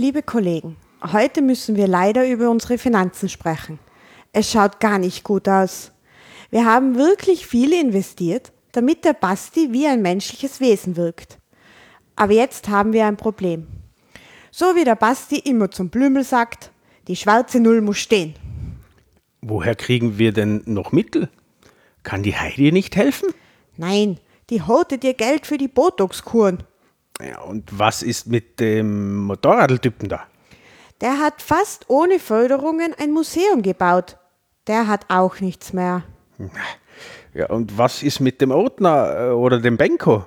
Liebe Kollegen, heute müssen wir leider über unsere Finanzen sprechen. Es schaut gar nicht gut aus. Wir haben wirklich viel investiert, damit der Basti wie ein menschliches Wesen wirkt. Aber jetzt haben wir ein Problem. So wie der Basti immer zum Blümel sagt, die schwarze Null muss stehen. Woher kriegen wir denn noch Mittel? Kann die Heidi nicht helfen? Nein, die hotet ihr Geld für die Botox-Kuren. Ja, und was ist mit dem Motorradtypen da? Der hat fast ohne Förderungen ein Museum gebaut. Der hat auch nichts mehr. Ja, und was ist mit dem Ordner äh, oder dem Benko?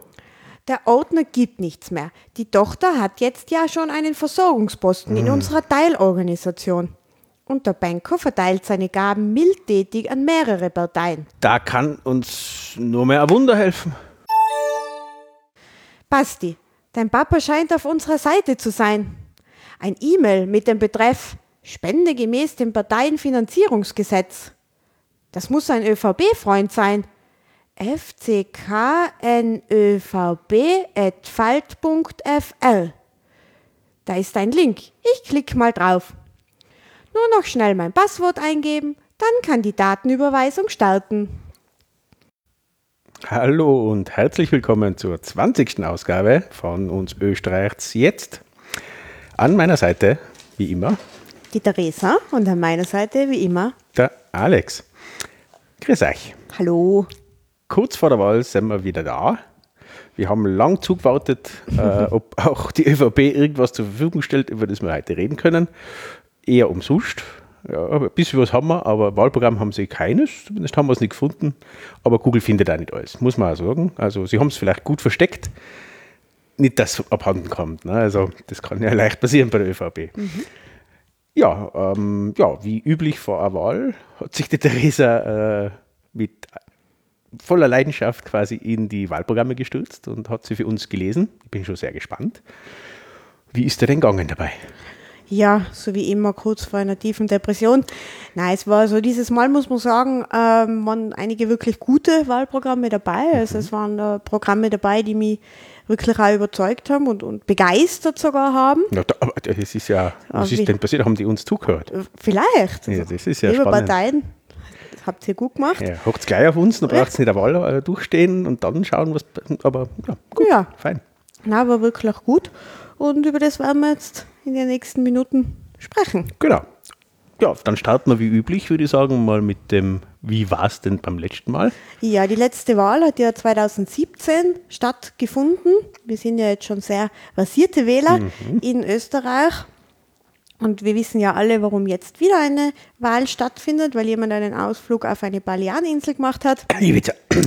Der Ordner gibt nichts mehr. Die Tochter hat jetzt ja schon einen Versorgungsposten in unserer Teilorganisation. Und der Banker verteilt seine Gaben mildtätig an mehrere Parteien. Da kann uns nur mehr ein Wunder helfen. Basti, dein Papa scheint auf unserer Seite zu sein. Ein E-Mail mit dem Betreff Spende gemäß dem Parteienfinanzierungsgesetz. Das muss ein ÖVB-Freund sein. fcknövb.falt.fl. Da ist ein Link. Ich klicke mal drauf. Nur noch schnell mein Passwort eingeben, dann kann die Datenüberweisung starten. Hallo und herzlich willkommen zur 20. Ausgabe von uns Österreichs jetzt. An meiner Seite, wie immer, Die Theresa und an meiner Seite wie immer. der Alex. Grüß euch. Hallo. Kurz vor der Wahl sind wir wieder da. Wir haben lang zugewartet, äh, ob auch die ÖVP irgendwas zur Verfügung stellt, über das wir heute reden können. Eher umsonst. Ja, ein bisschen was haben wir, aber Wahlprogramm haben sie keines. Zumindest haben wir es nicht gefunden. Aber Google findet auch nicht alles, muss man auch sagen. Also sie haben es vielleicht gut versteckt. Nicht, dass es abhanden kommt. Ne? Also das kann ja leicht passieren bei der ÖVP. Ja, ähm, ja, wie üblich vor einer Wahl hat sich die Theresa äh, mit voller Leidenschaft quasi in die Wahlprogramme gestürzt und hat sie für uns gelesen. Ich bin schon sehr gespannt. Wie ist dir denn gegangen dabei? Ja, so wie immer kurz vor einer tiefen Depression. Nein, es war so dieses Mal, muss man sagen, ähm, waren einige wirklich gute Wahlprogramme dabei. Also es waren äh, Programme dabei, die mich wirklich auch überzeugt haben und, und begeistert sogar haben. Na, da, aber das ist ja, was ist denn passiert? Haben die uns zugehört? Äh, Vielleicht. Ja, das ist ja Liebe spannend. Parteien, habt ihr gut gemacht. Ja, Hockt gleich auf uns, dann braucht es nicht eine Wahl äh, durchstehen und dann schauen, was. Aber ja, gut, Ja. fein. Na, war wirklich gut. Und über das werden wir jetzt in den nächsten Minuten sprechen. Genau. Ja, dann starten wir wie üblich, würde ich sagen, mal mit dem, wie war es denn beim letzten Mal? Ja, die letzte Wahl hat ja 2017 stattgefunden. Wir sind ja jetzt schon sehr versierte Wähler in Österreich. Und wir wissen ja alle, warum jetzt wieder eine Wahl stattfindet, weil jemand einen Ausflug auf eine Baleareninsel gemacht hat. Ich bitte.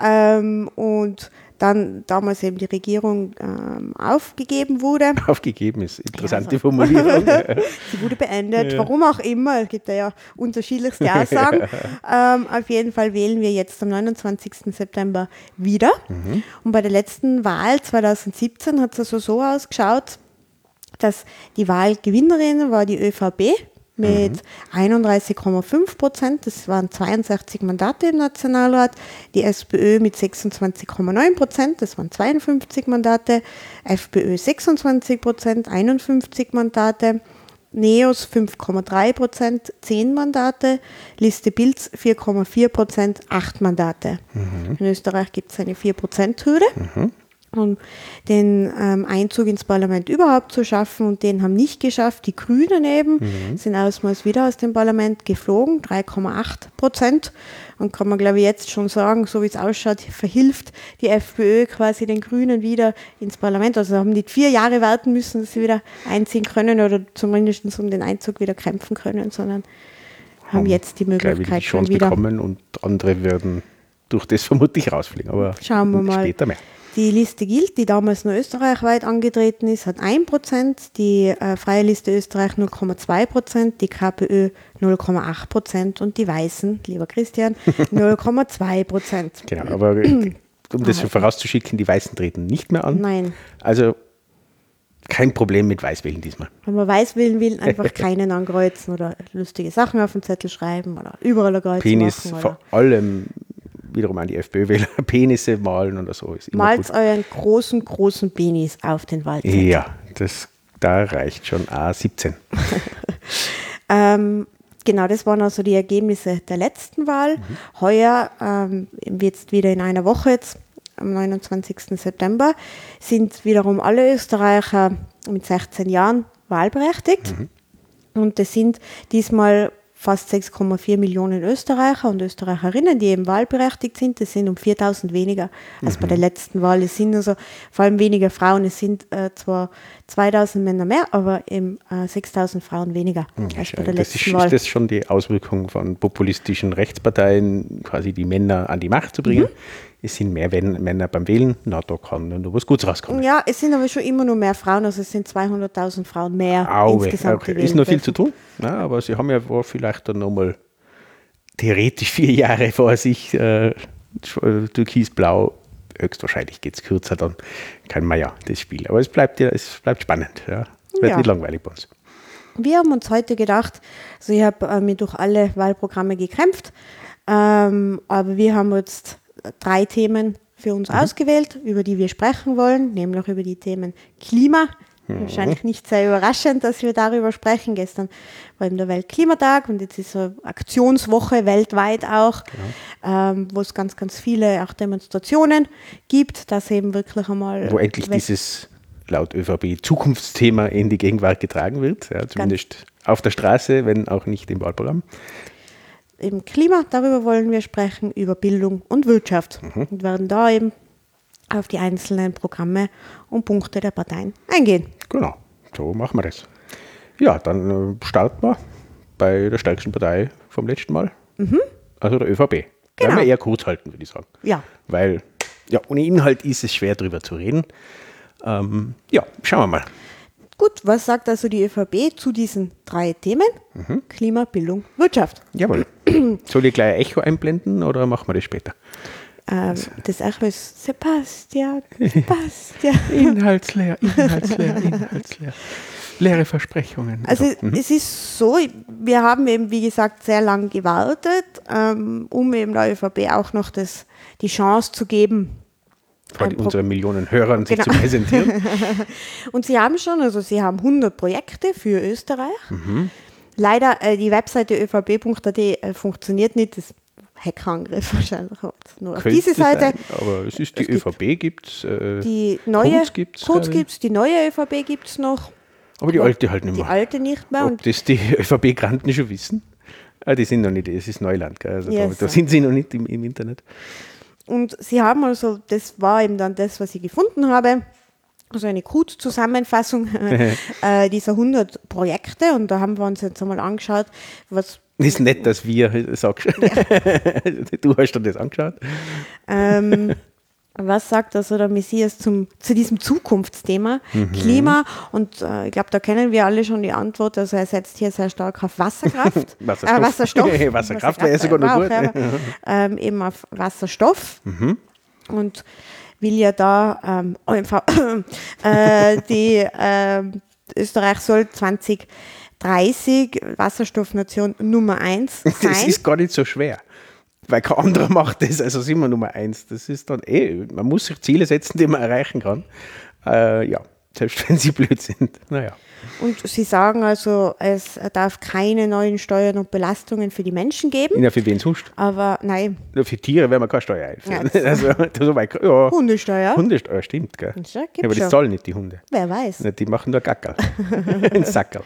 Ähm, und dann damals eben die Regierung ähm, aufgegeben wurde. Aufgegeben ist interessante Ja, so. Formulierung. Sie wurde beendet, warum auch immer. Es gibt ja, ja unterschiedlichste Aussagen. ähm, auf jeden Fall wählen wir jetzt am 29. September wieder. Und bei der letzten Wahl 2017 hat es also so ausgeschaut, dass die Wahlgewinnerin war die ÖVP mit 31,5 Prozent. Das waren 62 Mandate im Nationalrat. Die SPÖ mit 26,9 Prozent. Das waren 52 Mandate. FPÖ 26 Prozent, 51 Mandate. NEOS 5,3 Prozent, 10 Mandate. Liste Bilds 4,4 Prozent, 8 Mandate. In Österreich gibt es eine 4 Prozent Hürde um den ähm, Einzug ins Parlament überhaupt zu schaffen und den haben nicht geschafft. Die Grünen eben sind erstmals wieder aus dem Parlament geflogen, 3,8 Prozent. Und kann man, glaube ich, jetzt schon sagen, so wie es ausschaut, verhilft die FPÖ quasi den Grünen wieder ins Parlament. Also haben die vier Jahre warten müssen, dass sie wieder einziehen können oder zumindest um den Einzug wieder kämpfen können, sondern haben jetzt die Möglichkeit schon Chance wieder. bekommen und andere werden durch das vermutlich rausfliegen. Aber Schauen wir mal. später mehr. Die Liste gilt, die damals nur österreichweit angetreten ist, hat 1%, die äh, Freie Liste Österreich 0,2%, die KPÖ 0,8% und die Weißen, lieber Christian, 0,2%. Genau, aber um das schon vorauszuschicken, die Weißen treten nicht mehr an. Nein, Also kein Problem mit Weißwählen diesmal. wenn man weiß wählen will, einfach keinen ankreuzen oder lustige Sachen auf den Zettel schreiben oder überall ein Kreuz Penis machen. vor Oder allem wiederum an die FPÖ-Wähler Penisse malen oder so. Ist immer malt gut. euren großen, großen Penis auf den Waldzettel. Ja, das, da reicht schon A17. ähm, genau, das waren also die Ergebnisse der letzten Wahl. Mhm. Heuer, ähm, jetzt wieder in einer Woche jetzt, am 29. September, sind wiederum alle Österreicher mit 16 Jahren wahlberechtigt. Mhm. Und das sind diesmal fast 6,4 Millionen Österreicher und Österreicherinnen, die eben wahlberechtigt sind. Das sind um 4000 weniger als mhm. bei der mhm. letzten Wahl. Es sind also vor allem weniger Frauen. Es sind äh, zwar 2000 Männer mehr, aber eben äh, 6000 Frauen weniger ja, als bei der das letzten ist, Wahl. Ist das schon die Auswirkung von populistischen Rechtsparteien, quasi die Männer an die Macht zu bringen? Mhm es sind mehr Männer beim Wählen, na, da kann nur was Gutes rauskommen. Ja, es sind aber schon immer nur mehr Frauen, also es sind 200.000 Frauen mehr Aue, insgesamt. Okay. Ist noch viel zu tun, na, aber sie haben ja vielleicht dann nochmal theoretisch vier Jahre vor sich, äh, türkisblau, höchstwahrscheinlich geht es kürzer, dann kann man ja das Spiel. Aber es bleibt ja, es bleibt spannend, ja. Es wird ja. nicht langweilig bei uns. Wir haben uns heute gedacht, also ich habe äh, mir durch alle Wahlprogramme gekämpft, ähm, aber wir haben jetzt drei Themen für uns mhm. ausgewählt, über die wir sprechen wollen, nämlich über die Themen Klima. Mhm. Wahrscheinlich nicht sehr überraschend, dass wir darüber sprechen. Gestern war eben der Weltklimatag und jetzt ist so Aktionswoche weltweit auch, genau. ähm, wo es ganz, ganz viele auch Demonstrationen gibt, dass eben wirklich einmal. Wo endlich dieses laut ÖVP Zukunftsthema in die Gegenwart getragen wird, ja, zumindest auf der Straße, wenn auch nicht im Wahlprogramm eben Klima, darüber wollen wir sprechen, über Bildung und Wirtschaft mhm. und werden da eben auf die einzelnen Programme und Punkte der Parteien eingehen. Genau, so machen wir das. Ja, dann äh, starten wir bei der stärksten Partei vom letzten Mal, mhm. also der ÖVP. Genau. Werden wir eher kurz halten, würde ich sagen. Ja. Weil, ja, ohne Inhalt ist es schwer darüber zu reden. Ähm, ja, schauen wir mal. Gut, was sagt also die ÖVP zu diesen drei Themen? Mhm. Klima, Bildung, Wirtschaft. Jawohl. Soll ich gleich ein Echo einblenden oder machen wir das später? Ähm, das Echo ist Sebastian, Sebastian. inhaltsleer, inhaltsleer, inhaltsleer. Leere Versprechungen. Also mhm. es ist so, wir haben eben, wie gesagt, sehr lange gewartet, ähm, um eben der ÖVP auch noch das, die Chance zu geben, vor unseren Millionen Hörern sich genau. zu präsentieren. und Sie haben schon, also Sie haben 100 Projekte für Österreich. Mhm. Leider, äh, die Webseite övb.at äh, funktioniert nicht. Das Hackerangriff wahrscheinlich nur auf diese Seite. Sein, aber es ist die es ÖVP gibt es. Äh, die neue Codes gibt es. Die neue ÖVP gibt es noch. Aber die alte halt nicht mehr. Die alte nicht mehr. Ob das die ÖVP-Granten schon wissen? Ah, die sind noch nicht, es ist Neuland? Also yes. da, da, sind sie noch nicht im, im Internet. Und sie haben also, das war eben dann das, was ich gefunden habe, also eine Kurzzusammenfassung äh, dieser 100 Projekte. Und da haben wir uns jetzt einmal angeschaut, was. Ist nett, dass wir sagst. Ja. du hast dir das angeschaut. Ähm, was sagt also der Messias zum, zu diesem Zukunftsthema mhm. Klima? Und äh, ich glaube, da kennen wir alle schon die Antwort. Also er setzt hier sehr stark auf Wasserkraft. Wasserstoff. Äh, Wasserstoff. Wasserkraft, wäre sogar noch gut. Auch, ähm, eben auf Wasserstoff. Mhm. Und will ja da ähm, OMV, äh, die äh, Österreich soll 2030 Wasserstoffnation Nummer 1 sein. Das ist gar nicht so schwer weil kein anderer macht das, also sind wir Nummer eins. Das ist dann eh, man muss sich Ziele setzen, die man erreichen kann. Äh, ja, selbst wenn sie blöd sind. Naja. Und Sie sagen also, es darf keine neuen Steuern und Belastungen für die Menschen geben. Ja, für wen sonst? Aber nein. Ja, für Tiere werden wir keine Steuer einführen. Ja, also, so weit, ja. Hundesteuer. Hundesteuer, stimmt. Gell? Ja, aber das zahlen nicht die Hunde. Wer weiß. Die machen nur Gackerl. Ein Sackerl.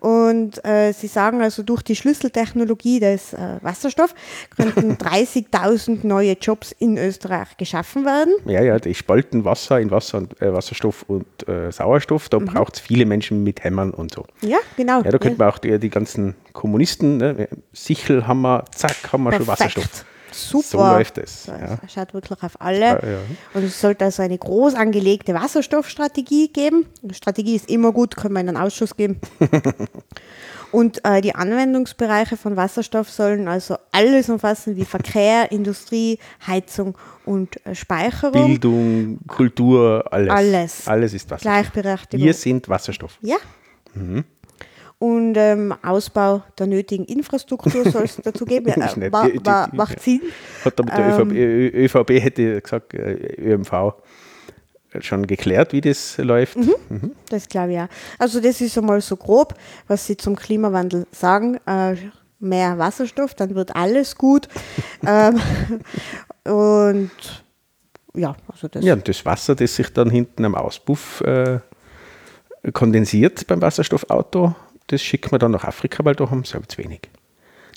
Und äh, sie sagen also, durch die Schlüsseltechnologie des äh, Wasserstoff könnten 30.000 neue Jobs in Österreich geschaffen werden. Ja, ja, die spalten Wasser in Wasser und, äh, Wasserstoff und äh, Sauerstoff. Da mhm. braucht es viele Menschen mit Hämmern und so. Ja, genau. Ja, da könnte man auch die, die ganzen Kommunisten, ne, Sichelhammer, zack, haben wir schon Wasserstoff. Super. So läuft es. Ja. Schaut wirklich auf alle. Ja, ja. Und es sollte also eine groß angelegte Wasserstoffstrategie geben. Die Strategie ist immer gut, können wir in einen Ausschuss geben. Und äh, die Anwendungsbereiche von Wasserstoff sollen also alles umfassen, wie Verkehr, Industrie, Heizung und äh, Speicherung. Bildung, Kultur, alles. Alles. Alles ist Wasserstoff. Gleichberechtigung. Wir sind Wasserstoff. Ja. Mhm und ähm, Ausbau der nötigen Infrastruktur soll es dazu geben. Äh, war, war, macht Sinn. Hat damit der ähm, ÖVP, ÖVP hätte gesagt, äh, ÖMV. schon geklärt, wie das läuft. Mhm. Mhm. Das glaube ich auch. Also das ist einmal so grob, was sie zum Klimawandel sagen. Äh, mehr Wasserstoff, dann wird alles gut. ähm, und ja, also das. Ja, und das Wasser, das sich dann hinten am Auspuff äh, kondensiert beim Wasserstoffauto, das schicken wir dann nach Afrika, weil da haben sie halt zu wenig.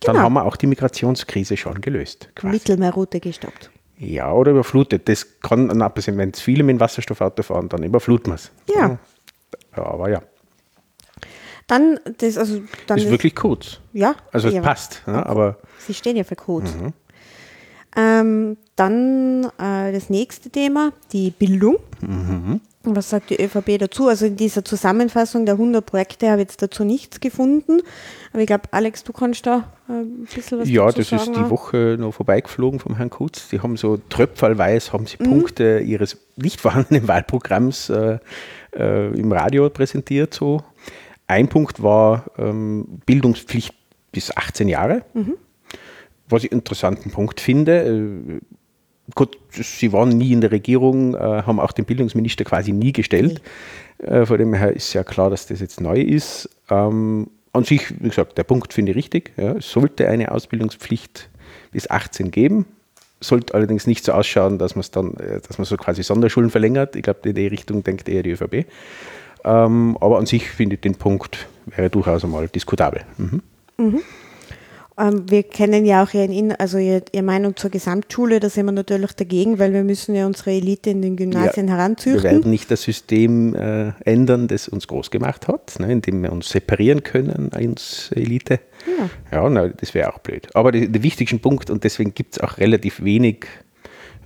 Dann genau. haben wir auch die Migrationskrise schon gelöst. Quasi. Mittelmeerroute gestoppt. Ja, oder überflutet. Das kann dann abgesehen, wenn es viele mit dem Wasserstoffauto fahren, dann überfluten wir es. Ja. ja. Aber ja. Dann, das, also, dann ist, ist wirklich kurz. Ja. Also es ja, passt. Ja, aber Sie stehen ja für kurz. Mhm. Ähm, dann äh, das nächste Thema, die Bildung. Mhm. Was sagt die ÖVP dazu? Also in dieser Zusammenfassung der 100 Projekte habe ich jetzt dazu nichts gefunden. Aber ich glaube, Alex, du kannst da äh, ein bisschen was ja, dazu sagen. Ja, das ist die Woche noch vorbeigeflogen vom Herrn Kutz. Die haben so tröpfelweise haben sie mhm. Punkte ihres nicht vorhandenen Wahlprogramms äh, äh, im Radio präsentiert. So. Ein Punkt war ähm, Bildungspflicht bis 18 Jahre. Mhm. Was ich einen interessanten Punkt finde. Äh, Gut, sie waren nie in der Regierung, äh, haben auch den Bildungsminister quasi nie gestellt. Äh, von dem her ist ja klar, dass das jetzt neu ist. Ähm, an sich, wie gesagt, der Punkt finde ich richtig. Ja. Es sollte eine Ausbildungspflicht bis 18 geben. Sollte allerdings nicht so ausschauen, dass man es dann, äh, dass man so quasi Sonderschulen verlängert. Ich glaube, in die Richtung denkt eher die ÖVP. Ähm, aber an sich finde ich den Punkt wäre durchaus einmal diskutabel. Mhm. Mhm. Ähm, wir kennen ja auch Ihren, also Ihre Meinung zur Gesamtschule, da sind wir natürlich dagegen, weil wir müssen ja unsere Elite in den Gymnasien ja, heranzüchten. Wir werden nicht das System äh, ändern, das uns groß gemacht hat, ne, indem wir uns separieren können als Elite. Ja, ja na, das wäre auch blöd. Aber der wichtigste Punkt, und deswegen gibt es auch relativ wenig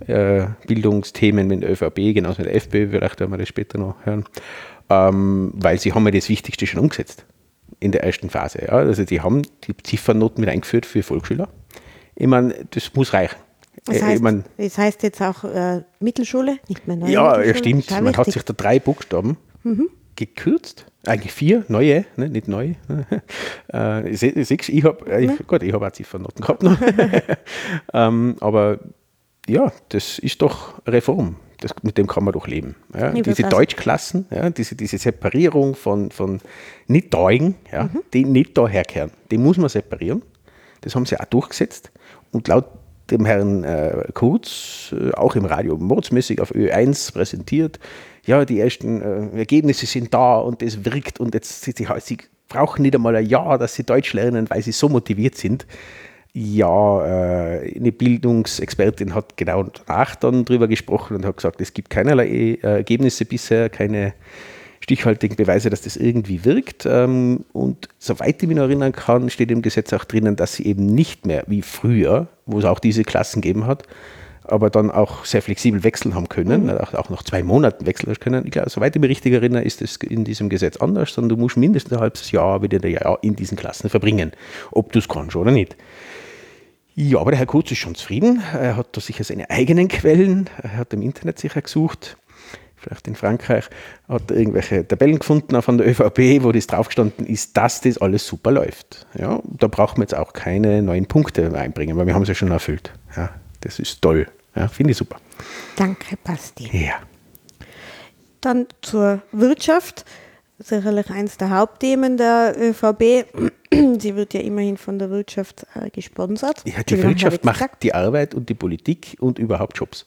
äh, Bildungsthemen mit der ÖVP, genauso mit der FPÖ, vielleicht werden wir das später noch hören, ähm, weil sie haben ja das Wichtigste schon umgesetzt in der ersten Phase. Ja. Also die haben die Ziffernoten mit eingeführt für Volksschüler. Ich meine, das muss reichen. Das äh, heißt, ich mein, das heißt jetzt auch äh, Mittelschule, nicht mehr neue Ja, ja stimmt. Man hat sich da drei Buchstaben mhm. gekürzt. Eigentlich vier, neue, ne, nicht neu. äh, sechs, ich habe äh, ich, gut, ich hab auch Ziffernoten gehabt noch. ähm, aber ja, das ist doch Reform das, mit dem kann man doch leben. Ja. Diese Deutschklassen, ja, diese, diese Separierung von, von Nicht-Deugen, ja, mhm. die nicht da herkehren, die muss man separieren. Das haben sie auch durchgesetzt. Und laut dem Herrn äh, Kurz, äh, auch im Radio mordsmäßig auf Ö1 präsentiert, ja, die ersten äh, Ergebnisse sind da und es wirkt und jetzt sie, sie brauchen nicht einmal ein Jahr, dass sie Deutsch lernen, weil sie so motiviert sind. Ja, äh, eine Bildungsexpertin hat genau danach dann drüber gesprochen und hat gesagt, es gibt keinerlei äh, Ergebnisse bisher, keine stichhaltigen Beweise, dass das irgendwie wirkt. Ähm, und soweit ich mich noch erinnern kann, steht im Gesetz auch drinnen, dass sie eben nicht mehr wie früher, wo es auch diese Klassen gegeben hat, aber dann auch sehr flexibel wechseln haben können, mhm. auch, nach zwei Monaten wechseln können. Ich glaube, soweit ich mich richtig erinnere, ist das in diesem Gesetz anders, sondern du musst mindestens ein halbes Jahr wieder in diesen Klassen verbringen, ob du es kannst oder nicht. Ja, aber der Herr Kurz ist schon zufrieden. Er hat da sicher seine eigenen Quellen. Er hat im Internet sicher gesucht. Vielleicht in Frankreich hat er irgendwelche Tabellen gefunden von der ÖVP, wo das draufgestanden ist, dass das alles super läuft. Ja, da brauchen wir jetzt auch keine neuen Punkte einbringen, weil wir haben es ja schon erfüllt. Ja, das ist toll. Ja, Finde ich super. Danke, Basti. Ja. Dann zur Wirtschaft sicherlich eines der Hauptthemen der ÖVP. Sie wird ja immerhin von der Wirtschaft äh, gesponsert. Ja, die Wirtschaft macht die Arbeit und die Politik und überhaupt Jobs.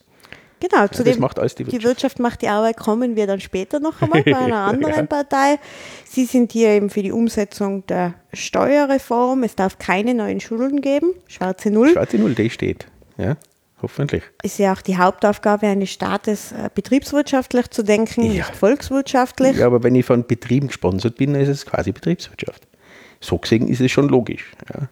Genau, zu ja, dem, macht alles die Wirtschaft. Die Wirtschaft macht die Arbeit, kommen wir dann später noch einmal bei einer anderen ja. Partei. Sie sind hier eben für die Umsetzung der Steuerreform. Es darf keine neuen Schulden geben. Schwarze Null. Schwarze Null, die steht. Ja. Hoffentlich. Ist ja auch die Hauptaufgabe eines Staates, äh, betriebswirtschaftlich zu denken, ja. nicht volkswirtschaftlich. Ja, aber wenn ich von Betrieben gesponsert bin, dann ist es quasi Betriebswirtschaft. So gesehen ist es schon logisch. Ja.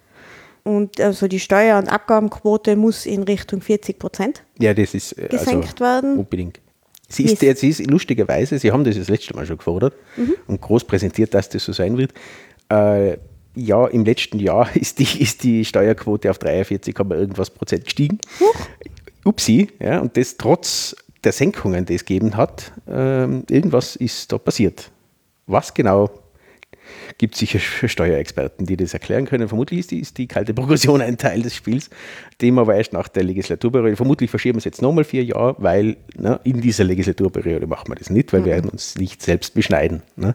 Und also die Steuer- und Abgabenquote muss in Richtung 40 Prozent ja, das ist, äh, gesenkt also, werden. Unbedingt. Sie ist, der, sie ist lustigerweise, Sie haben das das letzte Mal schon gefordert mhm. und groß präsentiert, dass das so sein wird. Äh, ja, im letzten Jahr ist die, ist die Steuerquote auf 43, irgendwas Prozent gestiegen. Huch. Upsi, ja, und das trotz der Senkungen, die es gegeben hat, ähm, irgendwas ist da passiert. Was genau? Gibt sicher Steuerexperten, die das erklären können. Vermutlich ist die, ist die kalte Progression ein Teil des Spiels, dem aber erst nach der Legislaturperiode. Vermutlich verschieben wir es jetzt nochmal vier Jahre, weil ne, in dieser Legislaturperiode machen wir das nicht, weil mhm. wir uns nicht selbst beschneiden. Ne?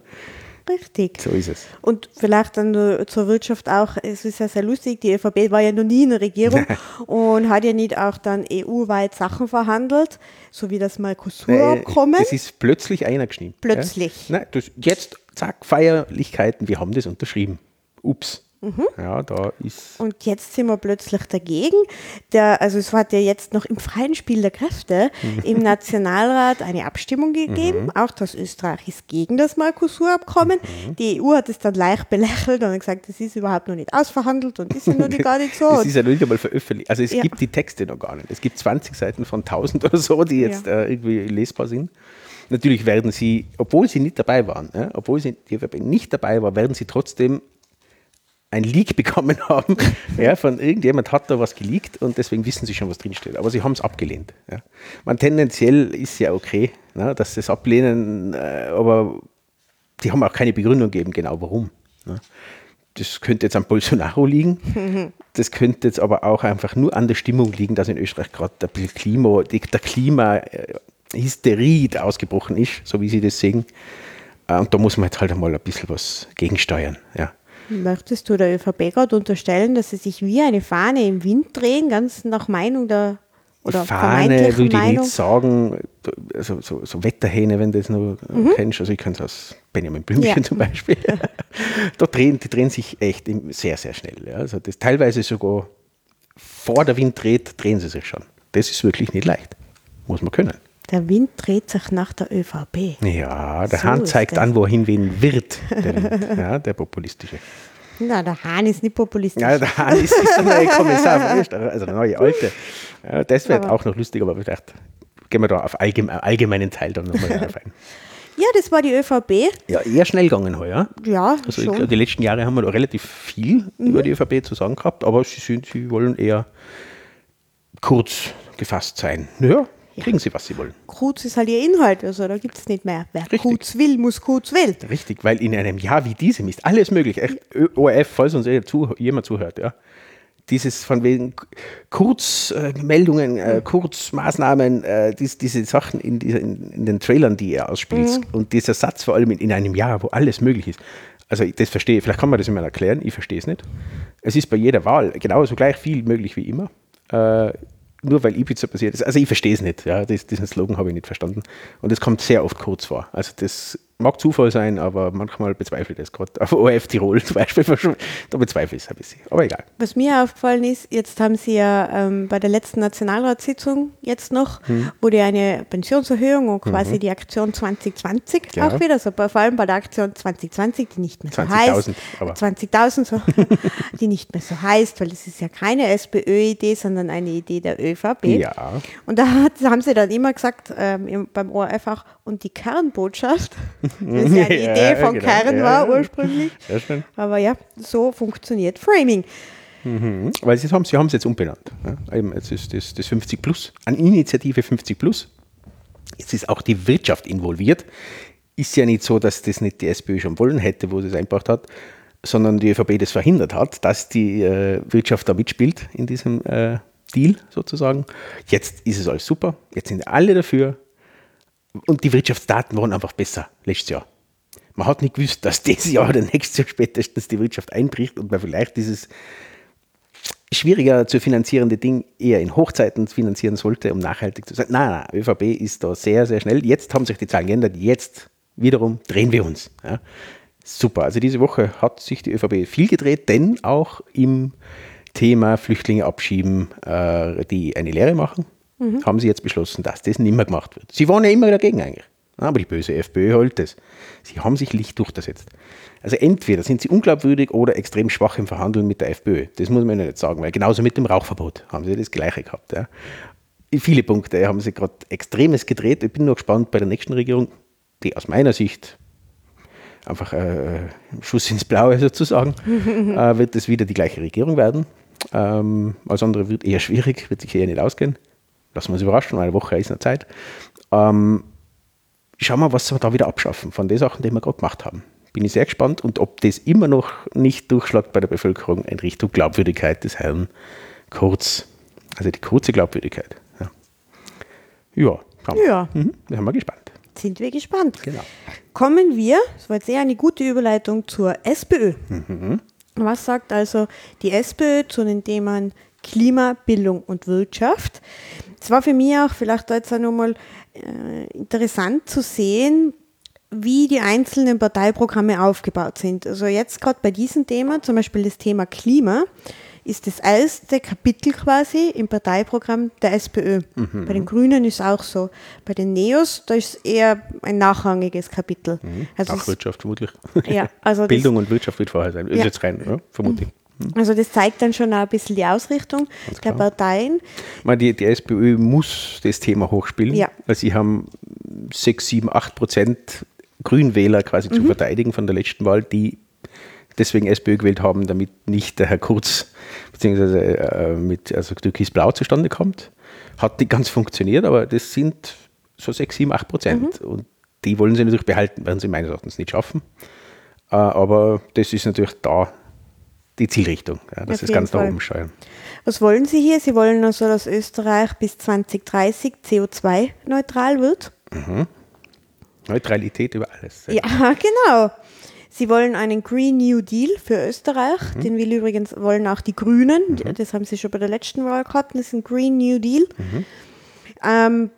Richtig. So ist es. Und vielleicht dann zur Wirtschaft auch, es ist ja sehr lustig, die ÖVP war ja noch nie in der Regierung und hat ja nicht auch dann EU-weit Sachen verhandelt, so wie das Mercosur-Abkommen. Das ist plötzlich einer geschnitten. Plötzlich. Ja? Nein, das, jetzt, zack, Feierlichkeiten, wir haben das unterschrieben. Ups. Mhm. Ja, da ist. Und jetzt sind wir plötzlich dagegen. Der, also es hat ja jetzt noch im freien Spiel der Kräfte mhm. im Nationalrat eine Abstimmung gegeben. Mhm. Auch das Österreich ist gegen das Mercosur-Abkommen. Mhm. Die EU hat es dann leicht belächelt und gesagt, das ist überhaupt noch nicht ausverhandelt und ist ja noch gar nicht so. Das ist ja noch nicht einmal veröffentlicht. Also es ja. gibt die Texte noch gar nicht. Es gibt 20 Seiten von 1000 oder so, die jetzt ja. äh, irgendwie lesbar sind. Natürlich werden sie, obwohl sie nicht dabei waren, ja, obwohl sie nicht dabei war, werden sie trotzdem ein Leak bekommen haben. ja, von irgendjemand hat da was geleakt und deswegen wissen sie schon, was drinsteht. Aber sie haben es abgelehnt. Ja. Man, tendenziell ist ja okay, ne, dass sie es ablehnen, äh, aber die haben auch keine Begründung gegeben, genau warum. Ne. Das könnte jetzt an Bolsonaro liegen. Das könnte jetzt aber auch einfach nur an der Stimmung liegen, dass in Österreich gerade der Klima, der Klimahysterie ausgebrochen ist, so wie sie das sehen. Äh, und da muss man jetzt halt einmal ein bisschen was gegensteuern. Ja. Möchtest du der ÖVP gerade unterstellen, dass sie sich wie eine Fahne im Wind drehen, ganz nach Meinung der oder Fahne würde ich nicht sagen, also so, so Wetterhähne, wenn du das noch mhm. kennst, also ich kenne es aus Benjamin Blümchen ja. zum Beispiel, da drehen, die drehen sich echt sehr, sehr schnell. Ja. Also das teilweise sogar vor der Wind dreht, drehen sie sich schon. Das ist wirklich nicht leicht, muss man können. Der Wind dreht sich nach der ÖVP. Ja, der so Hahn zeigt an, wohin wen wird, der Wind, ja, der populistische. Na, der Hahn ist nicht populistisch. Ja, der Hahn ist, ist der neue Kommissar also der neue Alte. Ja, das wird auch noch lustig, aber vielleicht gehen wir da auf allgemein, allgemeinen Teil dann nochmal drauf ein. Ja, das war die ÖVP. Ja, eher schnell gegangen heuer. Ja, also schon. Ich, die letzten Jahre haben wir da relativ viel mhm. über die ÖVP zu sagen gehabt, aber sie, sind, sie wollen eher kurz gefasst sein. Ja, kriegen sie, was sie wollen. Kurz ist halt ihr Inhalt, also da gibt es nicht mehr. Wer Richtig. Kurz will, muss kurz wählen. Richtig, weil in einem Jahr wie diesem ist alles möglich. Echt, ORF, falls uns jemand zuhört, ja. Dieses von wegen Kurzmeldungen, äh, äh, Kurzmaßnahmen, äh, dies, diese Sachen in, dieser, in, in, den Trailern, die er ausspielt. Mhm. Und dieser Satz vor allem in, in einem Jahr, wo alles möglich ist. Also das verstehe, vielleicht kann man das immer erklären, ich verstehe es nicht. Es ist bei jeder Wahl genauso gleich viel möglich wie immer. Äh, nur weil Ibiza passiert ist. Also ich verstehe es nicht. Ja, das, diesen Slogan habe ich nicht verstanden. Und es kommt sehr oft kurz vor. Also das mag Zufall sein, aber manchmal bezweifle ich das gerade. Auf ORF Tirol zum Beispiel, da bezweifle ich es ein bisschen. Aber egal. Was mir aufgefallen ist, jetzt haben Sie ja ähm, bei der letzten Nationalratssitzung jetzt noch, hm. wurde eine Pensionserhöhung und quasi mhm. die Aktion 2020 ja. auch wieder, also vor allem bei der Aktion 2020, die nicht mehr so heißt. 20.000, so, die nicht mehr so heißt, weil es ist ja keine SPÖ-Idee, sondern eine Idee der ÖVP. Ja. Und da haben sie dann immer gesagt, ähm, beim ORF auch, und die Kernbotschaft das ja eine Idee von genau. Kern war ursprünglich. Aber ja, so funktioniert Framing. Mhm. Weil sie haben sie haben es jetzt umbenannt. Ja? Eben, jetzt ist das, das 50 Plus, an Initiative 50 Plus. Jetzt ist auch die Wirtschaft involviert. Ist ja nicht so, dass das nicht die SPÖ schon wollen hätte, wo sie es eingebracht hat, sondern die ÖVP das verhindert hat, dass die äh, Wirtschaft da mitspielt in diesem äh, Deal sozusagen. Jetzt ist es alles super. Jetzt sind alle dafür. Und die Wirtschaftsdaten waren einfach besser letztes Jahr. Man hat nicht gewusst, dass dieses Jahr oder nächstes Jahr spätestens die Wirtschaft einbricht und man vielleicht dieses schwieriger zu finanzierende Ding eher in Hochzeiten finanzieren sollte, um nachhaltig zu sein. Nein, nein, ÖVP ist da sehr, sehr schnell. Jetzt haben sich die Zahlen geändert. Jetzt wiederum drehen wir uns. Ja. Super. Also diese Woche hat sich die ÖVP viel gedreht, denn auch im Thema Flüchtlinge abschieben, äh, die eine Lehre machen, mhm. haben sie jetzt beschlossen, dass das nicht mehr gemacht wird. Sie waren ja immer dagegen eigentlich. Aber die böse FPÖ holt es. Sie haben sich Licht durchgesetzt. Also entweder sind sie unglaubwürdig oder extrem schwach im Verhandeln mit der FPÖ. Das muss man ja nicht sagen, weil genauso mit dem Rauchverbot haben sie das Gleiche gehabt. Ja. Viele Punkte haben sie gerade extremes gedreht. Ich bin nur gespannt bei der nächsten Regierung, die aus meiner Sicht einfach äh, Schuss ins Blaue sozusagen, äh, wird es wieder die gleiche Regierung werden. Ähm, alles andere wird eher schwierig, wird sich eher nicht ausgehen lassen wir uns überraschen, eine Woche ist noch Zeit. Ähm, schauen wir, was wir da wieder abschaffen von den Sachen, die wir gerade gemacht haben. bin ich sehr gespannt und ob das immer noch nicht durchschlagt bei der Bevölkerung in Richtung Glaubwürdigkeit des Herrn Kurz. Also die kurze Glaubwürdigkeit. Ja, ja, ja. Mhm, wir sind mal gespannt. Sind wir gespannt. Genau. Kommen wir, das war jetzt eher eine gute Überleitung zur SPÖ. Mhm. Was sagt also die SPÖ zu den Themen Klima, Bildung und Wirtschaft? Es war für mich auch vielleicht jetzt auch nochmal äh, interessant zu sehen, wie die einzelnen Parteiprogramme aufgebaut sind. Also jetzt gerade bei diesem Thema, zum Beispiel das Thema Klima, ist das erste Kapitel quasi im Parteiprogramm der SPÖ. Mhm. Bei den Grünen ist auch so. Bei den Neos, da ist eher ein nachrangiges Kapitel. Mhm. Also Auch Wirtschaft vermutlich. Ja, also Bildung und Wirtschaft wird vorher sein. Ist ja. jetzt rein, ja, vermutlich. Mhm. Also das zeigt dann schon auch ein bisschen die Ausrichtung Ganz der klar. Parteien. meine, die, die SPÖ muss das Thema hochspielen. Ja. Weil sie haben 6, 7, 8 Prozent Grünwähler quasi mhm. zu verteidigen von der letzten Wahl, die deswegen SPÖ gewählt haben, damit nicht der Herr Kurz beziehungsweise äh, mit also Türkis-Blau zustande kommt. Hat die ganz funktioniert, aber das sind so 6, 7, 8 Prozent. Mhm. Und die wollen sie natürlich behalten, werden sie meines Erachtens nicht schaffen. Äh, aber das ist natürlich da die Zielrichtung, ja, dass es ganz Fall. nach oben steuern. Was wollen Sie hier? Sie wollen also, dass Österreich bis 2030 CO2-neutral wird? Mhm. Neutralität über alles. Ja, genau. Sie wollen einen Green New Deal für Österreich. Mhm. Den will übrigens wollen auch die Grünen. Mhm. Das haben sie schon bei der letzten Wahl gehabt. Das ist ein Green New Deal. Mhm. Ähm,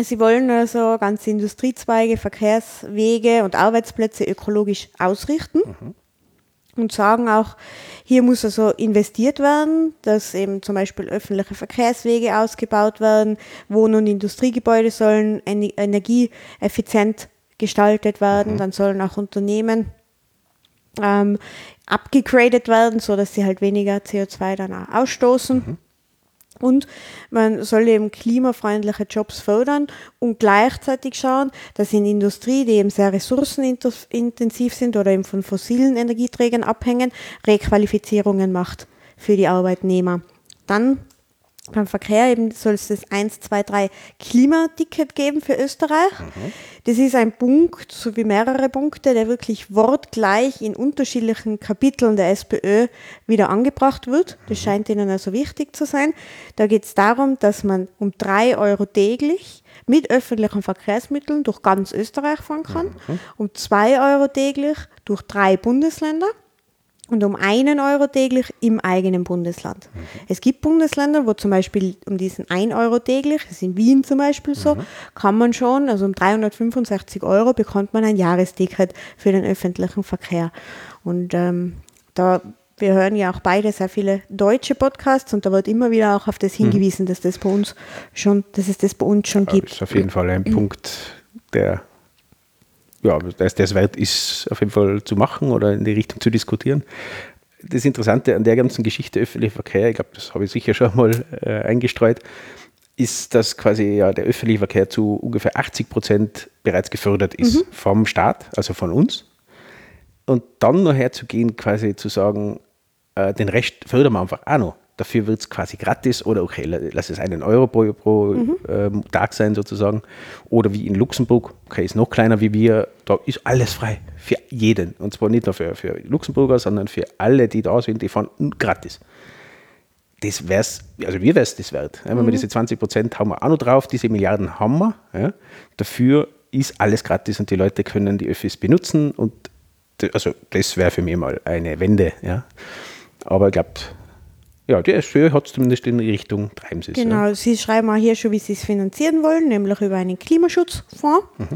sie wollen also ganze Industriezweige, Verkehrswege und Arbeitsplätze ökologisch ausrichten mhm. Und sagen auch, hier muss also investiert werden, dass eben zum Beispiel öffentliche Verkehrswege ausgebaut werden, Wohn- und Industriegebäude sollen energieeffizient gestaltet werden. Mhm. Dann sollen auch Unternehmen ähm, abgegradet werden, sodass sie halt weniger CO2 dann auch ausstoßen. Mhm. Und man soll eben klimafreundliche Jobs fördern und gleichzeitig schauen, dass in Industrie, die eben sehr ressourcenintensiv sind oder eben von fossilen Energieträgern abhängen, Requalifizierungen macht für die Arbeitnehmer. Dann beim Verkehr eben soll es das 1, 2, 3 Klimaticket geben für Österreich. Mhm. Das ist ein Punkt, so wie mehrere Punkte, der wirklich wortgleich in unterschiedlichen Kapiteln der SPÖ wieder angebracht wird. Das mhm. scheint ihnen also wichtig zu sein. Da geht es darum, dass man um 3 Euro täglich mit öffentlichen Verkehrsmitteln durch ganz Österreich fahren kann, mhm. um 2 Euro täglich durch drei Bundesländer und um einen Euro täglich im eigenen Bundesland. Mhm. Es gibt Bundesländer, wo zum Beispiel um diesen 1 Euro täglich, das ist in Wien zum Beispiel so, mhm. kann man schon, also um 365 Euro bekommt man ein Jahresticket für den öffentlichen Verkehr. Und ähm, da wir hören ja auch beide sehr viele deutsche Podcasts und da wird immer wieder auch auf das mhm. hingewiesen, dass das bei uns schon, dass es das bei uns schon gibt. Das ist auf jeden Fall ein Punkt, der ja, das, das wert ist, auf jeden Fall zu machen oder in die Richtung zu diskutieren. Das Interessante an der ganzen Geschichte öffentlicher Verkehr, ich glaube, das habe ich sicher schon mal äh, eingestreut, ist, dass quasi ja der öffentliche Verkehr zu ungefähr 80 Prozent bereits gefördert ist mhm. vom Staat, also von uns. Und dann noch herzugehen, quasi zu sagen, äh, den Rest fördern wir einfach auch noch dafür wird es quasi gratis oder okay, lass es einen Euro pro, pro mhm. ähm, Tag sein sozusagen. Oder wie in Luxemburg, okay, ist noch kleiner wie wir, da ist alles frei für jeden. Und zwar nicht nur für, für Luxemburger, sondern für alle, die da sind, die fahren gratis. Das wär's, also wir wär's das wert. Ja, wenn mhm. wir diese 20 Prozent haben wir auch noch drauf, diese Milliarden haben wir. Ja. Dafür ist alles gratis und die Leute können die Öffis benutzen und also das wäre für mich mal eine Wende. Ja. Aber ich glaube, ja, die SPÖ hat es zumindest in die Richtung treiben sie Genau, ja. Sie schreiben auch hier schon, wie sie es finanzieren wollen, nämlich über einen Klimaschutzfonds mhm.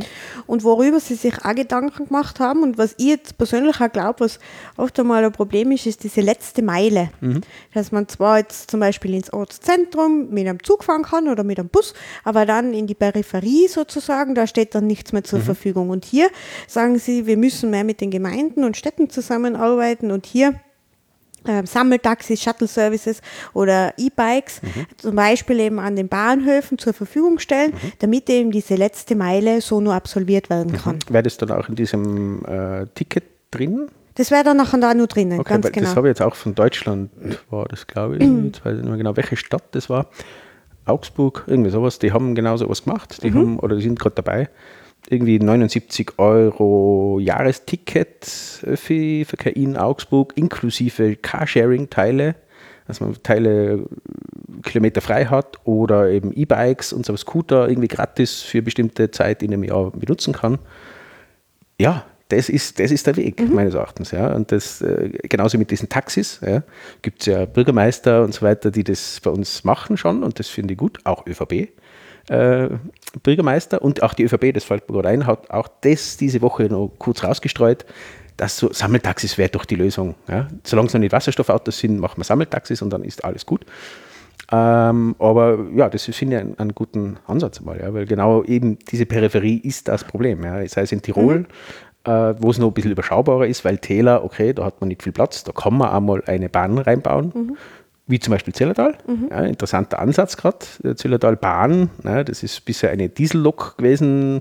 und worüber sie sich auch Gedanken gemacht haben und was ich jetzt persönlich auch glaube, was oft einmal ein Problem ist, ist diese letzte Meile. Mhm. Dass man zwar jetzt zum Beispiel ins Ortszentrum mit einem Zug fahren kann oder mit einem Bus, aber dann in die Peripherie sozusagen, da steht dann nichts mehr zur mhm. Verfügung. Und hier sagen sie, wir müssen mehr mit den Gemeinden und Städten zusammenarbeiten und hier äh, Sammeltaxis, Shuttle-Services oder E-Bikes mhm. zum Beispiel eben an den Bahnhöfen zur Verfügung stellen, mhm. damit eben diese letzte Meile so nur absolviert werden kann. Mhm. Wäre das dann auch in diesem äh, Ticket drin? Das wäre dann nachher da nur drinnen, okay, ganz genau. Das habe ich jetzt auch von Deutschland, war das glaube ich, mhm. jetzt weiß ich nicht mehr genau, welche Stadt das war. Augsburg, irgendwie sowas, die haben genau sowas gemacht, die mhm. haben, oder die sind gerade dabei, irgendwie 79 Euro Jahresticket für Verkehr in Augsburg, inklusive Carsharing-Teile, dass man Teile Kilometer frei hat oder eben E-Bikes und so Scooter irgendwie gratis für bestimmte Zeit in einem Jahr benutzen kann. Ja, das ist, das ist der Weg, mhm. meines Erachtens. Ja. Und das, äh, genauso mit diesen Taxis, ja, gibt es ja Bürgermeister und so weiter, die das bei uns machen schon und das finde ich gut, auch ÖVP. Äh, Bürgermeister und auch die ÖVP, das fällt mir gerade ein, hat auch das diese Woche noch kurz rausgestreut, dass so Sammeltaxis wäre doch die Lösung. Ja. Solange es noch nicht Wasserstoffautos sind, machen wir Sammeltaxis und dann ist alles gut. Ähm, aber ja, das finde ich einen, einen, guten Ansatz mal, ja, weil genau eben diese Peripherie ist das Problem. Ja. Sei es in Tirol, mhm äh, wo es noch ein bisschen überschaubarer ist, weil Täler, okay, da hat man nicht viel Platz, da kann man einmal eine Bahn reinbauen. Mhm. Wie zum Beispiel Zillertal. Mhm. Ja, interessanter Ansatz gerade. Zillertal Bahn, ja, das ist bisher eine Diesellok gewesen,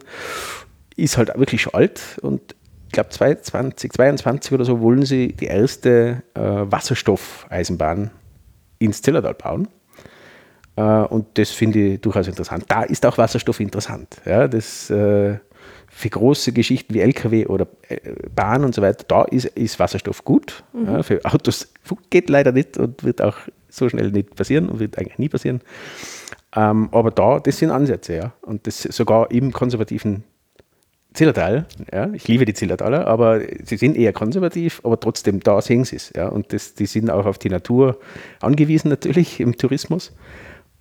ist halt wirklich schon alt und ich glaube 2022 oder so wollen sie die erste äh, Wasserstoffeisenbahn ins Zillertal bauen. Äh, und das finde ich durchaus interessant. Da ist auch Wasserstoff interessant. Ja, das äh, für große Geschichten wie LKW oder äh, Bahn und so weiter, da ist, ist Wasserstoff gut. Mhm. Ja, für Autos geht leider nicht und wird auch so schnell nicht passieren und wird eigentlich nie passieren. Ähm, aber da, das sind Ansätze, ja. Und das sogar im konservativen Zillertal, ja. Ich liebe die Zillertaler, aber sie sind eher konservativ, aber trotzdem, da sehen sie es, ja. Und das, die sind auch auf die Natur angewiesen natürlich im Tourismus.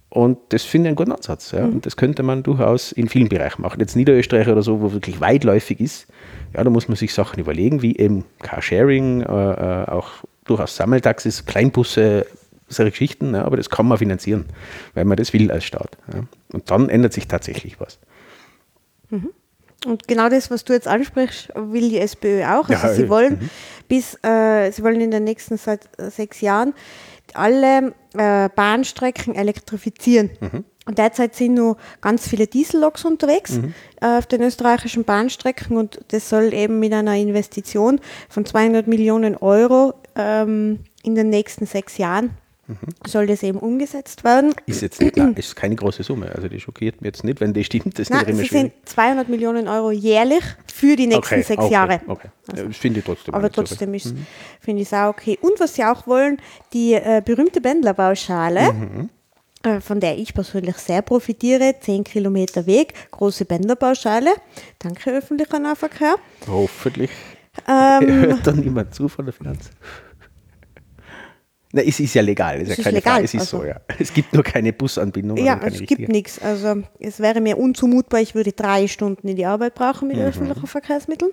Und das finde ich einen guten Ansatz. Ja. Und das könnte man durchaus in vielen Bereichen machen. Jetzt Niederösterreich oder so, wo wirklich weitläufig ist, ja, da muss man sich Sachen überlegen, wie eben Carsharing, äh, äh, auch durchaus Sammeltaxis, Kleinbusse, solche Geschichten, ja, aber das kann man finanzieren, weil man das will als Staat. Ja. Und dann ändert sich tatsächlich was. Mhm. Und genau das, was du jetzt ansprichst, will die SPÖ auch. Also ja, sie wollen mhm. bis, äh, sie wollen in den nächsten seit, äh, sechs Jahren alle äh, Bahnstrecken elektrifizieren. Mhm. Und derzeit sind nur ganz viele Dieselloks unterwegs mhm. äh, auf den österreichischen Bahnstrecken und das soll eben mit einer Investition von 200 Millionen Euro ähm, in den nächsten sechs Jahren Mhm. soll das eben umgesetzt werden. Ist jetzt nicht, nein, ist keine große Summe. Also die schockiert mich jetzt nicht, wenn die stimmt. Das nein, es sind 200 Millionen Euro jährlich für die nächsten okay, sechs okay, Jahre. Okay. Also, das finde ich trotzdem. Aber trotzdem ist, mhm. finde ich es auch okay. Und was sie auch wollen, die äh, berühmte Bändlerbauschale. Mhm äh, von der ich persönlich sehr profitiere. 10 Kilometer Weg, große Bändlerbauschale. Danke, öffentlicher Nahverkehr. Hoffentlich. Ähm, Hört dann niemand zu von der Finanz. Na, es ist ja legal, ist es ja keine legal, Frage. Es ist also, so, ja. Es gibt nur keine Busanbindung. Ja, es richtige. gibt nichts. Also es wäre mir unzumutbar, ich würde drei Stunden in die Arbeit brauchen mit mhm. öffentlichen Verkehrsmitteln.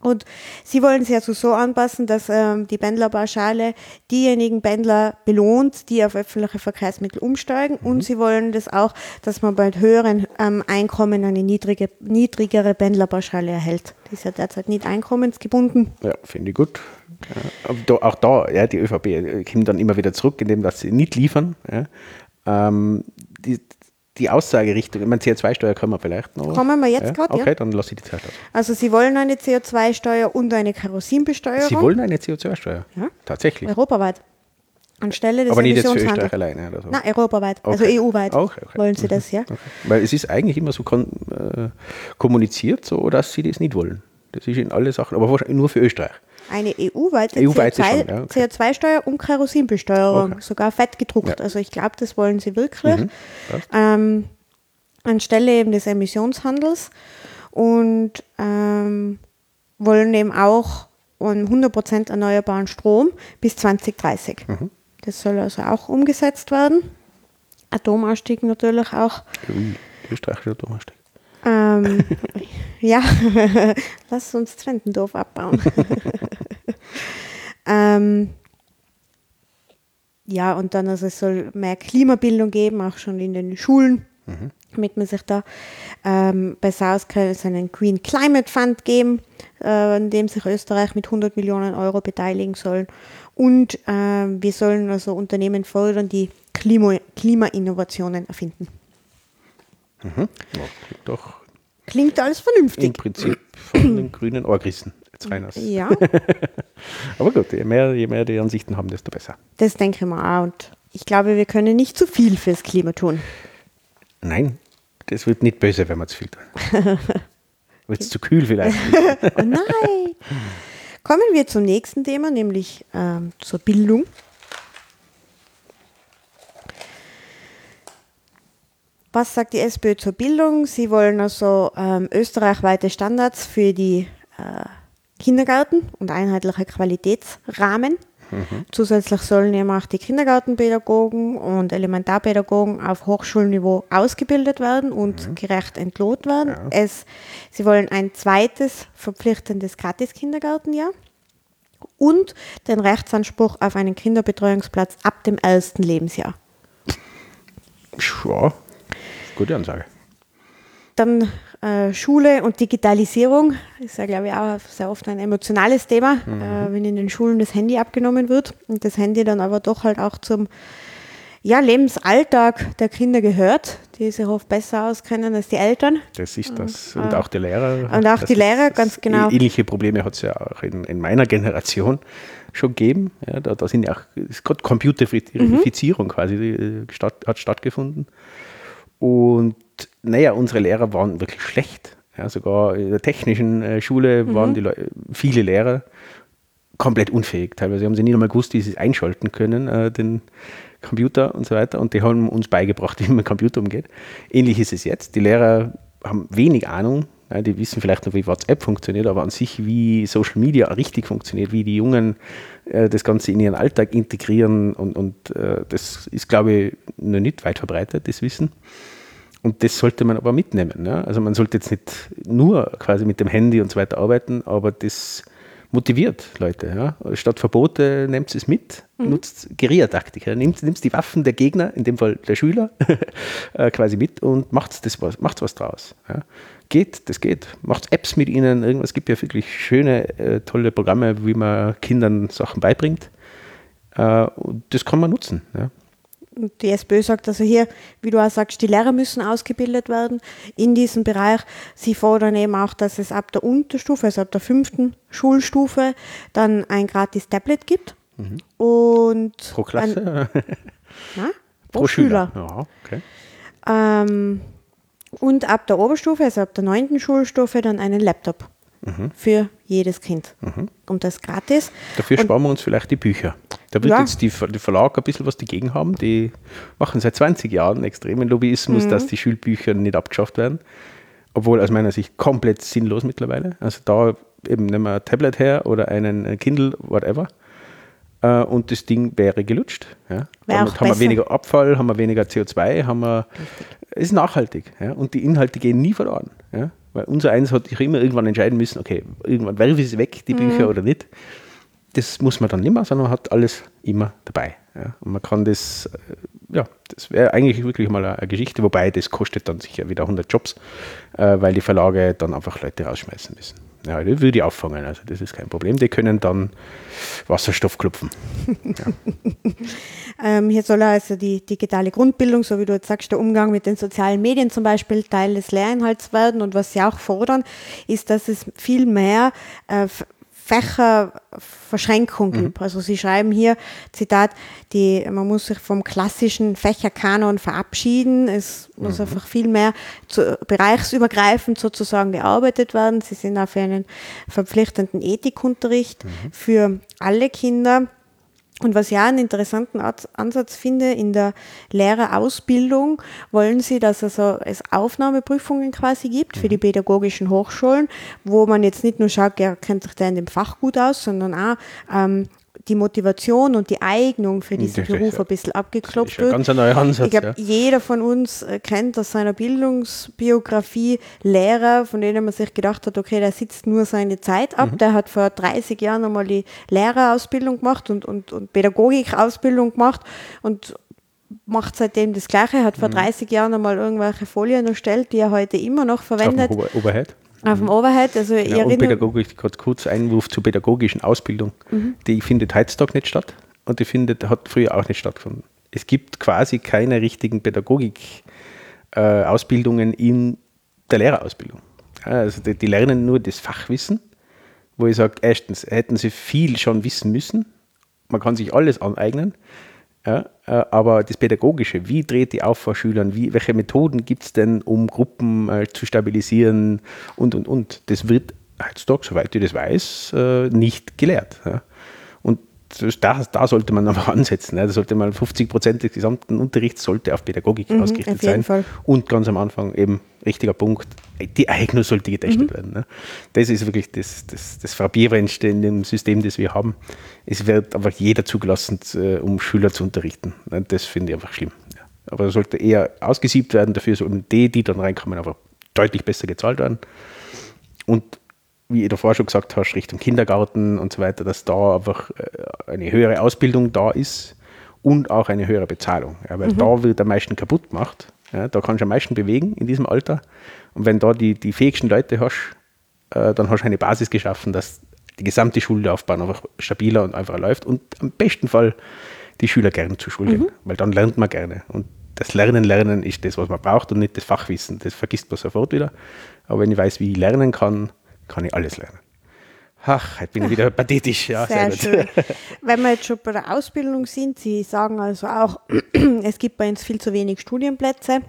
Und sie wollen es ja so, so anpassen, dass ähm, die Pendlerpauschale diejenigen Pendler belohnt, die auf öffentliche Verkehrsmittel umsteigen. Mhm. Und sie wollen das auch, dass man bei höheren ähm, Einkommen eine niedrige, niedrigere Pendlerpauschale erhält. Die ist ja derzeit nicht einkommensgebunden. Ja, finde ich gut. Ja, auch da, ja, die ÖVP äh, kommt dann immer wieder zurück, indem dass sie nicht liefern. Ja. Ähm, die, die Aussagerichtung, ich meine, CO2-Steuer können wir vielleicht noch. Kommen wir jetzt ja? gerade, Okay, ja. dann lasse ich die Zeit aus. Also Sie wollen eine CO2-Steuer und eine Kerosinbesteuerung? Sie wollen eine CO2-Steuer? Ja. Tatsächlich? Europaweit. Anstelle des Aber nicht jetzt für Österreich alleine oder so? Nein, europaweit, also okay. also EU-weit okay, okay. wollen Sie das, ja? Okay. Weil es ist eigentlich immer so äh, kommuniziert, so, dass Sie das nicht wollen. Das ist in alle Sachen, aber wahrscheinlich nur für Österreich eine EU-weite EU CO2-Steuer ja, okay. CO2 und Kerosinbesteuerung, okay. sogar fett gedruckt. Ja. Also ich glaube, das wollen sie wirklich. Mhm. Ähm, anstelle eben des Emissionshandels und ähm, wollen eben auch 100% erneuerbaren Strom bis 2030. Mhm. Das soll also auch umgesetzt werden. Atomausstieg natürlich auch. Österreichischer Atomausstieg. Ähm, ja, lass uns Trentendorf abbauen. ähm, ja, und dann also es soll mehr Klimabildung geben, auch schon in den Schulen, mhm. damit man sich da ähm, bei South es einen Green Climate Fund geben, äh, in dem sich Österreich mit 100 Millionen Euro beteiligen soll. Und äh, wir sollen also Unternehmen fördern, die Klima Klimainnovationen erfinden. Mhm. Ja, klingt doch. Klingt alles vernünftig. Im Prinzip von den grünen Ohrgrissen. Ja. Aber gut, je mehr, je mehr die Ansichten haben, desto besser. Das denke ich mal auch. Und ich glaube, wir können nicht zu viel fürs Klima tun. Nein, das wird nicht böse, wenn wir zu viel tun. Wird es zu kühl vielleicht? oh nein! Kommen wir zum nächsten Thema, nämlich ähm, zur Bildung. Was sagt die SPÖ zur Bildung? Sie wollen also ähm, österreichweite Standards für die äh, Kindergarten und einheitliche Qualitätsrahmen. Mhm. Zusätzlich sollen eben auch die Kindergartenpädagogen und Elementarpädagogen auf Hochschulniveau ausgebildet werden und mhm. gerecht entlohnt werden. Ja. Es, sie wollen ein zweites verpflichtendes Gratis-Kindergartenjahr und den Rechtsanspruch auf einen Kinderbetreuungsplatz ab dem ersten Lebensjahr. Ja, gute Ansage. Dann äh, Schule und Digitalisierung ist ja, glaube ich, auch sehr oft ein emotionales Thema, mhm. äh, wenn in den Schulen das Handy abgenommen wird und das Handy dann aber doch halt auch zum ja, Lebensalltag der Kinder gehört, die sich oft besser auskennen als die Eltern. Das ist das. Und, und auch die Lehrer. Und auch die Lehrer, ganz genau. Ähnliche Probleme hat es ja auch in, in, meiner Generation schon gegeben. Ja, da, da sind ja auch, ist gerade Computerifizierung mhm. quasi äh, statt, hat stattgefunden. Und naja, unsere Lehrer waren wirklich schlecht. Ja, sogar in der technischen äh, Schule mhm. waren die Le viele Lehrer komplett unfähig. Teilweise haben sie nicht einmal gewusst, wie sie es einschalten können, äh, den Computer und so weiter. Und die haben uns beigebracht, wie man mit Computer umgeht. Ähnlich ist es jetzt. Die Lehrer haben wenig Ahnung. Ja, die wissen vielleicht noch, wie WhatsApp funktioniert, aber an sich, wie Social Media richtig funktioniert, wie die Jungen äh, das Ganze in ihren Alltag integrieren. Und, und äh, das ist, glaube ich, noch nicht weit verbreitet, das Wissen. Und das sollte man aber mitnehmen. Ja? Also man sollte jetzt nicht nur quasi mit dem Handy und so weiter arbeiten, aber das motiviert Leute. Ja? Statt Verbote nehmt es mit, mhm. nutzt Guerillataktik. Ja? Nimmt, nimmt die Waffen der Gegner, in dem Fall der Schüler, äh, quasi mit und macht das was, macht's was draus. Ja? Geht, das geht. Macht Apps mit ihnen. Irgendwas es gibt ja wirklich schöne, äh, tolle Programme, wie man Kindern Sachen beibringt. Äh, das kann man nutzen. Ja? Die SPÖ sagt also hier, wie du auch sagst, die Lehrer müssen ausgebildet werden in diesem Bereich. Sie fordern eben auch, dass es ab der Unterstufe, also ab der fünften Schulstufe, dann ein gratis Tablet gibt. Mhm. Und pro Klasse? Ein, na, pro, pro, Schüler. Schüler. Ja, okay. Ähm, und ab der Oberstufe, also ab der neunten Schulstufe, dann einen Laptop mhm. für jedes Kind. Mhm. Und das gratis. Dafür und, sparen wir uns vielleicht die Bücher. Da wird ja. jetzt die, die Verlag ein bisschen was dagegen haben. Die machen seit 20 Jahren extremen Lobbyismus, mhm. dass die Schulbücher nicht abgeschafft werden. Obwohl aus meiner Sicht komplett sinnlos mittlerweile. Also da eben nehmen wir ein Tablet her oder einen Kindle, whatever. Äh, und das Ding wäre gelutscht. Ja. Damit haben wir weniger Abfall, haben wir weniger CO2, haben wir, es ist nachhaltig. Ja. Und die Inhalte gehen nie verloren. Ja. Weil unser eins hat sich immer irgendwann entscheiden müssen, okay, irgendwann werfe ich es weg, die Bücher mhm. oder nicht das muss man dann nicht mehr, sondern man hat alles immer dabei. Ja. Und man kann das, äh, ja, das wäre eigentlich wirklich mal eine Geschichte, wobei das kostet dann sicher wieder 100 Jobs, äh, weil die Verlage dann einfach Leute rausschmeißen müssen. Ja, das würde ich auffangen, also das ist kein Problem. Die können dann Wasserstoff klopfen. Ja. ähm, hier soll also die digitale Grundbildung, so wie du jetzt sagst, der Umgang mit den sozialen Medien zum Beispiel Teil des Lehrinhalts werden. Und was sie auch fordern, ist, dass es viel mehr äh, Fächerverschränkung mhm. gibt. Also Sie schreiben hier, Zitat, die, man muss sich vom klassischen Fächerkanon verabschieden. Es mhm. muss einfach viel mehr zu, bereichsübergreifend sozusagen gearbeitet werden. Sie sind auf einen verpflichtenden Ethikunterricht mhm. für alle Kinder. Und was ich auch einen interessanten Ansatz finde, in der Lehrerausbildung wollen sie, dass also es Aufnahmeprüfungen quasi gibt für die mhm. pädagogischen Hochschulen, wo man jetzt nicht nur schaut, ja, kennt sich der in dem Fach gut aus, sondern auch ähm, die Motivation und die Eignung für diesen Beruf ein bisschen abgeklopft wird. Ganz ein neuer Ansatz, ich glaube, ja. jeder von uns äh, kennt aus seiner Bildungsbiografie Lehrer, von denen man sich gedacht hat, okay, der sitzt nur seine Zeit ab. Mhm. Der hat vor 30 Jahren einmal die Lehrerausbildung gemacht und, und, und Pädagogikausbildung gemacht und macht seitdem das Gleiche, hat vor mhm. 30 Jahren einmal irgendwelche Folien erstellt, die er heute immer noch verwendet. Auf Oberhead? Auf dem Overhead, also ja, ich und pädagogisch, kurz, kurz Einwurf zur pädagogischen Ausbildung. Mhm. Die findet heutzutage nicht statt und die findet, hat früher auch nicht stattgefunden. Es gibt quasi keine richtigen Pädagogik-Ausbildungen äh, in der Lehrerausbildung. Also die, die, lernen nur das Fachwissen, wo ich sage, erstens hätten sie viel schon wissen müssen. Man kann sich alles aneignen. Ja, äh, aber das Pädagogische, wie dreht die auf vor Schülern, wie, welche Methoden gibt es denn, um Gruppen äh, zu stabilisieren und, und, und, das wird heutzutage, soweit ich das weiß, äh, nicht gelehrt. Ja. Da, da, sollte man aber ansetzen. Da sollte mal 50 Prozent des gesamten Unterrichts sollte auf Pädagogik mhm, ausgerichtet auf sein. Fall. Und ganz am Anfang eben richtiger Punkt, die Eignung sollte getestet mhm. werden. Ne? Das ist wirklich das, das, das Frappierendste in dem System, das wir haben. Es wird einfach jeder zugelassen, äh, um Schüler zu unterrichten. Ne? Das finde ich einfach schlimm. Ja. Aber sollte eher ausgesiebt werden, dafür sollen die, die dann reinkommen, aber deutlich besser gezahlt werden. Und wie ihr davor schon gesagt hast, Richtung Kindergarten und so weiter, dass da einfach äh, eine höhere Ausbildung da ist und auch eine höhere Bezahlung. Ja, weil mhm. da wird am meisten kaputt gemacht. Ja, da kannst du am meisten bewegen in diesem Alter. Und wenn da die, die fähigsten Leute hast, äh, dann hast du eine Basis geschaffen, dass die gesamte Schullaufbahn einfach stabiler und einfacher läuft und am besten Fall die Schüler gerne zur Schule mhm. gehen, weil dann lernt man gerne. Und das Lernen, Lernen ist das, was man braucht und nicht das Fachwissen. Das vergisst man sofort wieder. Aber wenn ich weiß, wie ich lernen kann, kann ich alles lernen. Ach, jetzt bin ich wieder pathetisch. Ja, sehr, sehr schön. Wenn wir jetzt schon bei der Ausbildung sind, Sie sagen also auch, es gibt bei uns viel zu wenig Studienplätze.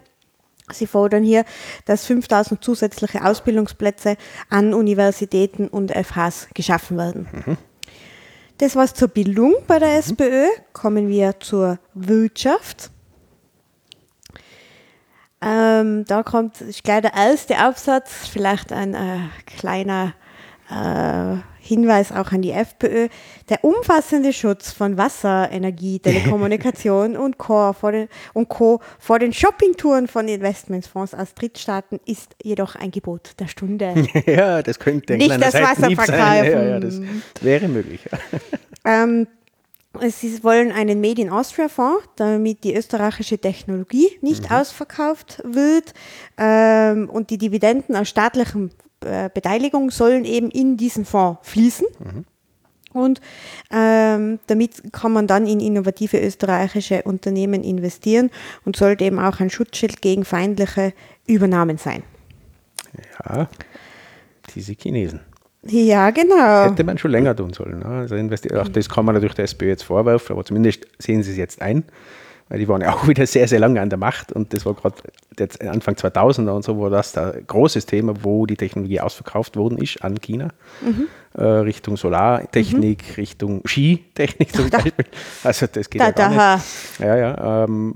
Sie fordern hier, dass 5000 zusätzliche Ausbildungsplätze an Universitäten und FHs geschaffen werden. Mhm. Das war's zur Bildung bei der mhm. SPÖ. Kommen wir zur Wirtschaft. Ähm, da kommt ich glaube, der erste Absatz, vielleicht ein äh, kleiner äh, Hinweis auch an die FPÖ. Der umfassende Schutz von Wasser, Energie, Telekommunikation und, Co. vor den, und Co. vor den Shoppingtouren von Investmentsfonds aus Drittstaaten ist jedoch ein Gebot der Stunde. Ja, das könnte ein Nicht das Wasser verkaufen. Ja, ja, das wäre möglich. Ähm, Sie wollen einen Made in Austria Fonds, damit die österreichische Technologie nicht mhm. ausverkauft wird. Ähm, und die Dividenden aus staatlichen äh, Beteiligung sollen eben in diesen Fonds fließen. Mhm. Und ähm, damit kann man dann in innovative österreichische Unternehmen investieren und sollte eben auch ein Schutzschild gegen feindliche Übernahmen sein. Ja, diese Chinesen. Ja, genau. Hätte man schon länger tun sollen. Ne? Also auch das kann man natürlich der SPÖ jetzt vorwerfen, aber zumindest sehen sie es jetzt ein. Weil die waren ja auch wieder sehr, sehr lange an der Macht und das war gerade Anfang 2000er und so, war das ein großes Thema, wo die Technologie ausverkauft worden ist an China. Mhm. Äh, Richtung Solartechnik, mhm. Richtung Skitechnik zum Beispiel. Also das geht da, ja gar da. nicht. Ja, ja, ähm,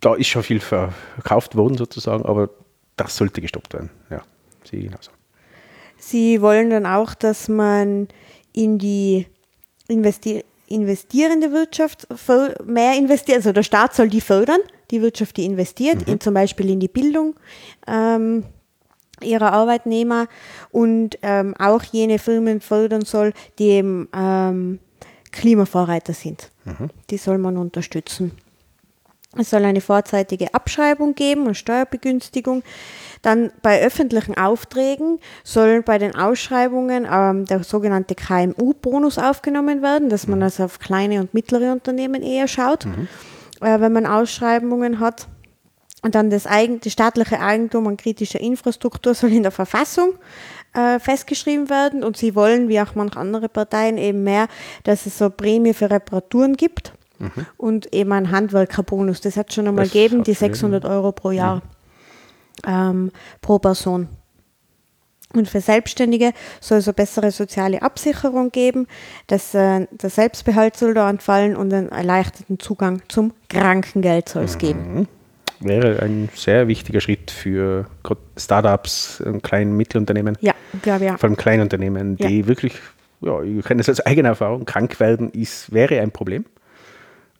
da ist schon viel verkauft worden sozusagen, aber das sollte gestoppt werden. Ja, sehe ich genauso. Sie wollen dann auch, dass man in die investi investierende Wirtschaft mehr investiert. Also der Staat soll die fördern, die Wirtschaft, die investiert, mhm. in, zum Beispiel in die Bildung ähm, ihrer Arbeitnehmer und ähm, auch jene Firmen fördern soll, die eben ähm, Klimavorreiter sind. Mhm. Die soll man unterstützen. Es soll eine vorzeitige Abschreibung geben, eine Steuerbegünstigung. Dann bei öffentlichen Aufträgen soll bei den Ausschreibungen ähm, der sogenannte KMU-Bonus aufgenommen werden, dass man also auf kleine und mittlere Unternehmen eher schaut, mhm. äh, wenn man Ausschreibungen hat. Und dann das, Eigen, das staatliche Eigentum an kritischer Infrastruktur soll in der Verfassung äh, festgeschrieben werden. Und sie wollen, wie auch manche andere Parteien, eben mehr, dass es so Prämie für Reparaturen gibt mhm. und eben ein Handwerkerbonus. Das hat schon einmal gegeben, die 600 Euro pro Jahr mhm. ähm, pro Person. Und für Selbstständige soll es eine bessere soziale Absicherung geben, dass äh, der Selbstbehalt soll da entfallen und einen erleichterten Zugang zum Krankengeld soll es mhm. geben. Wäre ein sehr wichtiger Schritt für Startups, kleinen Mittelunternehmen. Ja, glaube ja. Vor allem Kleinunternehmen, die ja. wirklich, ja, ich kenne das als eigene Erfahrung, krank werden ist, wäre ein Problem.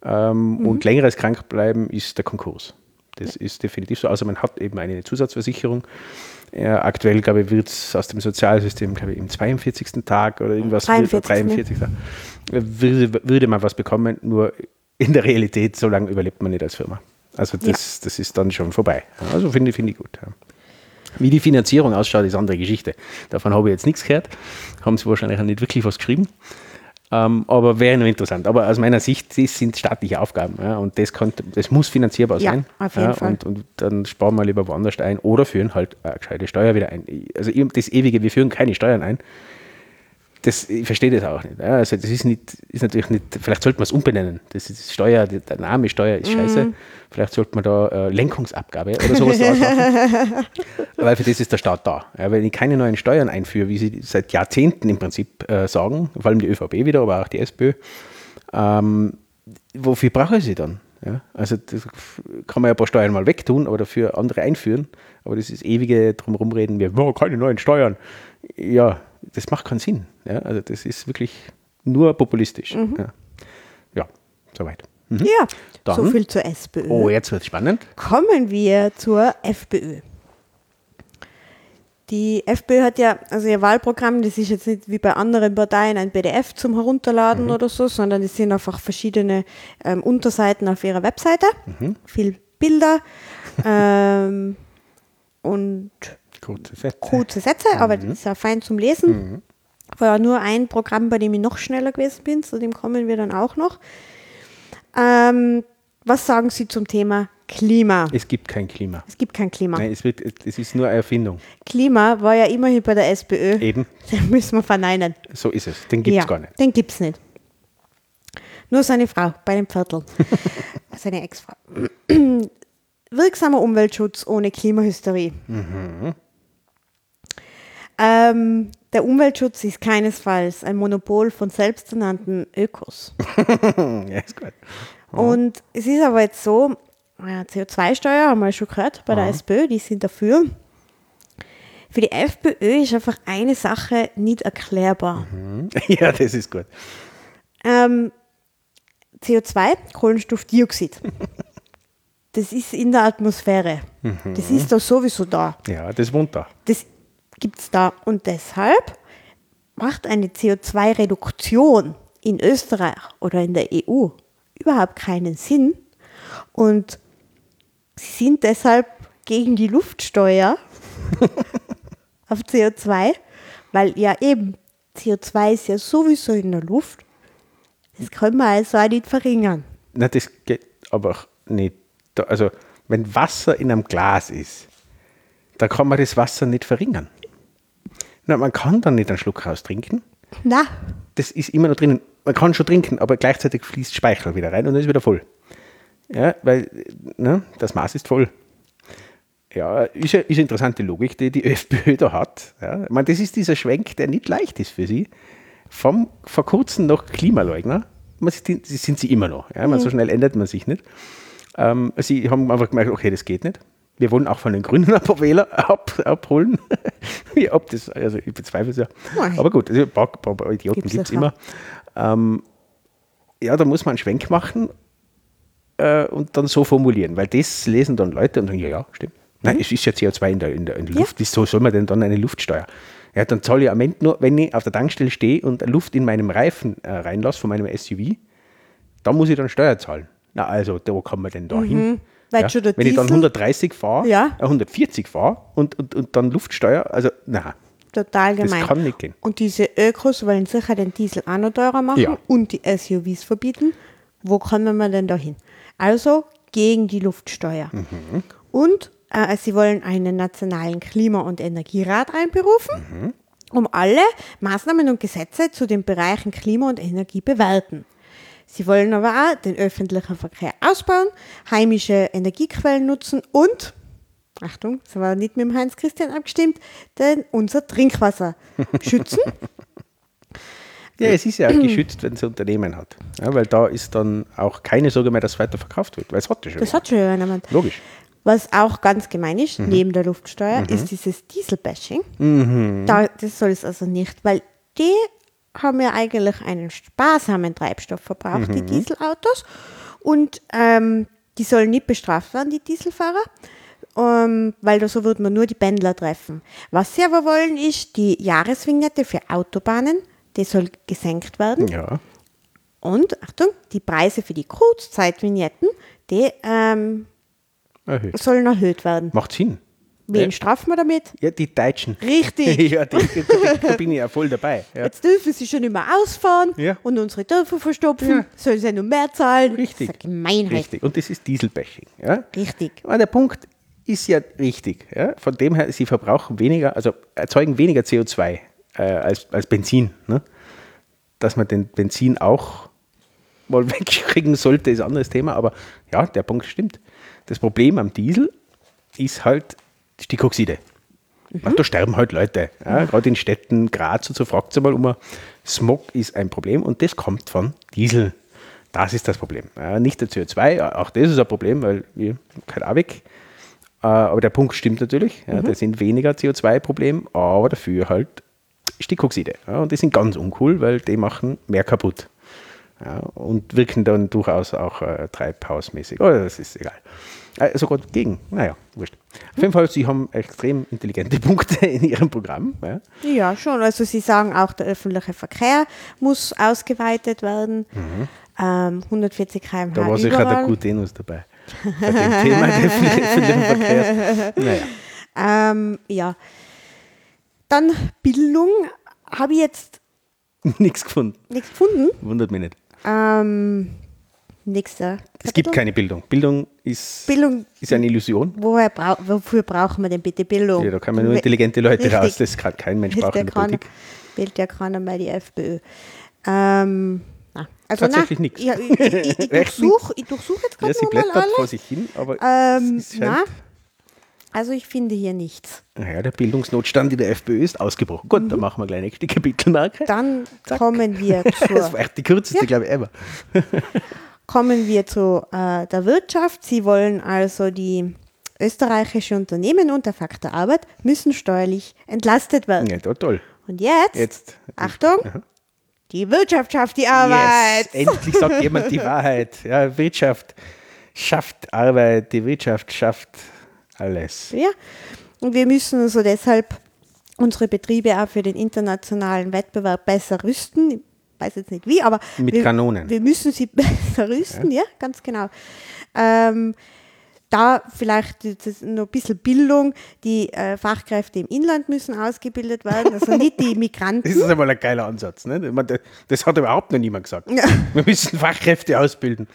Ähm, mhm. Und längeres Krankbleiben ist der Konkurs. Das ja. ist definitiv so. Also man hat eben eine Zusatzversicherung. Äh, aktuell, glaube ich, wird es aus dem Sozialsystem, glaube ich, im 42. Tag oder irgendwas, 43. 43. Ne? Würde, würde man was bekommen, nur in der Realität, so lange überlebt man nicht als Firma. Also das, ja. das ist dann schon vorbei. Also finde find ich gut. Ja. Wie die Finanzierung ausschaut, ist eine andere Geschichte. Davon habe ich jetzt nichts gehört. Haben sie wahrscheinlich auch nicht wirklich was geschrieben. Ähm, aber wäre nur interessant. Aber aus meiner Sicht, das sind staatliche Aufgaben. Ja, und das, könnte, das muss finanzierbar sein. Ja, auf jeden ja, Fall. Und, und, dann sparen wir lieber woanders ein oder führen halt eine gescheite Steuer wieder ein. Also das ewige, wir führen keine Steuern ein. Das, ich verstehe das auch nicht. Also das ist nicht, ist natürlich nicht, vielleicht sollte man es umbenennen. Das ist Steuer, der Name Steuer ist scheiße. Mhm. Vielleicht sollte man da äh, Lenkungsabgabe oder sowas draus machen. Weil für das ist der Staat da. Ja, wenn ich keine neuen Steuern einführe, wie sie seit Jahrzehnten im Prinzip äh, sagen, vor allem die ÖVP wieder, aber auch die SPÖ, ähm, wofür brauche ich sie dann? Ja, also das kann man ja ein paar Steuern mal wegtun oder für andere einführen, aber das ist ewige drumherumreden, wir oh, keine neuen Steuern. Ja, das macht keinen Sinn. Ja, also das ist wirklich nur populistisch. Mhm. Ja. ja, soweit. Mhm. Ja, Dann, so viel zur SPÖ. Oh, jetzt wird es spannend. Kommen wir zur FPÖ. Die FPÖ hat ja, also ihr Wahlprogramm, das ist jetzt nicht wie bei anderen Parteien ein PDF zum Herunterladen mhm. oder so, sondern es sind einfach verschiedene ähm, Unterseiten auf ihrer Webseite, mhm. viel Bilder ähm, und kurze Sätze, kurze Sätze aber mhm. das ist ja fein zum Lesen. Mhm. War ja nur ein Programm, bei dem ich noch schneller gewesen bin, zu dem kommen wir dann auch noch. Ähm, was sagen Sie zum Thema Klima. Es gibt kein Klima. Es gibt kein Klima. Nein, es, wird, es ist nur eine Erfindung. Klima war ja immerhin bei der SPÖ. Eben. Den müssen wir verneinen. So ist es. Den gibt es ja, gar nicht. Den gibt es nicht. Nur seine Frau bei dem Viertel. seine Ex-Frau. Wirksamer Umweltschutz ohne Klimahysterie. Mhm. Ähm, der Umweltschutz ist keinesfalls ein Monopol von selbsternannten Ökos. ja, ist gut. Und es ist aber jetzt so, CO2-Steuer haben wir schon gehört bei der SPÖ, die sind dafür. Für die FPÖ ist einfach eine Sache nicht erklärbar. Mhm. Ja, das ist gut. Ähm, CO2, Kohlenstoffdioxid. das ist in der Atmosphäre. Mhm. Das ist da sowieso da. Ja, das wohnt da. Das gibt es da. Und deshalb macht eine CO2-Reduktion in Österreich oder in der EU überhaupt keinen Sinn. Und Sie sind deshalb gegen die Luftsteuer auf CO2, weil ja eben CO2 ist ja sowieso in der Luft. Das können wir also auch nicht verringern. Na, das geht aber nicht. Also, wenn Wasser in einem Glas ist, da kann man das Wasser nicht verringern. Na, man kann dann nicht einen Schluck raus trinken. Na. Das ist immer noch drinnen. Man kann schon trinken, aber gleichzeitig fließt Speichel wieder rein und dann ist wieder voll. Ja, weil ne, das Maß ist voll. Ja, ist, eine, ist eine interessante Logik, die die ÖFPÖ da hat. Ja. Ich meine, das ist dieser Schwenk, der nicht leicht ist für sie. Vom, vor kurzem noch Klimaleugner, sind, sind sie immer noch. Ja. Man, mhm. So schnell ändert man sich nicht. Ähm, sie haben einfach gemerkt, okay, das geht nicht. Wir wollen auch von den Grünen ein paar Wähler ab, abholen. ja, ob das, also ich bezweifle es ja. Nein. Aber gut, also ein paar, paar Idioten gibt es immer. Ähm, ja, da muss man einen Schwenk machen äh, und dann so formulieren, weil das lesen dann Leute und sagen, ja, ja, stimmt. Nein, mhm. es ist ja CO2 in der, in der, in der Luft, wieso soll man denn dann eine Luftsteuer? Ja, dann zahle ich am Ende nur, wenn ich auf der Tankstelle stehe und Luft in meinem Reifen äh, reinlasse von meinem SUV, dann muss ich dann Steuer zahlen. Na, also, wo kann man denn da mhm. Hin? Ja, wenn Diesel, ich dann 130 fahre, ja. äh, 140 fahre und, und, und dann Luftsteuer, also, na. Total gemein. Das kann nicht gehen. Und diese Ökos wollen sicher den Diesel auch noch teurer machen ja. und die SUVs verbieten. Wo kommen wir denn da hin? Also gegen die Luftsteuer. Mhm. Und äh, sie wollen einen nationalen Klima- und Energierat einberufen, mhm. um alle Maßnahmen und Gesetze zu den Bereichen Klima und Energie bewerten. Sie wollen aber auch den öffentlichen Verkehr ausbauen, heimische Energiequellen nutzen und, Achtung, das war nicht mit dem Heinz-Christian abgestimmt, denn unser Trinkwasser schützen ja, es ist ja auch geschützt, wenn es ein Unternehmen hat. Ja, weil da ist dann auch keine Sorge mehr, dass es weiter verkauft wird, weil es hat ja schon. Das hat schon jemand. Logisch. Was auch ganz gemein ist, mhm. neben der Luftsteuer, mhm. ist dieses Dieselbashing. Mhm. Da, das soll es also nicht, weil die haben ja eigentlich einen sparsamen Treibstoffverbrauch, die mhm. Dieselautos. Und ähm, die sollen nicht bestraft werden, die Dieselfahrer. Ähm, weil da so wird man nur die Pendler treffen. Was sie aber wollen, ist die Jahresvignette für Autobahnen die soll gesenkt werden. Ja. Und, Achtung, die Preise für die Kurzzeitvignetten, die ähm, Erhöht. sollen erhöht werden. Macht Sinn. Wen ja. strafen wir damit? Ja, die Deutschen. Richtig. ja, die, die, da bin ich ja voll dabei. Ja. Jetzt dürfen sie schon immer ausfahren ja. und unsere Dörfer verstopfen. Sollen sie ja nur mehr zahlen. Richtig. Das ist eine Gemeinheit. Richtig. Und das ist Dieselbashing. Ja? Richtig. Aber der Punkt ist ja richtig. Ja? Von dem her, sie verbrauchen weniger, also erzeugen weniger CO2 äh, als, als Benzin. Ne? Dass man den Benzin auch mal wegkriegen sollte, ist ein anderes Thema. Aber ja, der Punkt stimmt. Das Problem am Diesel ist halt Stickoxide. Mhm. Da sterben halt Leute. Ja, Gerade in Städten, Graz und so, fragt sie mal um. Smog ist ein Problem und das kommt von Diesel. Das ist das Problem. Ja, nicht der CO2, auch das ist ein Problem, weil wir kein weg. Äh, aber der Punkt stimmt natürlich. Ja, mhm. Da sind weniger CO2-Problem, aber dafür halt Stickoxide. Ja, und die sind ganz uncool, weil die machen mehr kaputt. Ja, und wirken dann durchaus auch äh, treibhausmäßig. Oh, das ist egal. Äh, sogar gegen. Naja, wurscht. Auf jeden Fall, Sie haben extrem intelligente Punkte in Ihrem Programm. Ja. ja, schon. Also Sie sagen auch, der öffentliche Verkehr muss ausgeweitet werden. Mhm. Ähm, 140 km/h. Da war sicher der Gutenus dabei. Bei dem Thema des öffentlichen Verkehrs. Naja. Ähm, ja. Dann Bildung habe ich jetzt nichts gefunden. Nichts gefunden? Wundert mich nicht. Ähm, nächster. Es gibt keine Bildung. Bildung ist, Bildung, ist eine Illusion. Woher brau wofür brauchen wir denn bitte Bildung? Ja, da kann man nur intelligente Leute Richtig. raus. Das kann kein Mensch brauchen der Politik. Wählt ja keiner mehr die FPÖ. Ähm, also Tatsächlich nichts. Ja, ich, ich, ich durchsuche durchsuch jetzt gerade ja, mal alle. vor sich hin, aber ähm, na, also ich finde hier nichts. Naja, der Bildungsnotstand in der FPÖ ist ausgebrochen. Gut, mhm. dann machen wir gleich nächste Kapitelmarke. Dann Zack. kommen wir zur... das war echt die kürzeste, ja. glaube ich, ever. kommen wir zu äh, der Wirtschaft. Sie wollen also die österreichische Unternehmen unter Faktor Arbeit müssen steuerlich entlastet werden. Ja, toll. Und jetzt, jetzt. Achtung, Aha. die Wirtschaft schafft die Arbeit. Yes, endlich sagt jemand die Wahrheit. Ja, Wirtschaft schafft Arbeit, die Wirtschaft schafft alles. Ja, und wir müssen also deshalb unsere Betriebe auch für den internationalen Wettbewerb besser rüsten. Ich weiß jetzt nicht wie, aber mit wir, Kanonen. Wir müssen sie besser rüsten, ja, ja ganz genau. Ähm, da vielleicht noch ein bisschen Bildung. Die äh, Fachkräfte im Inland müssen ausgebildet werden, also nicht die Migranten. das ist einmal ein geiler Ansatz. Ne? Das hat überhaupt noch niemand gesagt. Ja. Wir müssen Fachkräfte ausbilden.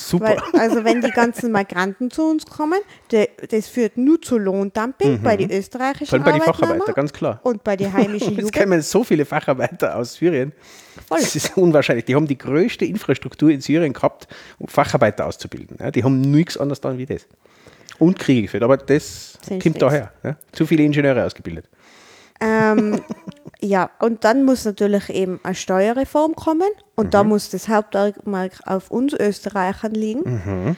Super. Weil, also wenn die ganzen Migranten zu uns kommen, de, das führt nur zu Lohndumping mhm. bei den österreichischen Vor allem bei den Facharbeitern, ganz klar. Und bei den heimischen Jugend. Es kommen so viele Facharbeiter aus Syrien. Voll. Das ist unwahrscheinlich. Die haben die größte Infrastruktur in Syrien gehabt, um Facharbeiter auszubilden. Ja, die haben nichts anderes dann wie das. Und Kriege geführt. Aber das Sind kommt daher. Ja? Zu viele Ingenieure ausgebildet. Ähm, ja, und dann muss natürlich eben eine Steuerreform kommen und mhm. da muss das Hauptaugenmerk auf uns Österreichern liegen. Mhm.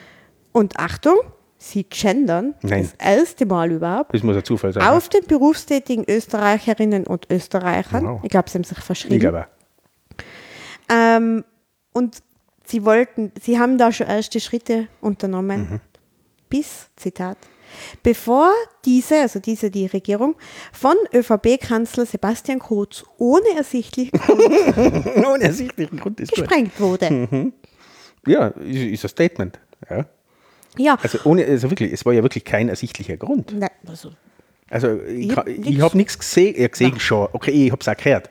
Und Achtung, sie gendern Nein. das erste Mal überhaupt. Das muss ein Zufall sein. Auf den berufstätigen Österreicherinnen und Österreichern. Wow. Ich glaube, sie haben sich verschrieben. Ich glaube. Ähm, und sie wollten, sie haben da schon erste Schritte unternommen. Mhm. Bis, Zitat, bevor diese, also diese die Regierung, von ÖVP-Kanzler Sebastian Kurz ohne ersichtlichen Grund, ohne ersichtlichen Grund gesprengt gut. wurde. Mhm. Ja, ist ein Statement. Ja. ja. Also, ohne, also wirklich, es war ja wirklich kein ersichtlicher Grund. Nein, also, also ich, ich, ich habe nichts gesehen, ja, gesehen schon, okay, ich habe es auch gehört.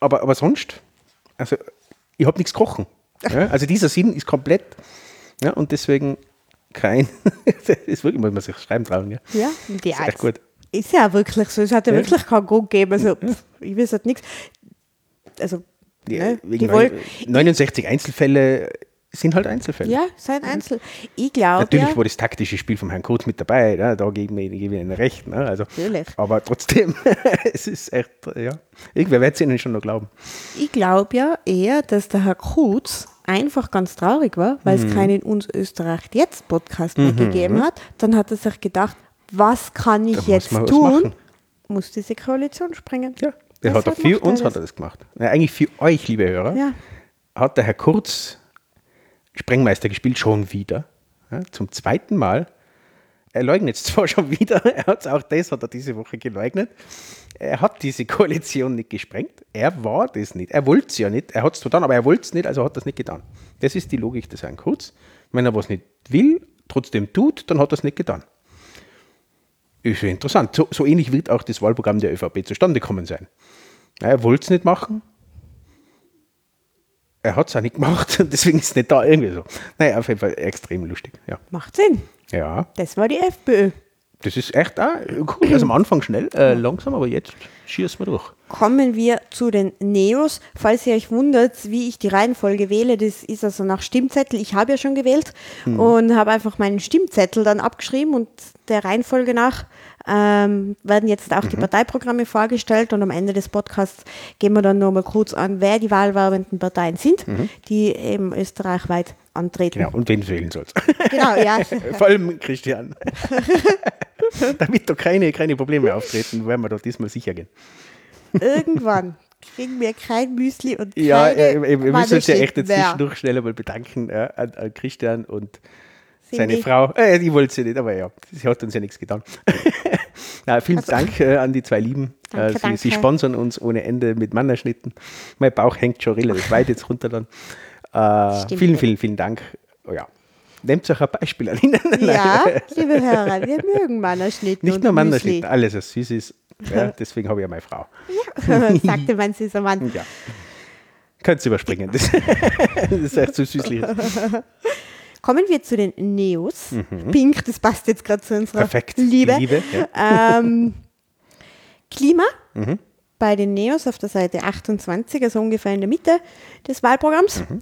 Aber, aber sonst, also ich habe nichts gerochen. Ja? Also dieser Sinn ist komplett, ja, und deswegen kein. das ist wirklich, muss man sich schreiben trauen. Ja, ja die ist echt gut. Ist ja wirklich so. Es hat ja, ja. wirklich keinen Grund gegeben. Also, ich weiß halt nichts. Also, ja, ne, die wollen, 69 Einzelfälle sind halt Einzelfälle. Ja, sind Einzel. Ich glaube. Natürlich ja, war das taktische Spiel von Herrn Kurz mit dabei, ne? da geben wir Ihnen recht. Ne? Also, Natürlich. Aber trotzdem, es ist echt, ja. Irgendwer wird es Ihnen schon noch glauben. Ich glaube ja eher, dass der Herr Kurz einfach ganz traurig war, weil mhm. es keinen Uns Österreich jetzt Podcast mehr mhm. gegeben hat. Dann hat er sich gedacht, was kann ich da jetzt tun? Muss diese Koalition springen. Ja, der hat für uns hat er das gemacht. Ja, eigentlich für euch, liebe Hörer, ja. hat der Herr Kurz Sprengmeister gespielt, schon wieder. Ja, zum zweiten Mal. Er leugnet es zwar schon wieder, er hat auch das hat er diese Woche geleugnet. Er hat diese Koalition nicht gesprengt. Er war das nicht. Er wollte es ja nicht. Er hat es getan, aber er wollte es nicht, also hat er es nicht getan. Das ist die Logik des Herrn Kurz. Wenn er was nicht will, trotzdem tut, dann hat er es nicht getan. Ist ja interessant. So, so, ähnlich wird auch das Wahlprogramm der ÖVP zustande kommen sein. Er wollte es nicht machen. Er hat es auch nicht gemacht und deswegen ist es nicht da irgendwie so. Naja, auf jeden Fall extrem lustig. Ja. Macht Sinn. Ja. Das war die FPÖ. Das ist echt auch cool. Also am Anfang schnell, äh, langsam, aber jetzt schießen wir durch. kommen wir zu den Neos. Falls ihr euch wundert, wie ich die Reihenfolge wähle, das ist also nach Stimmzettel. Ich habe ja schon gewählt mhm. und habe einfach meinen Stimmzettel dann abgeschrieben und der Reihenfolge nach ähm, werden jetzt auch mhm. die Parteiprogramme vorgestellt und am Ende des Podcasts gehen wir dann nochmal kurz an, wer die wahlwerbenden Parteien sind, mhm. die eben österreichweit antreten. Genau, und wen wählen sollst. Genau, ja. Vor allem Christian. Damit da keine, keine Probleme auftreten, werden wir doch diesmal sicher gehen. Irgendwann kriegen wir kein Müsli und keine Ja, äh, wir müssen uns ja echt jetzt zwischendurch schnell einmal bedanken äh, an, an Christian und seine die? Frau. Äh, die wollte sie nicht, aber ja, sie hat uns ja nichts getan. Na, vielen also, Dank äh, an die zwei Lieben. Danke, äh, sie, sie, sponsern uns ohne Ende mit Mannerschnitten. Mein Bauch hängt schon relativ weit jetzt runter dann. Äh, vielen, vielen, vielen Dank. Oh, ja. Nehmt euch ein Beispiel an ihnen. Ja, liebe Hörer, wir mögen Mannerschnitten. Nicht nur Mannerschnitten, alles, was süß ist. Ja, deswegen habe ich ja meine Frau. Ja, sagte mein süßer Mann. Ja. Könnt ihr überspringen, das, das ist echt zu süßlich. Kommen wir zu den Neos. Mhm. Pink, das passt jetzt gerade zu unserer Perfekt. Liebe. Liebe ja. ähm, Klima mhm. bei den Neos auf der Seite 28, also ungefähr in der Mitte des Wahlprogramms. Mhm.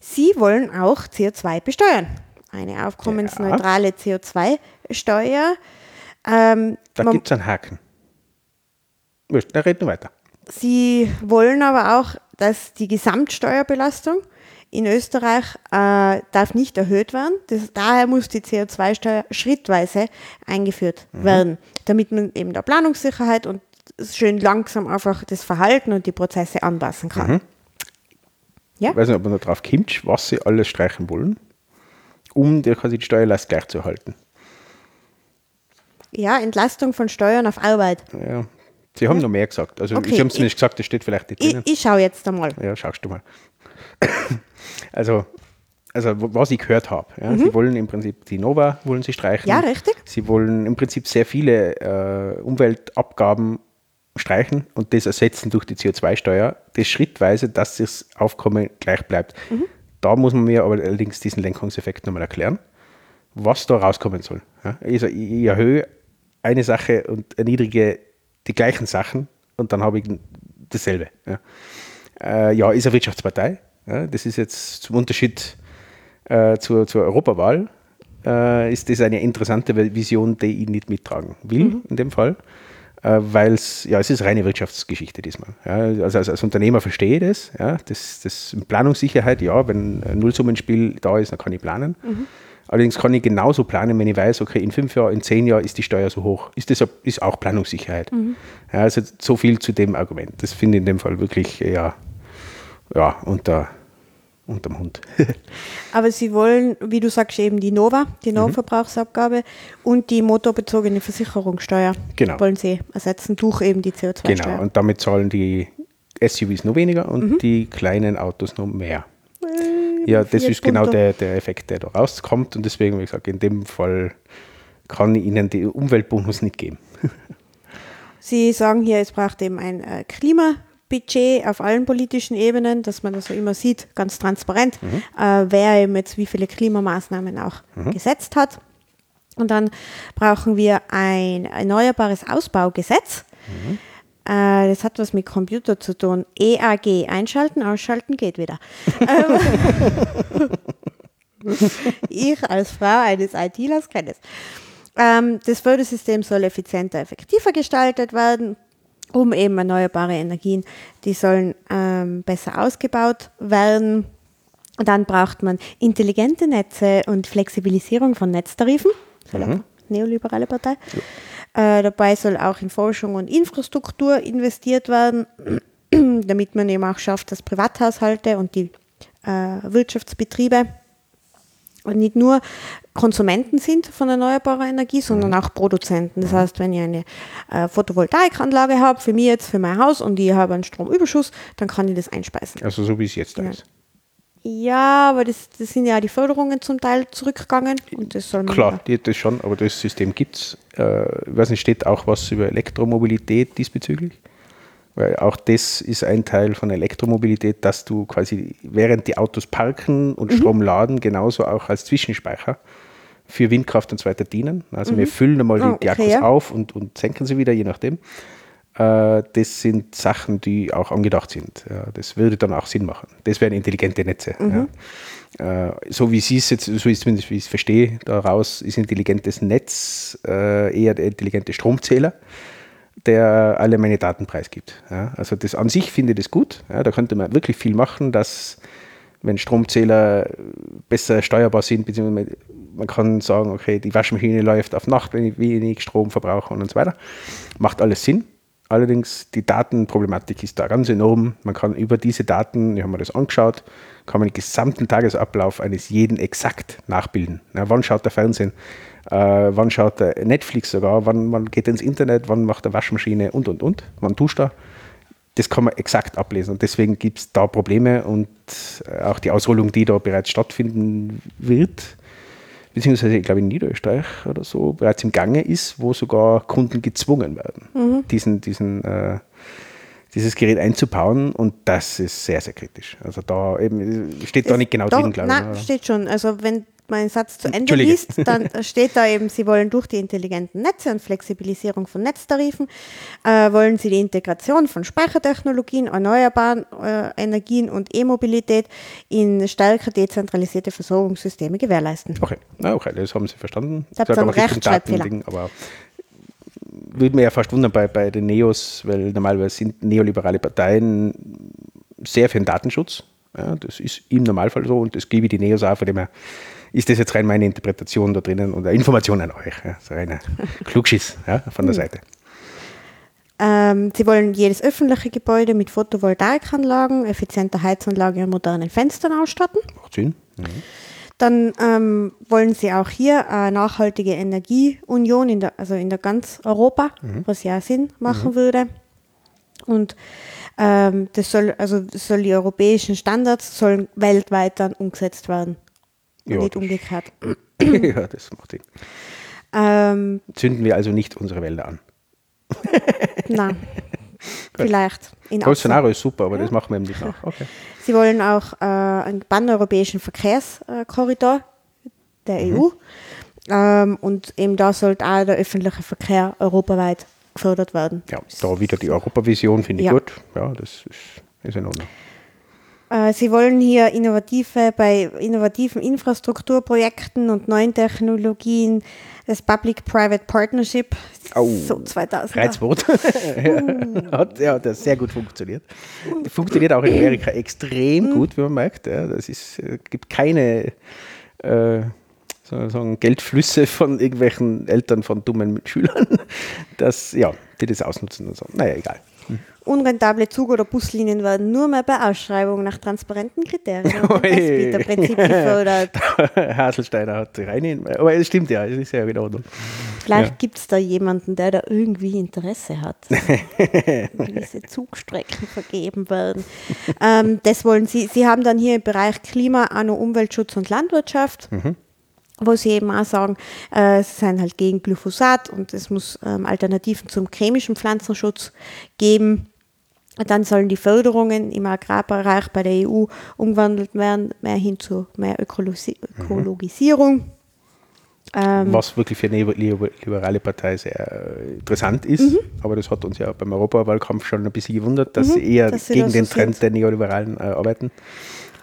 Sie wollen auch CO2 besteuern. Eine aufkommensneutrale ja. CO2-Steuer. Ähm, da gibt es einen Haken. Da reden wir weiter. Sie wollen aber auch, dass die Gesamtsteuerbelastung in Österreich äh, darf nicht erhöht werden. Das, daher muss die CO2-Steuer schrittweise eingeführt mhm. werden, damit man eben der Planungssicherheit und schön langsam einfach das Verhalten und die Prozesse anpassen kann. Mhm. Ja? Ich weiß nicht, ob man da drauf kommt, was sie alles streichen wollen, um die, quasi die Steuerlast gleich zu halten. Ja, Entlastung von Steuern auf Arbeit. Ja, Sie haben ja. noch mehr gesagt. Also okay. Sie haben es nicht gesagt, das steht vielleicht nicht drin. Ich, ich schaue jetzt einmal. Ja, schaust du mal. Also, also was ich gehört habe. Ja. Mhm. Sie wollen im Prinzip die Nova wollen sie streichen. Ja, richtig. Sie wollen im Prinzip sehr viele äh, Umweltabgaben streichen und das ersetzen durch die CO2-Steuer, das schrittweise, dass das Aufkommen gleich bleibt. Mhm. Da muss man mir aber allerdings diesen Lenkungseffekt nochmal erklären, was da rauskommen soll. Ja. Also ich erhöhe eine Sache und erniedrige die gleichen Sachen und dann habe ich dasselbe. Ja, äh, ja ist eine Wirtschaftspartei, ja, das ist jetzt zum Unterschied äh, zur, zur Europawahl, äh, ist das eine interessante Vision, die ich nicht mittragen will mhm. in dem Fall. Äh, Weil es, ja, es ist reine Wirtschaftsgeschichte diesmal. Ja, also als, als, Unternehmer verstehe ich das, ja, das, das Planungssicherheit, ja, wenn ein Nullsummenspiel da ist, dann kann ich planen. Mhm. Allerdings kann ich genauso planen, wenn ich weiß, okay, in fünf Jahren, in zehn Jahren ist die Steuer so hoch. Ist das ist auch Planungssicherheit. Mhm. Ja, also so viel zu dem Argument. Das finde ich in dem Fall wirklich ja, ja unter, unterm Hund. Aber Sie wollen, wie du sagst, eben die Nova, die mhm. Nahverbrauchsabgabe und die motorbezogene Versicherungssteuer genau. wollen Sie ersetzen durch eben die CO2-Steuer. Genau, und damit zahlen die SUVs noch weniger und mhm. die kleinen Autos noch mehr. Äh, ja, das ist genau der, der Effekt, der da rauskommt und deswegen, wie gesagt, in dem Fall kann ich Ihnen die Umweltbonus nicht geben. Sie sagen hier, es braucht eben ein äh, Klima, Budget auf allen politischen Ebenen, dass man das so immer sieht, ganz transparent, mhm. äh, wer eben jetzt wie viele Klimamaßnahmen auch mhm. gesetzt hat. Und dann brauchen wir ein erneuerbares Ausbaugesetz. Mhm. Äh, das hat was mit Computer zu tun. EAG, einschalten, ausschalten, geht wieder. Ich als Frau eines ITlers kenne es. Ähm, das Fördersystem soll effizienter, effektiver gestaltet werden um eben erneuerbare Energien, die sollen ähm, besser ausgebaut werden. dann braucht man intelligente Netze und Flexibilisierung von Netztarifen. Mhm. Neoliberale Partei. Ja. Äh, dabei soll auch in Forschung und Infrastruktur investiert werden, damit man eben auch schafft, dass Privathaushalte und die äh, Wirtschaftsbetriebe und nicht nur Konsumenten sind von erneuerbarer Energie, sondern mhm. auch Produzenten. Das heißt, wenn ich eine äh, Photovoltaikanlage habe, für mich jetzt, für mein Haus und ich habe einen Stromüberschuss, dann kann ich das einspeisen. Also so wie es jetzt da ja. ist. Ja, aber das, das, sind ja die Förderungen zum Teil zurückgegangen. Und das soll Klar, die, das schon, aber das System gibt es. Äh, ich weiß nicht, steht auch was über Elektromobilität diesbezüglich? Weil auch das ist ein Teil von Elektromobilität, dass du quasi während die Autos parken und mhm. Strom laden, genauso auch als Zwischenspeicher für Windkraft und so weiter dienen. Also mhm. wir füllen einmal die, die Akkus ja. auf und, und senken sie wieder, je nachdem. Äh, das sind Sachen, die auch angedacht sind. Ja, das würde dann auch Sinn machen. Das wären intelligente Netze. Mhm. Ja. Äh, so wie Sie es jetzt, so ist zumindest wie ich es verstehe, daraus ist intelligentes Netz äh, eher der intelligente Stromzähler, der alle meine Daten preisgibt. Also das an sich finde ich das gut. da könnte man wirklich viel machen, dass wenn Stromzähler besser steuerbar sind, beziehungsweise man kann sagen, okay, die Waschmaschine läuft auf Nacht, wenig Strom verbrauche und so weiter. Macht alles Sinn. Allerdings die Datenproblematik ist da ganz enorm. Man kann über diese Daten, ich habe mir das angeschaut, kann man den gesamten Tagesablauf eines jeden exakt nachbilden. Na, wann schaut der Fernsehen, äh, wann schaut der Netflix sogar, wann, wann geht er ins Internet, wann macht der Waschmaschine und und und, wann duscht er. Das kann man exakt ablesen und deswegen gibt es da Probleme und äh, auch die Ausrollung, die da bereits stattfinden wird, beziehungsweise ich glaube in Niederösterreich oder so bereits im Gange ist, wo sogar Kunden gezwungen werden, mhm. diesen, diesen, äh, dieses Gerät einzubauen und das ist sehr, sehr kritisch. Also da eben, steht da nicht genau doch, drin, glaube ich. Nein, steht schon. Also wenn meinen Satz zu Ende liest, dann steht da eben, Sie wollen durch die intelligenten Netze und Flexibilisierung von Netztarifen, äh, wollen Sie die Integration von Speichertechnologien, erneuerbaren äh, Energien und E-Mobilität in stärker dezentralisierte Versorgungssysteme gewährleisten. Okay, Na, okay das haben Sie verstanden. Ich habe einen Rechtschreibfehler. Aber würde mir ja fast wundern bei, bei den Neos, weil normalerweise sind neoliberale Parteien sehr für den Datenschutz. Ja, das ist im Normalfall so und das gebe ich die Neos auch, von dem her ist das jetzt rein meine Interpretation da drinnen oder Information an euch. Ja, so reiner Klugschiss ja, von der hm. Seite. Ähm, sie wollen jedes öffentliche Gebäude mit Photovoltaikanlagen, effizienter Heizanlage und modernen Fenstern ausstatten. Macht Sinn. Mhm. Dann ähm, wollen sie auch hier eine nachhaltige Energieunion, in der, also in der ganz Europa, mhm. was ja Sinn machen mhm. würde. Und ähm, das soll, also das soll die europäischen Standards sollen weltweit dann umgesetzt werden ja, nicht umgekehrt. ja, das macht Sinn. Ähm, Zünden wir also nicht unsere Wälder an. Nein. Vielleicht. In Bolsonaro ist super, aber ja. das machen wir eben nicht nach. Okay. Sie wollen auch äh, einen paneuropäischen Verkehrskorridor der mhm. EU. Ähm, und eben da sollte auch der öffentliche Verkehr europaweit gefördert werden. Ja, da wieder die Europavision finde ich ja. gut. Ja, das ist, ist in Ordnung. Äh, sie wollen hier innovative, bei innovativen Infrastrukturprojekten und neuen Technologien das Public-Private Partnership, oh, so 2000. Reizwort. Hat, ja, das sehr gut funktioniert. Funktioniert auch in Amerika extrem gut, wie man merkt. Ja, das ist, äh, gibt keine äh, sozusagen Geldflüsse von irgendwelchen Eltern von dummen Schülern, das, ja, die das ausnutzen und so. Naja, egal. Unrentable Zug- oder Buslinien werden nur mehr bei Ausschreibungen nach transparenten Kriterien und Anbieterprinzip gefördert. Haselsteiner hat rein, aber es stimmt ja, es ist ja in Ordnung. Vielleicht ja. gibt es da jemanden, der da irgendwie Interesse hat, wie diese Zugstrecken vergeben werden. Ähm, das wollen Sie. Sie haben dann hier im Bereich Klima, Anno, Umweltschutz und Landwirtschaft. Mhm wo sie eben auch sagen, äh, sie sind halt gegen Glyphosat und es muss ähm, Alternativen zum chemischen Pflanzenschutz geben. Dann sollen die Förderungen im Agrarbereich bei der EU umgewandelt werden, mehr hin zu mehr Ökologisi mhm. Ökologisierung. Ähm, Was wirklich für eine liberale Partei sehr äh, interessant ist, mhm. aber das hat uns ja beim Europawahlkampf schon ein bisschen gewundert, dass mhm, sie eher dass gegen sie den so Trend sind. der Neoliberalen äh, arbeiten.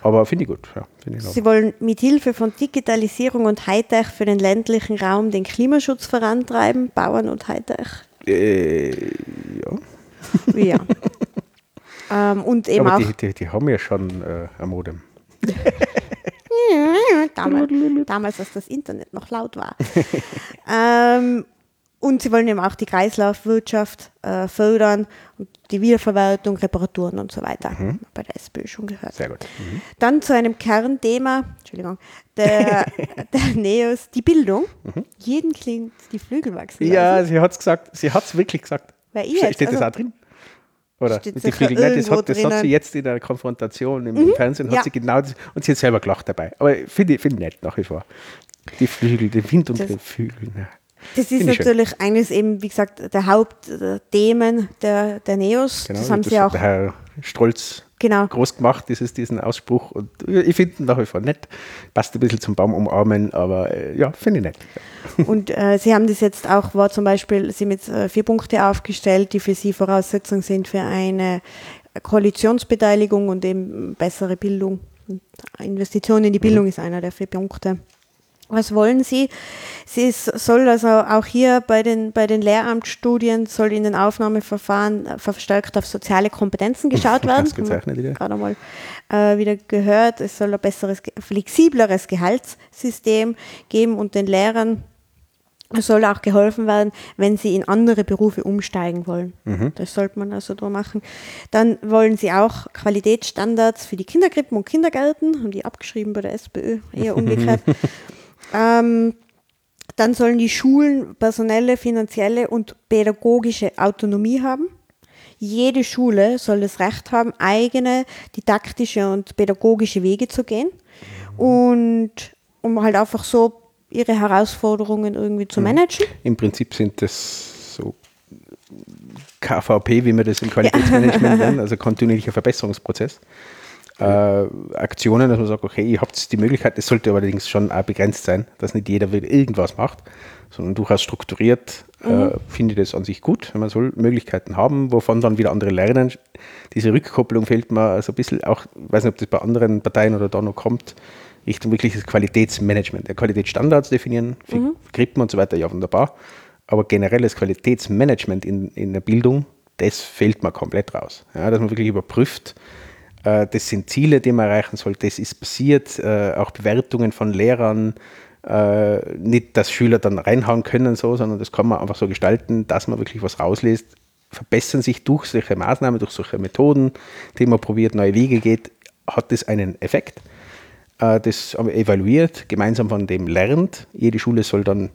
Aber finde ich gut. Ja, find ich Sie wollen mit Hilfe von Digitalisierung und Hightech für den ländlichen Raum den Klimaschutz vorantreiben, Bauern und Hightech. Äh, ja. Ja. ähm, und eben Aber auch die, die, die, haben ja schon äh, ein Modem. damals, damals, als das Internet noch laut war. ähm, und sie wollen eben auch die Kreislaufwirtschaft äh, fördern und die Wiederverwertung, Reparaturen und so weiter. Mhm. Bei der SPÖ schon gehört. Sehr gut. Mhm. Dann zu einem Kernthema, Entschuldigung, der, der Neos, die Bildung. Mhm. Jeden klingt die Flügel wachsen. Ja, sie hat es gesagt, sie hat es wirklich gesagt. Wer ich Steht also, das auch drin? Oder mit die Flügel. Nein, das, hat, das hat sie jetzt in der Konfrontation im mhm. Fernsehen, hat ja. sie genau das, und sie hat selber gelacht dabei. Aber finde ich find nett nach wie vor. Die Flügel, der Wind und die Flügel. Ja. Das ist natürlich schön. eines eben, wie gesagt, der Hauptthemen der, der Neos. Genau, das haben sie auch. Herr Strolz genau. groß gemacht, dieses, diesen Ausspruch. Und ich finde ihn nach wie vor nett. Passt ein bisschen zum Baum umarmen, aber äh, ja, finde ich nett. Und äh, Sie haben das jetzt auch, war zum Beispiel, Sie haben jetzt äh, vier Punkte aufgestellt, die für Sie Voraussetzung sind für eine Koalitionsbeteiligung und eben bessere Bildung. Investition in die Bildung mhm. ist einer der vier Punkte. Was wollen Sie? Sie soll also auch hier bei den, bei den Lehramtsstudien soll in den Aufnahmeverfahren äh, verstärkt auf soziale Kompetenzen geschaut werden. Das gezeichnet wieder. Gerade mal äh, wieder gehört. Es soll ein besseres, flexibleres Gehaltssystem geben und den Lehrern soll auch geholfen werden, wenn sie in andere Berufe umsteigen wollen. Mhm. Das sollte man also da machen. Dann wollen sie auch Qualitätsstandards für die Kinderkrippen und Kindergärten, haben die abgeschrieben bei der SPÖ, eher umgekehrt. ähm, dann sollen die Schulen personelle, finanzielle und pädagogische Autonomie haben. Jede Schule soll das Recht haben, eigene didaktische und pädagogische Wege zu gehen. Und um halt einfach so ihre Herausforderungen irgendwie zu mhm. managen? Im Prinzip sind das so KVP, wie wir das im Qualitätsmanagement nennen, also kontinuierlicher Verbesserungsprozess. Äh, Aktionen, dass man sagt, okay, ihr habt die Möglichkeit, es sollte allerdings schon auch begrenzt sein, dass nicht jeder irgendwas macht, sondern durchaus strukturiert äh, mhm. äh, finde ich das an sich gut. Man soll Möglichkeiten haben, wovon dann wieder andere lernen. Diese Rückkopplung fehlt mir so ein bisschen auch, ich weiß nicht, ob das bei anderen Parteien oder da noch kommt, Richtung wirkliches Qualitätsmanagement. Der Qualitätsstandards definieren, für mhm. Krippen und so weiter, ja wunderbar. Aber generelles Qualitätsmanagement in, in der Bildung, das fällt mir komplett raus. Ja, dass man wirklich überprüft, das sind Ziele, die man erreichen soll, das ist passiert, äh, auch Bewertungen von Lehrern, äh, nicht, dass Schüler dann reinhauen können, so, sondern das kann man einfach so gestalten, dass man wirklich was rauslässt, verbessern sich durch solche Maßnahmen, durch solche Methoden, die man probiert, neue Wege geht, hat das einen Effekt. Äh, das evaluiert, gemeinsam von dem lernt. Jede Schule soll dann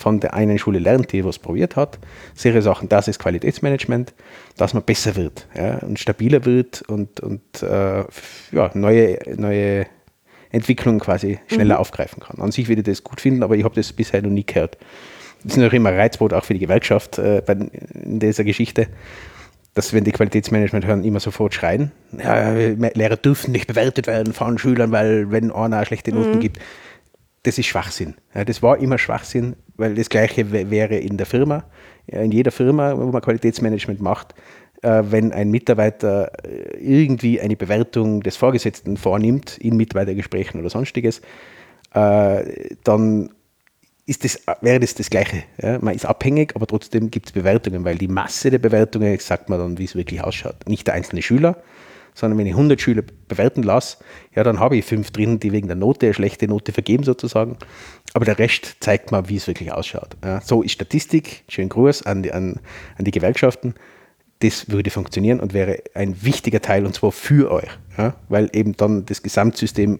von der einen Schule lernen, die was probiert hat. Sichere Sachen, das ist Qualitätsmanagement, dass man besser wird ja, und stabiler wird und, und äh, ja, neue, neue Entwicklungen quasi schneller mhm. aufgreifen kann. An sich würde ich das gut finden, aber ich habe das bisher noch nie gehört. Das ist natürlich immer ein Reizboot auch für die Gewerkschaft äh, bei, in dieser Geschichte dass wenn die Qualitätsmanagement hören, immer sofort schreien. Ja, Lehrer dürfen nicht bewertet werden von Schülern, weil wenn einer schlechte Noten mhm. gibt. Das ist Schwachsinn. Ja, das war immer Schwachsinn, weil das Gleiche wäre in der Firma. In jeder Firma, wo man Qualitätsmanagement macht, äh, wenn ein Mitarbeiter äh, irgendwie eine Bewertung des Vorgesetzten vornimmt, in Mitarbeitergesprächen oder sonstiges, äh, dann ist das, wäre das das Gleiche. Ja? Man ist abhängig, aber trotzdem gibt es Bewertungen, weil die Masse der Bewertungen sagt man dann, wie es wirklich ausschaut. Nicht der einzelne Schüler, sondern wenn ich 100 Schüler bewerten lasse, ja, dann habe ich fünf drin, die wegen der Note eine schlechte Note vergeben sozusagen. Aber der Rest zeigt mal, wie es wirklich ausschaut. Ja, so ist Statistik. Schönen Gruß an die, an, an die Gewerkschaften. Das würde funktionieren und wäre ein wichtiger Teil und zwar für euch, ja, weil eben dann das Gesamtsystem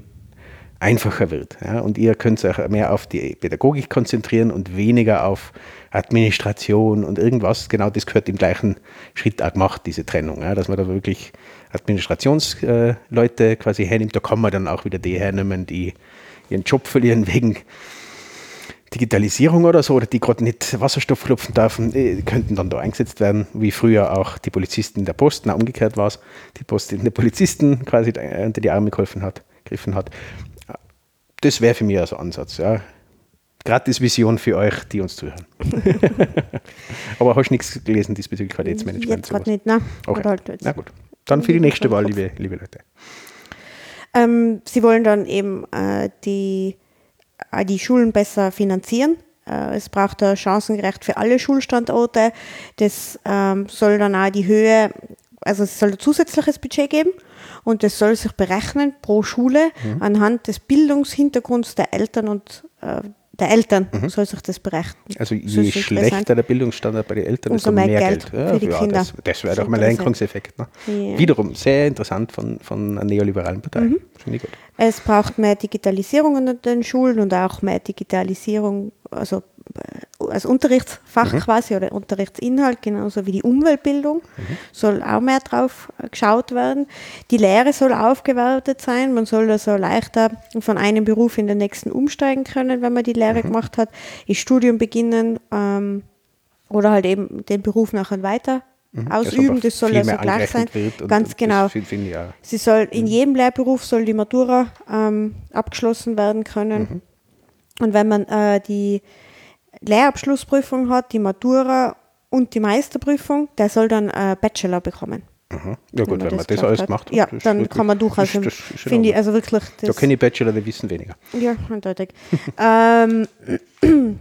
einfacher wird. Ja? Und ihr könnt euch mehr auf die Pädagogik konzentrieren und weniger auf Administration und irgendwas. Genau das gehört im gleichen Schritt auch gemacht, diese Trennung. Ja? Dass man da wirklich Administrationsleute quasi hernimmt. Da kann man dann auch wieder die hernehmen, die ihren Job verlieren wegen Digitalisierung oder so, oder die gerade nicht Wasserstoff klopfen dürfen, äh, könnten dann da eingesetzt werden, wie früher auch die Polizisten der Post, na umgekehrt war es, die Post den Polizisten quasi unter die Arme geholfen hat, gegriffen hat das wäre für mich also Ansatz. Ja. Gratis Vision für euch, die uns zuhören. Aber hast du nichts gelesen diesbezüglich Qualitätsmanagement? Jetzt gerade nicht, ne? Okay. Halt Na gut. Dann für die nächste Wahl, liebe, liebe Leute. Ähm, Sie wollen dann eben äh, die, äh, die Schulen besser finanzieren. Äh, es braucht da chancengerecht für alle Schulstandorte. Das ähm, soll dann auch die Höhe, also es soll ein zusätzliches Budget geben und das soll sich berechnen pro Schule mhm. anhand des Bildungshintergrunds der Eltern und äh, der Eltern mhm. soll sich das berechnen. Also je schlechter der Bildungsstandard bei den Eltern, umso mehr, Geld, Geld. Ja, für die ja, Kinder. Das, das wäre doch mal ein Lenkungseffekt. Ne? Ja. Wiederum sehr interessant von, von einer neoliberalen Partei. Mhm. Finde ich gut. Es braucht mehr Digitalisierung in den Schulen und auch mehr Digitalisierung, also als Unterrichtsfach mhm. quasi oder Unterrichtsinhalt, genauso wie die Umweltbildung, mhm. soll auch mehr drauf geschaut werden. Die Lehre soll aufgewertet sein. Man soll also leichter von einem Beruf in den nächsten umsteigen können, wenn man die Lehre mhm. gemacht hat, das Studium beginnen ähm, oder halt eben den Beruf nachher weiter mhm. ausüben. Das soll also gleich sein. Ganz genau. Ich, ja. Sie soll in mhm. jedem Lehrberuf soll die Matura ähm, abgeschlossen werden können. Mhm. Und wenn man äh, die Lehrabschlussprüfung hat, die Matura und die Meisterprüfung, der soll dann äh, Bachelor bekommen. Aha. Ja gut, wenn, wenn man das, das alles gemacht hat. Ja, dann kann man durchaus, finde ich, also wirklich. da kenne ich Bachelor, die wissen weniger. Ja, eindeutig. ähm,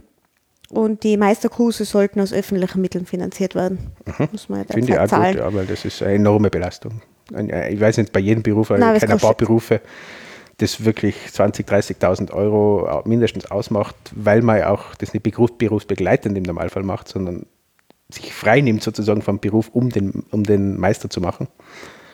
und die Meisterkurse sollten aus öffentlichen Mitteln finanziert werden. Mhm. Muss man ja Finde ich auch zahlen. gut, ja, weil das ist eine enorme Belastung. Äh, ich weiß nicht, bei jedem Beruf, aber ich kenne ein paar Berufe, das wirklich 20.000, 30.000 Euro mindestens ausmacht, weil man ja auch das nicht berufsbegleitend im Normalfall macht, sondern sich frei nimmt sozusagen vom Beruf, um den, um den Meister zu machen.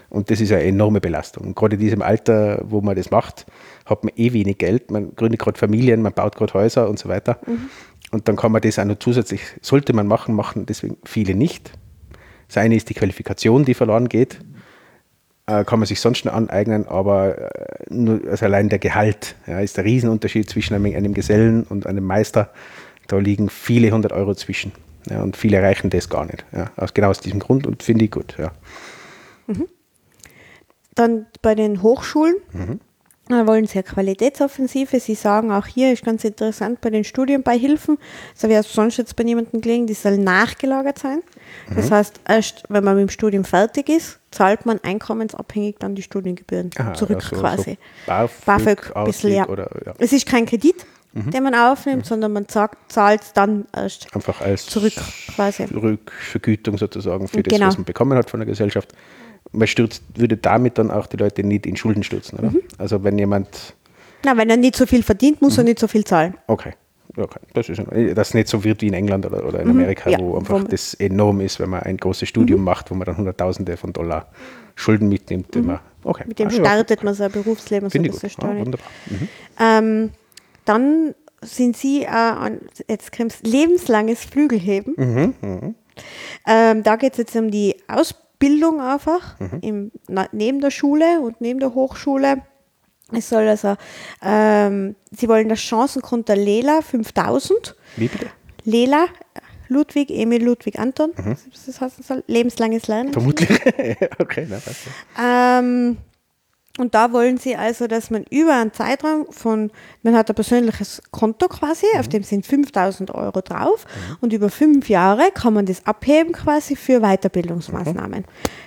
Und das ist eine enorme Belastung. Und gerade in diesem Alter, wo man das macht, hat man eh wenig Geld. Man gründet gerade Familien, man baut gerade Häuser und so weiter. Mhm. Und dann kann man das auch noch zusätzlich, sollte man machen, machen deswegen viele nicht. Das eine ist die Qualifikation, die verloren geht. Äh, kann man sich sonst noch aneignen, aber äh, nur, also allein der Gehalt ja, ist der Riesenunterschied zwischen einem, einem Gesellen und einem Meister. Da liegen viele hundert Euro zwischen. Ja, und viele erreichen das gar nicht. Ja, aus, genau aus diesem Grund und finde ich gut. Ja. Mhm. Dann bei den Hochschulen. Mhm. Wollen eine Qualitätsoffensive. Sie sagen auch hier, ist ganz interessant bei den Studienbeihilfen, das habe ich sonst jetzt bei niemandem gelegen, die sollen nachgelagert sein. Das mhm. heißt, erst wenn man mit dem Studium fertig ist, zahlt man einkommensabhängig dann die Studiengebühren Aha, zurück ja, so, quasi. So BAföG, BAföG ein bisschen, ja. Oder, ja. Es ist kein Kredit, mhm. den man aufnimmt, mhm. sondern man zahlt es dann erst Einfach als zurück quasi. Rückvergütung sozusagen für genau. das, was man bekommen hat von der Gesellschaft. Man stürzt, würde damit dann auch die Leute nicht in Schulden stürzen, oder? Mhm. Also wenn jemand... Na, wenn er nicht so viel verdient, muss er mhm. nicht so viel zahlen. Okay. Okay. Das ist das nicht so wird wie in England oder, oder in mhm. Amerika, ja, wo einfach das enorm ist, wenn man ein großes Studium mhm. macht, wo man dann Hunderttausende von Dollar Schulden mitnimmt. Mhm. Immer. Okay. Mit dem ah, startet ja. man sein Berufsleben. Finde so ich gut. Ah, wunderbar. Ähm, dann sind Sie äh, an, jetzt kommt's, lebenslanges Flügelheben. Mhm, mh. ähm, da geht es jetzt um die Ausbildung einfach mhm. im, na, neben der Schule und neben der Hochschule. Es soll also, ähm, Sie wollen das Chancenkonto Lela 5000. Wie bitte? Lela, Ludwig, Emil, Ludwig, Anton. Mhm. Das heißt, soll lebenslanges Lernen. Vermutlich. okay, na, ähm, und da wollen sie also, dass man über einen Zeitraum von, man hat ein persönliches Konto quasi, mhm. auf dem sind 5000 Euro drauf mhm. und über fünf Jahre kann man das abheben quasi für Weiterbildungsmaßnahmen. Mhm.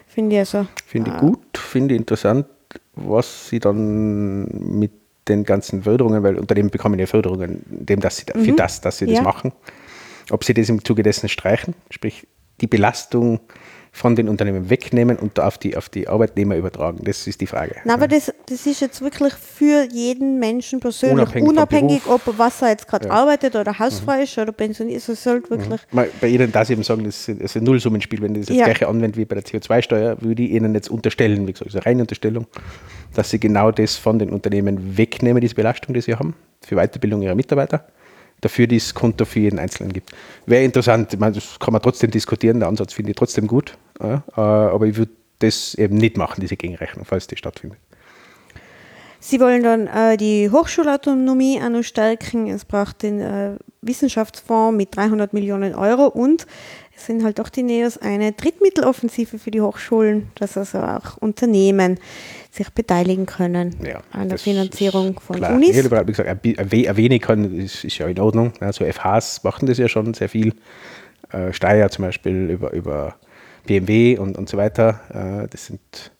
Finde ich also. Finde ich äh, gut, finde ich interessant, was sie dann mit den ganzen Förderungen, weil Unternehmen bekommen ja Förderungen, dem, dass sie, für mhm. das, dass sie ja. das machen. Ob sie das im Zuge dessen streichen, sprich die Belastung von den Unternehmen wegnehmen und auf die, auf die Arbeitnehmer übertragen? Das ist die Frage. Na, aber das, das ist jetzt wirklich für jeden Menschen persönlich, unabhängig, unabhängig ob was er jetzt gerade ja. arbeitet oder hausfrei mhm. ist oder pensioniert ist. Es sollte mhm. wirklich. Mhm. Bei Ihnen darf ich eben sagen, das ist ein Nullsummenspiel. Wenn ich das ja. gleiche anwende wie bei der CO2-Steuer, würde ich Ihnen jetzt unterstellen, wie gesagt, also reine Unterstellung, dass Sie genau das von den Unternehmen wegnehmen, diese Belastung, die Sie haben, für Weiterbildung Ihrer Mitarbeiter dafür dieses Konto für jeden Einzelnen gibt. Wäre interessant, ich meine, das kann man trotzdem diskutieren, der Ansatz finde ich trotzdem gut, ja, äh, aber ich würde das eben nicht machen, diese Gegenrechnung, falls die stattfindet. Sie wollen dann äh, die Hochschulautonomie auch noch stärken. Es braucht den äh, Wissenschaftsfonds mit 300 Millionen Euro und es sind halt auch die NEOS eine Drittmitteloffensive für die Hochschulen, dass also auch Unternehmen sich beteiligen können ja, an der Finanzierung von klar. Unis. Ich habe gesagt, ein wenig kann, ist, ist ja in Ordnung. Also FHs machen das ja schon sehr viel. Äh, Steyr zum Beispiel über, über BMW und, und so weiter. Äh, das sind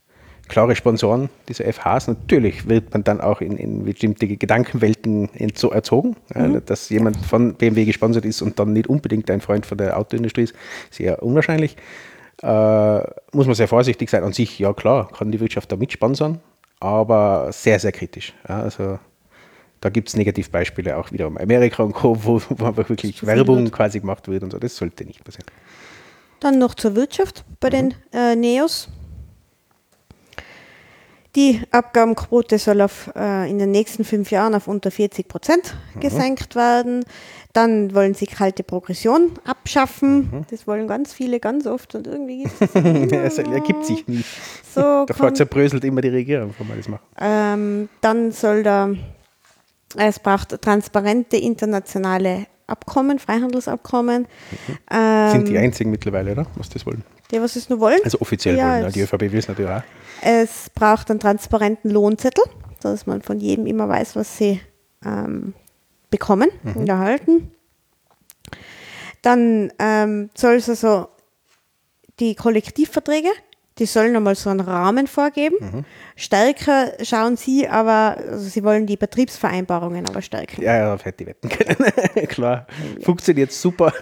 klare Sponsoren dieser FHs. Natürlich wird man dann auch in, in bestimmte Gedankenwelten erzogen. Mhm. dass jemand von BMW gesponsert ist und dann nicht unbedingt ein Freund von der Autoindustrie ist, sehr unwahrscheinlich. Äh, muss man sehr vorsichtig sein. An sich, ja klar, kann die Wirtschaft da mitsponsern, aber sehr, sehr kritisch. Ja, also da gibt es Negativbeispiele auch wieder um Amerika und Co., wo, wo einfach wirklich Werbung wird. quasi gemacht wird und so. Das sollte nicht passieren. Dann noch zur Wirtschaft bei mhm. den äh, Neos. Die Abgabenquote soll auf, äh, in den nächsten fünf Jahren auf unter 40 Prozent mhm. gesenkt werden. Dann wollen sie kalte Progression abschaffen. Mhm. Das wollen ganz viele ganz oft und irgendwie es ergibt sich nicht. So Davor zerbröselt immer die Regierung, wenn man das macht. Ähm, dann soll da, es braucht transparente internationale Abkommen, Freihandelsabkommen. Mhm. Ähm, Sind die einzigen mittlerweile, oder? Was das wollen? Die, was es nur wollen. Also offiziell Ja, wollen, ne? die ÖVP will es natürlich auch. Es braucht einen transparenten Lohnzettel, dass man von jedem immer weiß, was sie ähm, bekommen und erhalten. Dann ähm, soll es also die Kollektivverträge, die sollen einmal so einen Rahmen vorgeben. Stärker schauen sie aber, also sie wollen die Betriebsvereinbarungen aber stärken. Ja, ja, darauf hätte ich wetten können. Klar. Funktioniert super.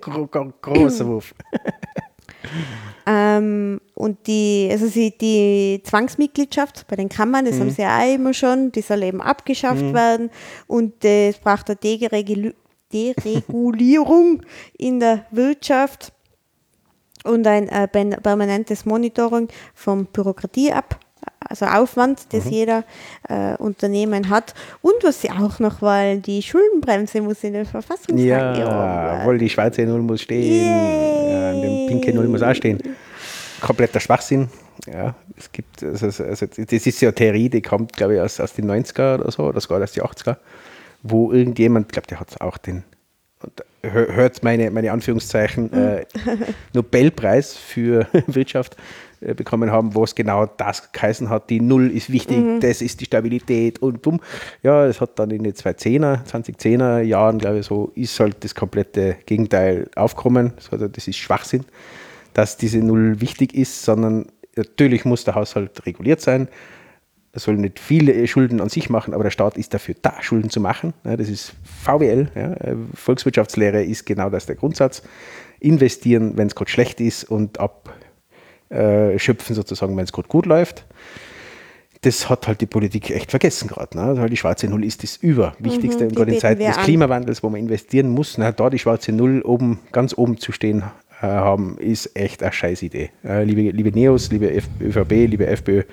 Gro gro großer Wurf. Ähm, und die, also sie, die Zwangsmitgliedschaft bei den Kammern, das haben sie ja auch immer schon, die soll eben abgeschafft werden. Und äh, es braucht eine Deregul Deregulierung in der Wirtschaft und ein äh, permanentes Monitoring vom Bürokratie ab. Also Aufwand, das jeder äh, Unternehmen hat. Und was sie auch noch wollen, die Schuldenbremse muss in der Verfassung sein. Ja, wohl die schwarze Null muss stehen. Ja, die pinke Null muss auch stehen. Kompletter Schwachsinn. Ja, es gibt, also, also das ist ja eine Theorie, die kommt, glaube ich, aus, aus den 90er oder so, oder sogar aus den 80er, wo irgendjemand, ich glaube, der hat auch den, hört meine, meine Anführungszeichen, äh, Nobelpreis für Wirtschaft bekommen haben, wo es genau das geheißen hat, die Null ist wichtig, das ist die Stabilität und bumm. Ja, es hat dann in den 2010er, 2010er Jahren, glaube ich, so ist halt das komplette Gegenteil aufgekommen. Also das ist Schwachsinn, dass diese Null wichtig ist, sondern natürlich muss der Haushalt reguliert sein. Er soll nicht viele Schulden an sich machen, aber der Staat ist dafür da, Schulden zu machen. Das ist VWL. Ja. Äh, Volkswirtschaftslehre ist genau das der Grundsatz. Investieren, wenn es gerade schlecht ist und abschöpfen sozusagen, wenn es gerade gut läuft. Das hat halt die Politik echt vergessen gerade. Ne? Weil die schwarze Null ist das Überwichtigste, Mhm, die gerade in Zeiten des an. Klimawandels, wo man investieren muss. Na, da die schwarze Null oben, ganz oben zu stehen äh, haben, ist echt eine Scheißidee. Äh, liebe, liebe Neos, liebe F ÖVP, liebe FPÖ,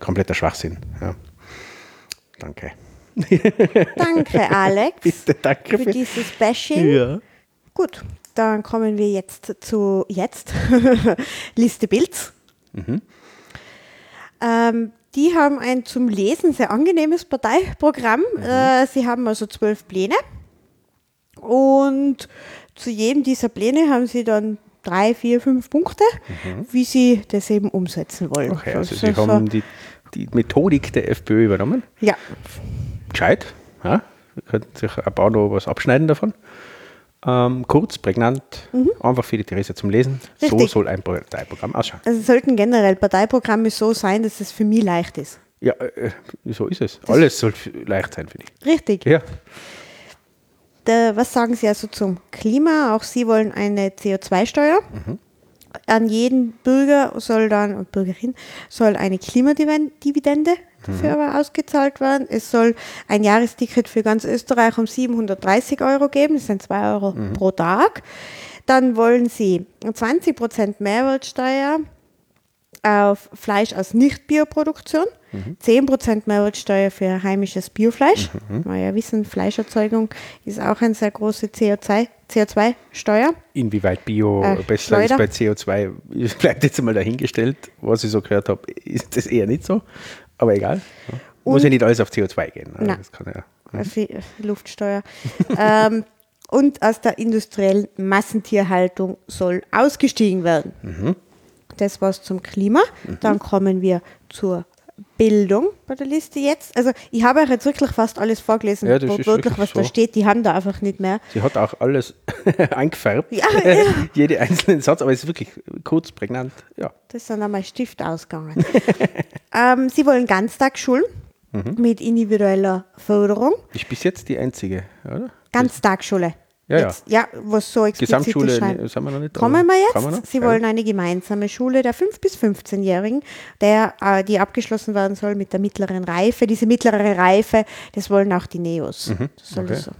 kompletter Schwachsinn. Ja. Danke. Danke, Alex, Bitte, danke für für. dieses Bashing. Ja. Gut, dann kommen wir jetzt zu jetzt Liste Bilds. Ähm, die haben ein zum Lesen sehr angenehmes Parteiprogramm. Äh, sie haben also zwölf Pläne und zu jedem dieser Pläne haben sie dann drei, vier, fünf Punkte, wie sie das eben umsetzen wollen. Okay, also Das Sie so- haben die, die Methodik der FPÖ übernommen. ja, Gescheit. Ja? Wir könnten sich ein paar noch was abschneiden davon. Ähm, kurz, prägnant, einfach für die Therese zum Lesen. So Mhm. Richtig. soll ein Parteiprogramm ausschauen. also sollten generell Parteiprogramme so sein, dass es für mich leicht ist. Ja, äh, so ist es. Alles soll leicht sein für dich. Richtig. Ja. Der, was sagen Sie also zum Klima? Auch Sie wollen eine CO2-Steuer. An jeden Bürger soll dann und Bürgerin soll eine Klimadividende dafür aber ausgezahlt werden. Es soll ein Jahresticket für ganz Österreich um 730 Euro geben. Das sind 2 Euro pro Tag. Dann wollen Sie 20% Mehrwertsteuer auf Fleisch aus Nicht-Bioproduktion, 10% Mehrwertsteuer für heimisches Biofleisch. Wir ja wissen, Fleischerzeugung ist auch eine sehr große CO2 CO2-Steuer. Inwieweit Bio Äh, besser ist Schleuder. bei CO2, bleibt jetzt mal dahingestellt. Was ich so gehört habe, ist das eher nicht so. Aber egal. Ja. Muss ja nicht alles auf CO2 gehen. Nein. Das kann ja. also äh, Luftsteuer. ähm, und aus der industriellen Massentierhaltung soll ausgestiegen werden. Mhm. Das war's zum Klima. Dann kommen wir zur Bildung bei der Liste jetzt. Also ich habe euch jetzt wirklich fast alles vorgelesen, Ja, wortwörtlich, wirklich was da so. steht. Die haben da einfach nicht mehr. Sie hat auch alles eingefärbt. Ja, ja. Jede einzelnen Satz, aber es ist wirklich kurz, prägnant. Ja. Das sind einmal Stift ausgegangen. ähm, sie wollen Ganztagsschulen Mhm. mit individueller Förderung. Ist bis jetzt die einzige, oder? Ganztagsschule. Ja, ja. Jetzt, ja, was so explizit Gesamtschule schreiben. ne, sind wir noch nicht. Kommen wir jetzt? noch? Sie Ja. wollen eine gemeinsame Schule der 5- bis 15-Jährigen, der, äh, die abgeschlossen werden soll mit der mittleren Reife. Diese mittlere Reife, das wollen auch die Neos. Das Mhm. okay. das so.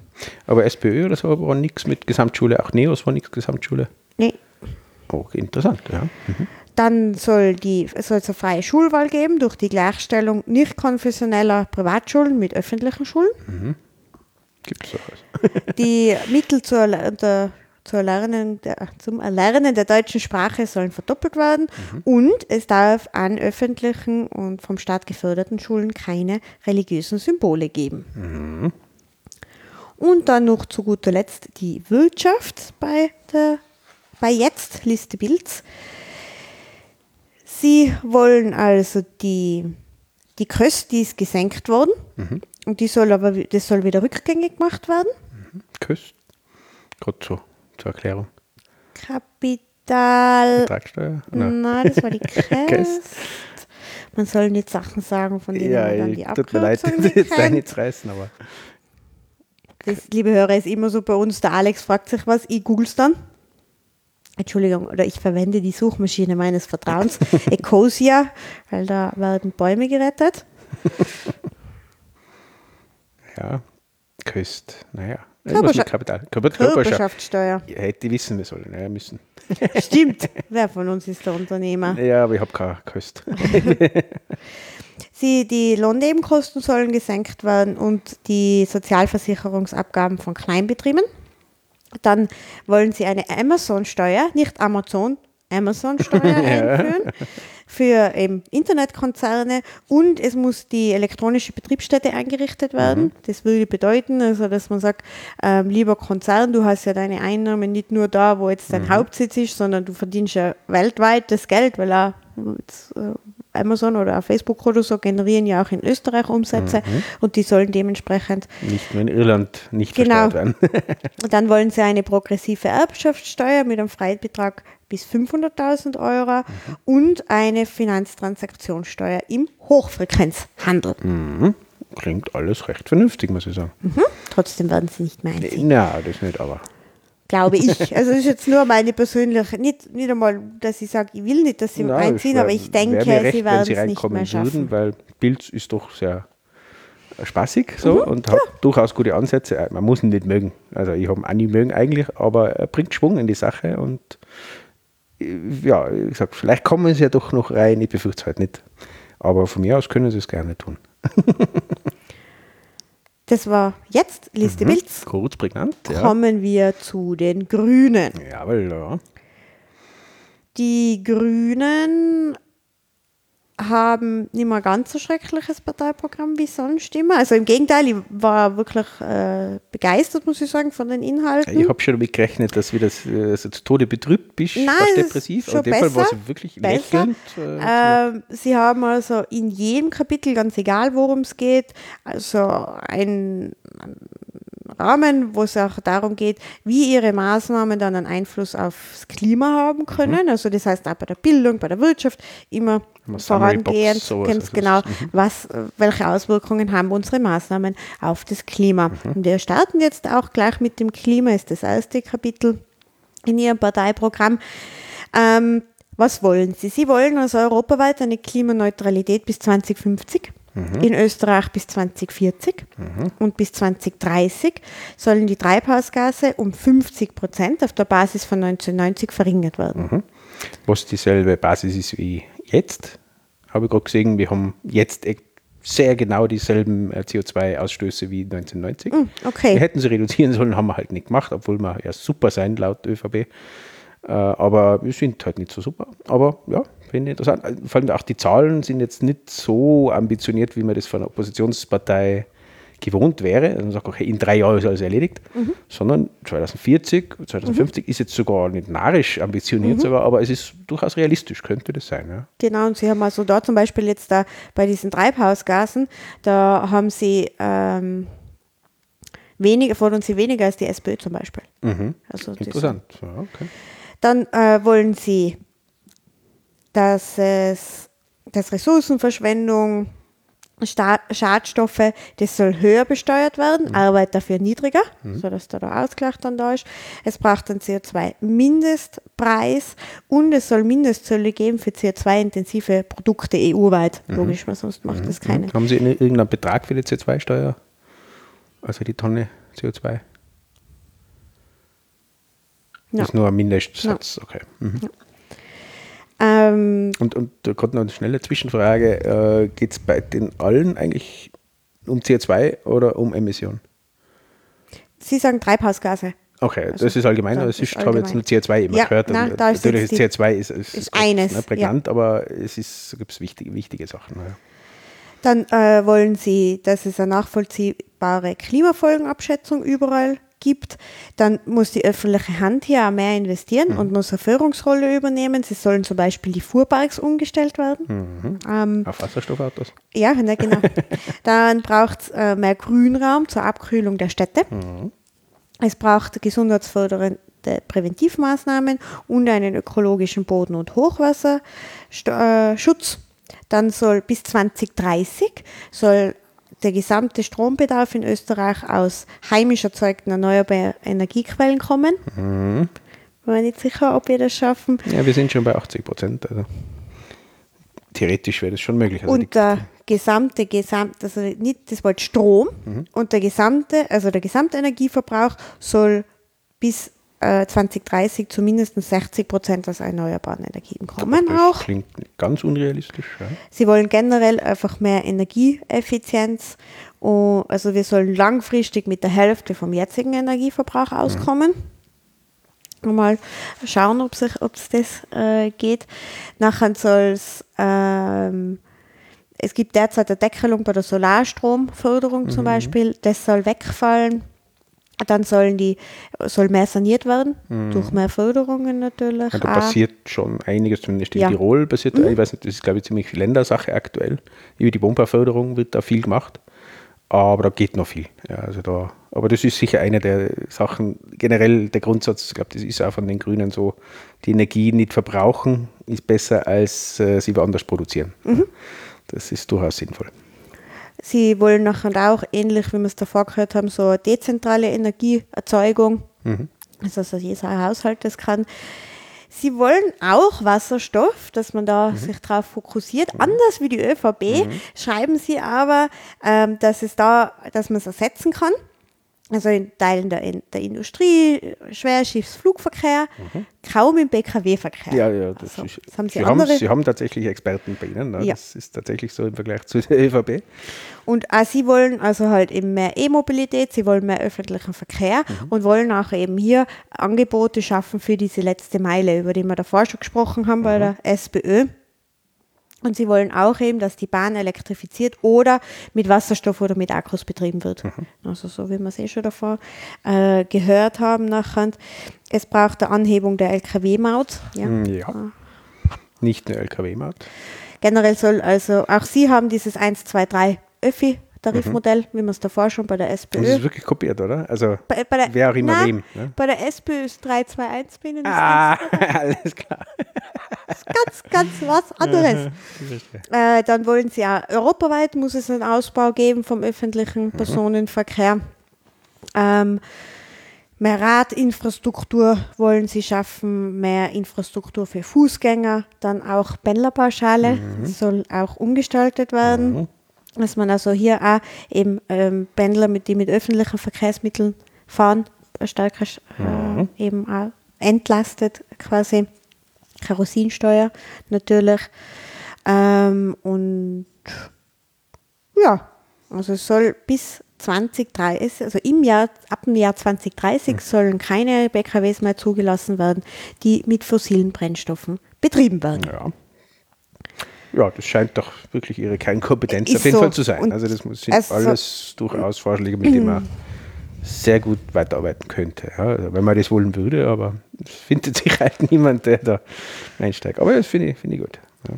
Aber SPÖ oder so war nichts mit Gesamtschule, auch Neos war nichts Gesamtschule. Nee. Oh, interessant, ja. Dann soll die, es soll es eine freie Schulwahl geben durch die Gleichstellung nicht konfessioneller Privatschulen mit öffentlichen Schulen. Gibt es sowas. Die Mittel zur, der, zur Erlernen der, zum Erlernen der deutschen Sprache sollen verdoppelt werden und es darf an öffentlichen und vom Staat geförderten Schulen keine religiösen Symbole geben. Und dann noch zu guter Letzt die Wirtschaft bei, der, bei jetzt, Liste Bilds. Sie wollen also die, die Kost, die ist gesenkt worden mhm. Und die soll aber das soll wieder rückgängig gemacht werden. Mhm. Kost, gerade so zur Erklärung. Kapital. Ertragssteuer? Nein, Nein das war die Kost. Man soll nicht Sachen sagen, von denen ja, man dann die Abkürzung tut mir leid, jetzt nicht reißen, aber. Das, liebe Hörer, ist immer so bei uns. Der Alex fragt sich was, ich google es dann. Entschuldigung, oder ich verwende die Suchmaschine meines Vertrauens, Ecosia, weil da werden Bäume gerettet. Ja, Köst, naja. Körperschaft Kapital. Körper Körperschaftssteuer. Ja, hätte wissen wir sollen, ja, müssen. Stimmt. Wer von uns ist der Unternehmer? Ja, aber ich habe keine Köst. Sie, die Lohnnebenkosten sollen gesenkt werden und die Sozialversicherungsabgaben von Kleinbetrieben. Dann wollen sie eine Amazon-Steuer, nicht Amazon, Amazon-Steuer einführen für eben Internetkonzerne und es muss die elektronische Betriebsstätte eingerichtet werden. Mhm. Das würde bedeuten, also dass man sagt, ähm, lieber Konzern, du hast ja deine Einnahmen nicht nur da, wo jetzt dein mhm. Hauptsitz ist, sondern du verdienst ja weltweit das Geld, weil auch jetzt, äh, Amazon oder Facebook oder so generieren ja auch in Österreich Umsätze mhm. und die sollen dementsprechend nicht nur in Irland nicht genau. werden. dann wollen sie eine progressive Erbschaftssteuer mit einem Freibetrag bis 500.000 Euro mhm. und eine Finanztransaktionssteuer im Hochfrequenzhandel. Mhm. Klingt alles recht vernünftig, muss ich sagen. Mhm. Trotzdem werden sie nicht mehr einziehen. Ja, das nicht, aber glaube ich. Also das ist jetzt nur meine persönliche, nicht, nicht einmal, dass ich sage, ich will nicht, dass sie Nein, einziehen, wär, aber ich denke, recht, sie werden es nicht mehr schaffen. Würden, weil Bild ist doch sehr spaßig so mhm, und hat ja. durchaus gute Ansätze. Äh, man muss ihn nicht mögen. Also ich habe ihn auch nicht mögen eigentlich, aber er bringt Schwung in die Sache und äh, ja, ich sag, vielleicht kommen sie ja doch noch rein, ich befürchte es halt nicht. Aber von mir aus können sie es gerne tun. Das war jetzt Liste mhm. Bilds. Kurz, prägnant. Ja. Kommen wir zu den Grünen. Jawohl, ja. Die Grünen haben nicht mehr ganz so schreckliches Parteiprogramm wie sonst immer. Also im Gegenteil, ich war wirklich äh, begeistert, muss ich sagen, von den Inhalten. Ich habe schon damit gerechnet, dass du das äh, so zu Tode betrübt bist, Nein, fast depressiv. Schon in dem besser, Fall war es wirklich lächelnd. Äh, äh, sie haben also in jedem Kapitel, ganz egal worum es geht, also ein Rahmen, wo es auch darum geht, wie ihre Maßnahmen dann einen Einfluss aufs Klima haben können. Mhm. Also das heißt auch bei der Bildung, bei der Wirtschaft immer vorangehend, ganz genau, mhm. was, welche Auswirkungen haben unsere Maßnahmen auf das Klima. Mhm. Und wir starten jetzt auch gleich mit dem Klima, ist das erste Kapitel in Ihrem Parteiprogramm. Ähm, was wollen Sie? Sie wollen also europaweit eine Klimaneutralität bis 2050 mhm. in Österreich bis 2040 mhm. und bis 2030 sollen die Treibhausgase um 50 Prozent auf der Basis von 1990 verringert werden. Mhm. Was dieselbe Basis ist wie jetzt, habe ich gerade gesehen, wir haben jetzt e- sehr genau dieselben äh, CO2-Ausstöße wie 1990. Mm, okay. Wir hätten sie reduzieren sollen, haben wir halt nicht gemacht, obwohl wir ja super sein laut ÖVP. Äh, aber wir sind halt nicht so super. Aber ja, finde ich interessant. Vor allem auch die Zahlen sind jetzt nicht so ambitioniert, wie man das von einer Oppositionspartei gewohnt wäre. Man sagt, okay, in drei Jahren ist alles erledigt, mhm. sondern 2040, 2050 mhm. ist jetzt sogar nicht narisch ambitioniert, mhm. sogar, aber es ist durchaus realistisch, könnte das sein. Ja. Genau, und Sie haben also da zum Beispiel jetzt da bei diesen Treibhausgasen, da haben Sie ähm, weniger, fordern Sie weniger als die SPÖ zum Beispiel. Mhm. Also Interessant. Ja, okay. Dann äh, wollen Sie dass es dass Ressourcenverschwendung, Schadstoffe, das soll höher besteuert werden, mhm. Arbeit dafür niedriger, mhm. sodass da der Ausgleich dann da ist. Es braucht einen CO2-Mindestpreis und es soll Mindestzölle geben für CO2-intensive Produkte EU-weit. Mhm. Logisch, weil sonst macht mhm. das keine. Haben Sie irgendeinen Betrag für die CO2-Steuer? Also die Tonne CO2? Ja. Das ist nur ein Mindestsatz, ja. okay. Mhm. Ja. Ähm, und, und gerade noch eine schnelle Zwischenfrage: äh, Geht es bei den allen eigentlich um CO2 oder um Emissionen? Sie sagen Treibhausgase. Okay, also, das ist allgemein, aber ich habe jetzt nur CO2 immer ja, gehört. Nein, da ist Natürlich ist CO2 ist, ist, ist eines, ne, prägnant, ja. aber es gibt wichtige, wichtige Sachen. Ja. Dann äh, wollen Sie, dass es eine nachvollziehbare Klimafolgenabschätzung überall gibt, dann muss die öffentliche Hand hier auch mehr investieren Mhm. und muss eine Führungsrolle übernehmen. Sie sollen zum Beispiel die Fuhrparks umgestellt werden. Mhm. Ähm, Auf Wasserstoffautos. ja, ne, genau. Dann braucht es äh, mehr Grünraum zur Abkühlung der Städte. Es braucht gesundheitsfördernde Präventivmaßnahmen und einen ökologischen Boden- und Hochwasserschutz. Dann soll bis 2030 soll der gesamte Strombedarf in Österreich aus heimisch erzeugten erneuerbaren Energiequellen kommen. Mhm. Bin mir nicht sicher, ob wir das schaffen. Ja, wir sind schon bei 80 Prozent. Also theoretisch wäre das schon möglich. Also und der gesamte, gesamt, also nicht das Wort Strom und der gesamte, also der gesamte Energieverbrauch soll bis äh, 2030 zumindest 60 Prozent aus erneuerbaren Energien kommen das auch. klingt ganz unrealistisch. Ja. Sie wollen generell einfach mehr Energieeffizienz. Und also wir sollen langfristig mit der Hälfte vom jetzigen Energieverbrauch auskommen. Mal schauen, ob es das äh, geht. Nachher soll es, ähm, es gibt derzeit eine Deckelung bei der Solarstromförderung zum Beispiel, das soll wegfallen. Dann sollen die, soll mehr saniert werden, durch mehr Förderungen natürlich. Ja, da auch. passiert schon einiges, zumindest in Ja. Tirol passiert, ich weiß nicht, das ist glaube ich ziemlich Ländersache aktuell. Über die Wohnbauförderung wird da viel gemacht, aber da geht noch viel. Ja, also da, aber das ist sicher eine der Sachen, generell der Grundsatz, ich glaube, das ist auch von den Grünen so, die Energie nicht verbrauchen ist besser, als äh, sie woanders produzieren. Das ist durchaus sinnvoll. Sie wollen nachher auch, ähnlich wie wir es davor gehört haben, so eine dezentrale Energieerzeugung, also dass jeder Haushalt das kann. Sie wollen auch Wasserstoff, dass man da sich darauf fokussiert. Anders wie die ÖVP schreiben sie aber, ähm, dass es da, dass man es ersetzen kann. Also in Teilen der, in der Industrie, Schwerschiffsflugverkehr, kaum im PKW-Verkehr. Ja, ja, das, Also, das haben sie, sie, haben, sie haben tatsächlich Experten bei Ihnen. Ne? Ja. Das ist tatsächlich so im Vergleich zu der ÖVP. Und auch sie wollen also halt eben mehr E-Mobilität, sie wollen mehr öffentlichen Verkehr und wollen auch eben hier Angebote schaffen für diese letzte Meile, über die wir davor schon gesprochen haben bei der SPÖ. Und sie wollen auch eben, dass die Bahn elektrifiziert oder mit Wasserstoff oder mit Akkus betrieben wird. Also so wie wir es eh schon davor äh, gehört haben nachher. Es braucht eine Anhebung der LKW-Maut. Ja. Hm, Ja. Nicht eine LKW-Maut. Generell soll also, auch Sie haben dieses 1, 2, 3 Öffi-Tarifmodell, wie wir es davor schon bei der SPÖ. Und das ist wirklich kopiert, oder? Also, Bei, bei der, wer auch immer Nein, wem. Ne? Bei der SPÖ ist 321 binnen. Das Ah, alles klar. ist ganz, ganz was anderes. Äh, dann wollen sie auch europaweit muss es einen Ausbau geben vom öffentlichen Personenverkehr. Ähm, mehr Radinfrastruktur wollen sie schaffen, mehr Infrastruktur für Fußgänger, dann auch Pendlerpauschale soll auch umgestaltet werden. Dass man also hier auch eben ähm, Pendler, mit, die mit öffentlichen Verkehrsmitteln fahren, äh, stärker äh, eben auch entlastet quasi. Kerosinsteuer natürlich. Ähm, und ja, also es soll bis 2030, also im Jahr, ab dem Jahr 2030 sollen keine PKWs mehr zugelassen werden, die mit fossilen Brennstoffen betrieben werden. Ja. Ja, das scheint doch wirklich ihre Kernkompetenz Ist auf jeden so. Fall zu sein. Und also das muss, sind also- alles durchaus Vorschläge, mit denen man sehr gut weiterarbeiten könnte. Ja, also wenn man das wollen würde, aber es findet sich halt niemand, der da einsteigt. Aber das finde ich, finde ich gut. Ja.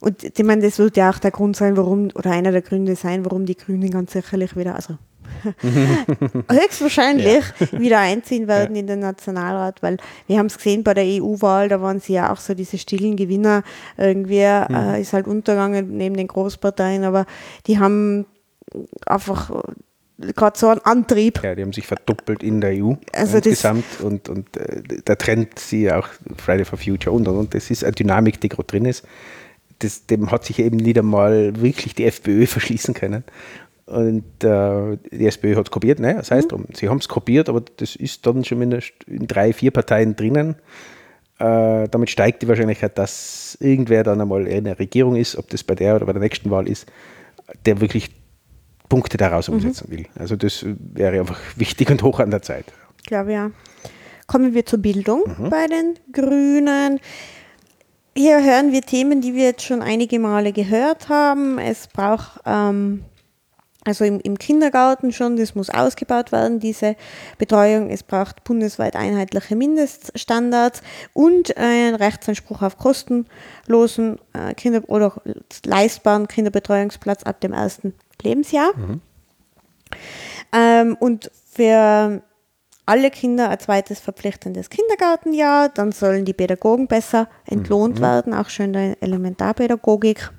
Und ich meine, das wird ja auch der Grund sein, warum, oder einer der Gründe sein, warum die Grünen ganz sicherlich wieder, also höchstwahrscheinlich wieder einziehen werden in den Nationalrat, weil wir haben es gesehen bei der EU-Wahl, da waren sie ja auch so diese stillen Gewinner. Irgendwie äh, ist halt untergegangen neben den Großparteien, aber die haben einfach gerade so einen Antrieb. Ja, die haben sich verdoppelt in der EU Also das- insgesamt und, und äh, der Trend, sie auch Friday for Future und, und, und das ist eine Dynamik, die gerade drin ist. Das, dem hat sich eben nicht einmal wirklich die FPÖ verschließen können. Und äh, die SPÖ hat es kopiert, ne? das heißt drum, sie haben es kopiert, aber das ist dann schon mindestens in drei, vier Parteien drinnen. Äh, damit steigt die Wahrscheinlichkeit, dass irgendwer dann einmal in der Regierung ist, ob das bei der oder bei der nächsten Wahl ist, der wirklich Punkte daraus umsetzen will. Also das wäre einfach wichtig und hoch an der Zeit. Ich glaube ja. Kommen wir zur Bildung bei den Grünen. Hier hören wir Themen, die wir jetzt schon einige Male gehört haben. Es braucht ähm, Also im, im, Kindergarten schon, das muss ausgebaut werden, diese Betreuung. Es braucht bundesweit einheitliche Mindeststandards und einen Rechtsanspruch auf kostenlosen äh, Kinder- oder leistbaren Kinderbetreuungsplatz ab dem ersten Lebensjahr. Mhm. Ähm, und für alle Kinder ein zweites verpflichtendes Kindergartenjahr. Dann sollen die Pädagogen besser entlohnt mhm. werden, auch schon in der Elementarpädagogik.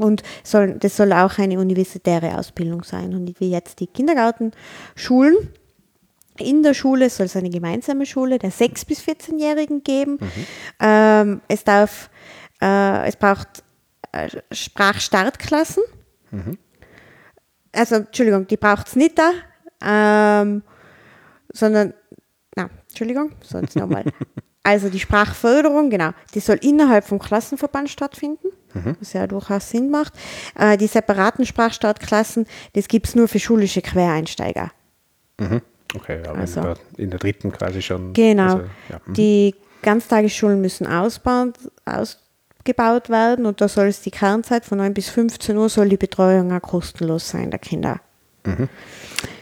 Und soll, das soll auch eine universitäre Ausbildung sein und wie jetzt die Kindergartenschulen. In der Schule soll es eine gemeinsame Schule der 6- bis 14-Jährigen geben. Mhm. Ähm, es, darf, äh, es braucht äh, Sprachstartklassen. Mhm. Also, Entschuldigung, die braucht es nicht da, ähm, sondern, na, Entschuldigung, sonst nochmal. also die Sprachförderung, genau, die soll innerhalb vom Klassenverband stattfinden mhm. was ja durchaus Sinn macht. Äh, die separaten Sprachstartklassen, das gibt es nur für schulische Quereinsteiger. Mhm. Okay, aber also, in, der, in, der, dritten quasi schon. Genau. Also, ja. mhm. Die Ganztagesschulen müssen ausbauen, ausgebaut werden und da soll es die Kernzeit von 9 bis 15 Uhr soll die Betreuung auch kostenlos sein der Kinder. Mhm.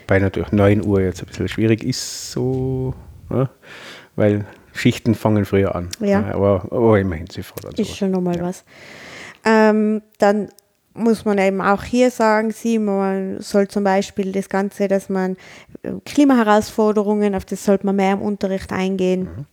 Bei natürlich 9 Uhr jetzt ein bisschen schwierig ist so, ne? weil Schichten fangen früher an. Ja. Aber, aber immerhin, sie fordern Ist schon nochmal ja. was. Ähm, dann muss man eben auch hier sagen, sie, man soll zum Beispiel das Ganze, dass man äh, Klimaherausforderungen, auf das sollte man mehr im Unterricht eingehen. Mhm.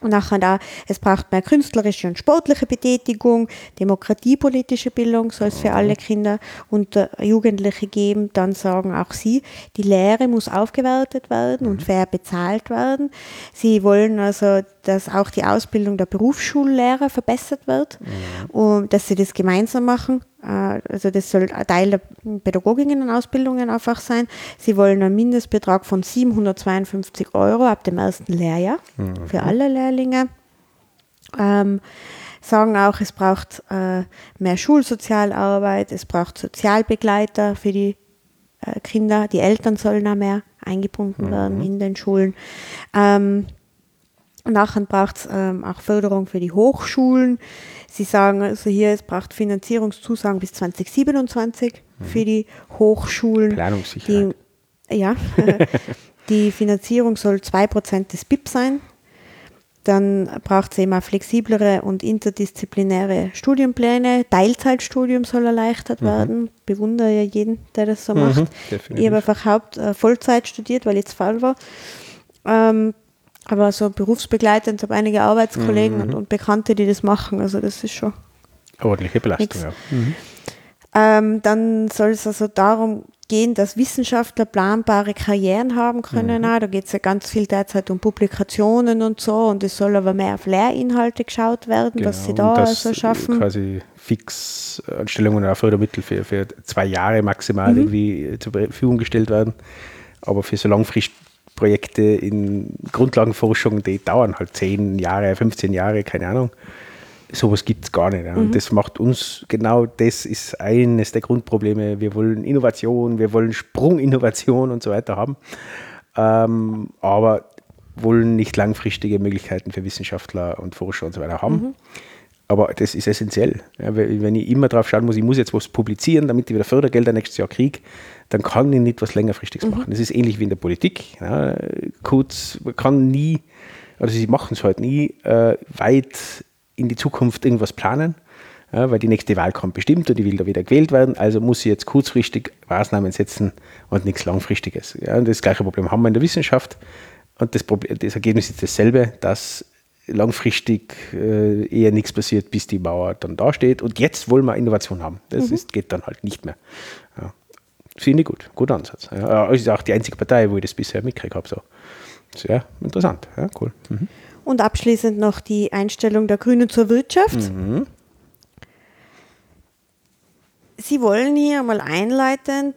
Und nachher da, es braucht mehr künstlerische und sportliche Betätigung, demokratiepolitische Bildung soll es für alle Kinder und äh, Jugendliche geben. Dann sagen auch sie, die Lehre muss aufgewertet werden und mhm. fair bezahlt werden. Sie wollen also, dass auch die Ausbildung der Berufsschullehrer verbessert wird mhm. und dass sie das gemeinsam machen also das soll Teil der Pädagoginnen-Ausbildungen einfach sein. Sie wollen einen Mindestbetrag von 752 Euro ab dem ersten Lehrjahr mhm. für alle Lehrlinge. Ähm, sagen auch, es braucht äh, mehr Schulsozialarbeit, es braucht Sozialbegleiter für die äh, Kinder, die Eltern sollen auch mehr eingebunden mhm. werden in den Schulen. Ähm, nachher braucht es ähm, auch Förderung für die Hochschulen. Sie sagen also hier, es braucht Finanzierungszusagen bis 2027 mhm. für die Hochschulen. Planungssicherheit. Die, ja, die Finanzierung soll 2% des BIP sein. Dann braucht es eben auch flexiblere und interdisziplinäre Studienpläne. Teilzeitstudium soll erleichtert mhm. werden. Bewundere ja jeden, der das so mhm, macht. Definitiv. Ich habe einfach Haupt, äh, Vollzeit studiert, weil ich jetzt Fall war. Ähm, aber so berufsbegleitend habe einige Arbeitskollegen mhm. und, und, Bekannte, die das machen. Also das ist schon. Ordentliche Belastung, ja. Mhm. Ähm, dann soll es also darum gehen, dass Wissenschaftler planbare Karrieren haben können. Mhm. Da geht es ja ganz viel derzeit um Publikationen und so und es soll aber mehr auf Lehrinhalte geschaut werden, genau, was sie da also schaffen. Quasi Fixanstellungen oder Fördermittel für, für zwei Jahre maximal mhm. irgendwie zur Verfügung gestellt werden. Aber für so langfristig Projekte in Grundlagenforschung, die dauern halt 10 Jahre, 15 Jahre, keine Ahnung. Sowas gibt es gar nicht. Ja. Und mhm. das macht uns, genau das ist eines der Grundprobleme. Wir wollen Innovation, wir wollen Sprunginnovation und so weiter haben, ähm, aber wollen nicht langfristige Möglichkeiten für Wissenschaftler und Forscher und so weiter haben. Mhm. Aber das ist essentiell. Ja, wenn ich immer drauf schauen muss, ich muss jetzt was publizieren, damit ich wieder Fördergelder nächstes Jahr kriege, dann kann ich nicht was längerfristiges mhm. machen. Das ist ähnlich wie in der Politik. Ja, kurz, man kann nie, oder sie machen es halt nie, äh, weit in die Zukunft irgendwas planen, ja, weil die nächste Wahl kommt bestimmt und die will da wieder gewählt werden. Also muss sie jetzt kurzfristig Maßnahmen setzen und nichts Langfristiges. Ja, und das gleiche Problem haben wir in der Wissenschaft. Und das, Problem, das Ergebnis ist dasselbe, dass langfristig äh, eher nichts passiert, bis die Mauer dann dasteht. Und jetzt wollen wir Innovation haben. Das mhm. ist, geht dann halt nicht mehr. Ja. Finde ich gut, guter Ansatz. Ja, es ist auch die einzige Partei, wo ich das bisher mitgekriegt habe. So. Sehr interessant, ja, cool. Mhm. Und abschließend noch die Einstellung der Grünen zur Wirtschaft. Mhm. Sie wollen hier mal einleitend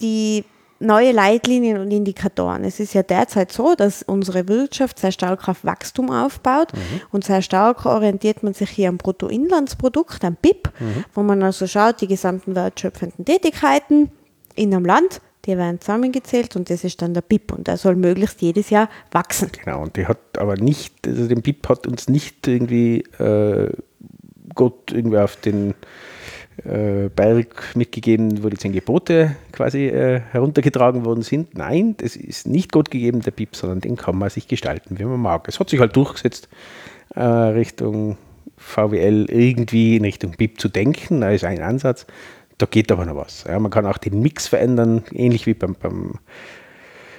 die neue Leitlinien und Indikatoren. Es ist ja derzeit so, dass unsere Wirtschaft sehr stark auf Wachstum aufbaut mhm. und sehr stark orientiert man sich hier am Bruttoinlandsprodukt, am BIP, mhm. wo man also schaut, die gesamten wertschöpfenden Tätigkeiten in einem Land, die werden zusammengezählt und das ist dann der BIP und der soll möglichst jedes Jahr wachsen. Genau, und die hat aber nicht, also den BIP hat uns nicht irgendwie äh, Gott irgendwie auf den äh, Berg mitgegeben, wo die zehn Gebote quasi äh, heruntergetragen worden sind. Nein, das ist nicht Gott gegeben, der BIP, sondern den kann man sich gestalten, wie man mag. Es hat sich halt durchgesetzt, äh, Richtung VWL irgendwie in Richtung BIP zu denken, da ist ein Ansatz. Da geht aber noch was. Ja, man kann auch den Mix verändern, ähnlich wie beim, beim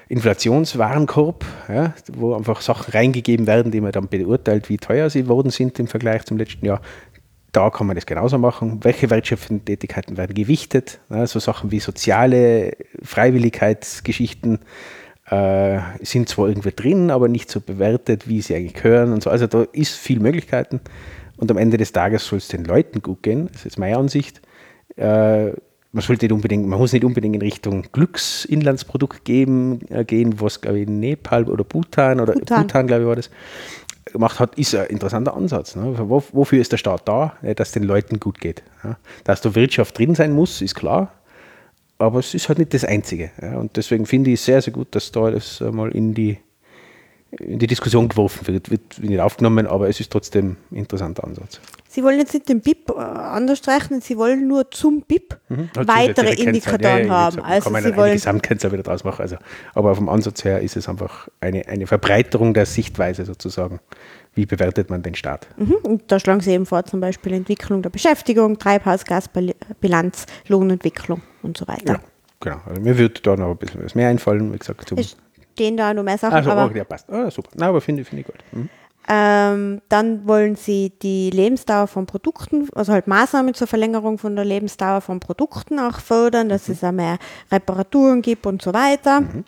Inflationswarenkorb, ja, wo einfach Sachen reingegeben werden, die man dann beurteilt, wie teuer sie worden sind im Vergleich zum letzten Jahr. Da kann man das genauso machen. Welche wirtschaftlichen Tätigkeiten werden gewichtet? Ja, so Sachen wie soziale Freiwilligkeitsgeschichten äh, sind zwar irgendwie drin, aber nicht so bewertet, wie sie eigentlich gehören und so. Also da ist viel Möglichkeiten. Und am Ende des Tages soll es den Leuten gut gehen. Das ist meine Ansicht. Äh, man sollte nicht unbedingt, man muss nicht unbedingt in Richtung Glücksinlandsprodukt geben, äh, gehen, was glaube ich Nepal oder Bhutan oder Bhutan, Bhutan glaube ich war das, gemacht hat, ist ein interessanter Ansatz. Ne? Wofür ist der Staat da? Dass es den Leuten gut geht. Ja? Dass da Wirtschaft drin sein muss, ist klar, aber es ist halt nicht das Einzige. Ja? Und deswegen finde ich es sehr, sehr gut, dass da das mal in die in die Diskussion geworfen wird, wird nicht aufgenommen, aber es ist trotzdem ein interessanter Ansatz. Sie wollen jetzt nicht den BIP äh, anders rechnen, Sie wollen nur zum BIP mhm. also weitere Indikatoren ja, ja, haben. Also kann man Sie wollen Gesamtkennzahl wieder draus machen. Also, aber vom Ansatz her ist es einfach eine, eine Verbreiterung der Sichtweise sozusagen. Wie bewertet man den Staat? Mhm. Und da schlagen Sie eben vor, zum Beispiel Entwicklung der Beschäftigung, Treibhausgasbilanz, Lohnentwicklung und so weiter. Ja, genau. Also mir würde da noch ein bisschen was mehr einfallen, wie gesagt, zum stehen da noch mehr Sachen. Also, aber, ja, passt. Ah, super. Na, aber finde find ich gut. Mhm. Ähm, dann wollen sie die Lebensdauer von Produkten, also halt Maßnahmen zur Verlängerung von der Lebensdauer von Produkten auch fördern, dass mhm. es auch mehr Reparaturen gibt und so weiter. Mhm.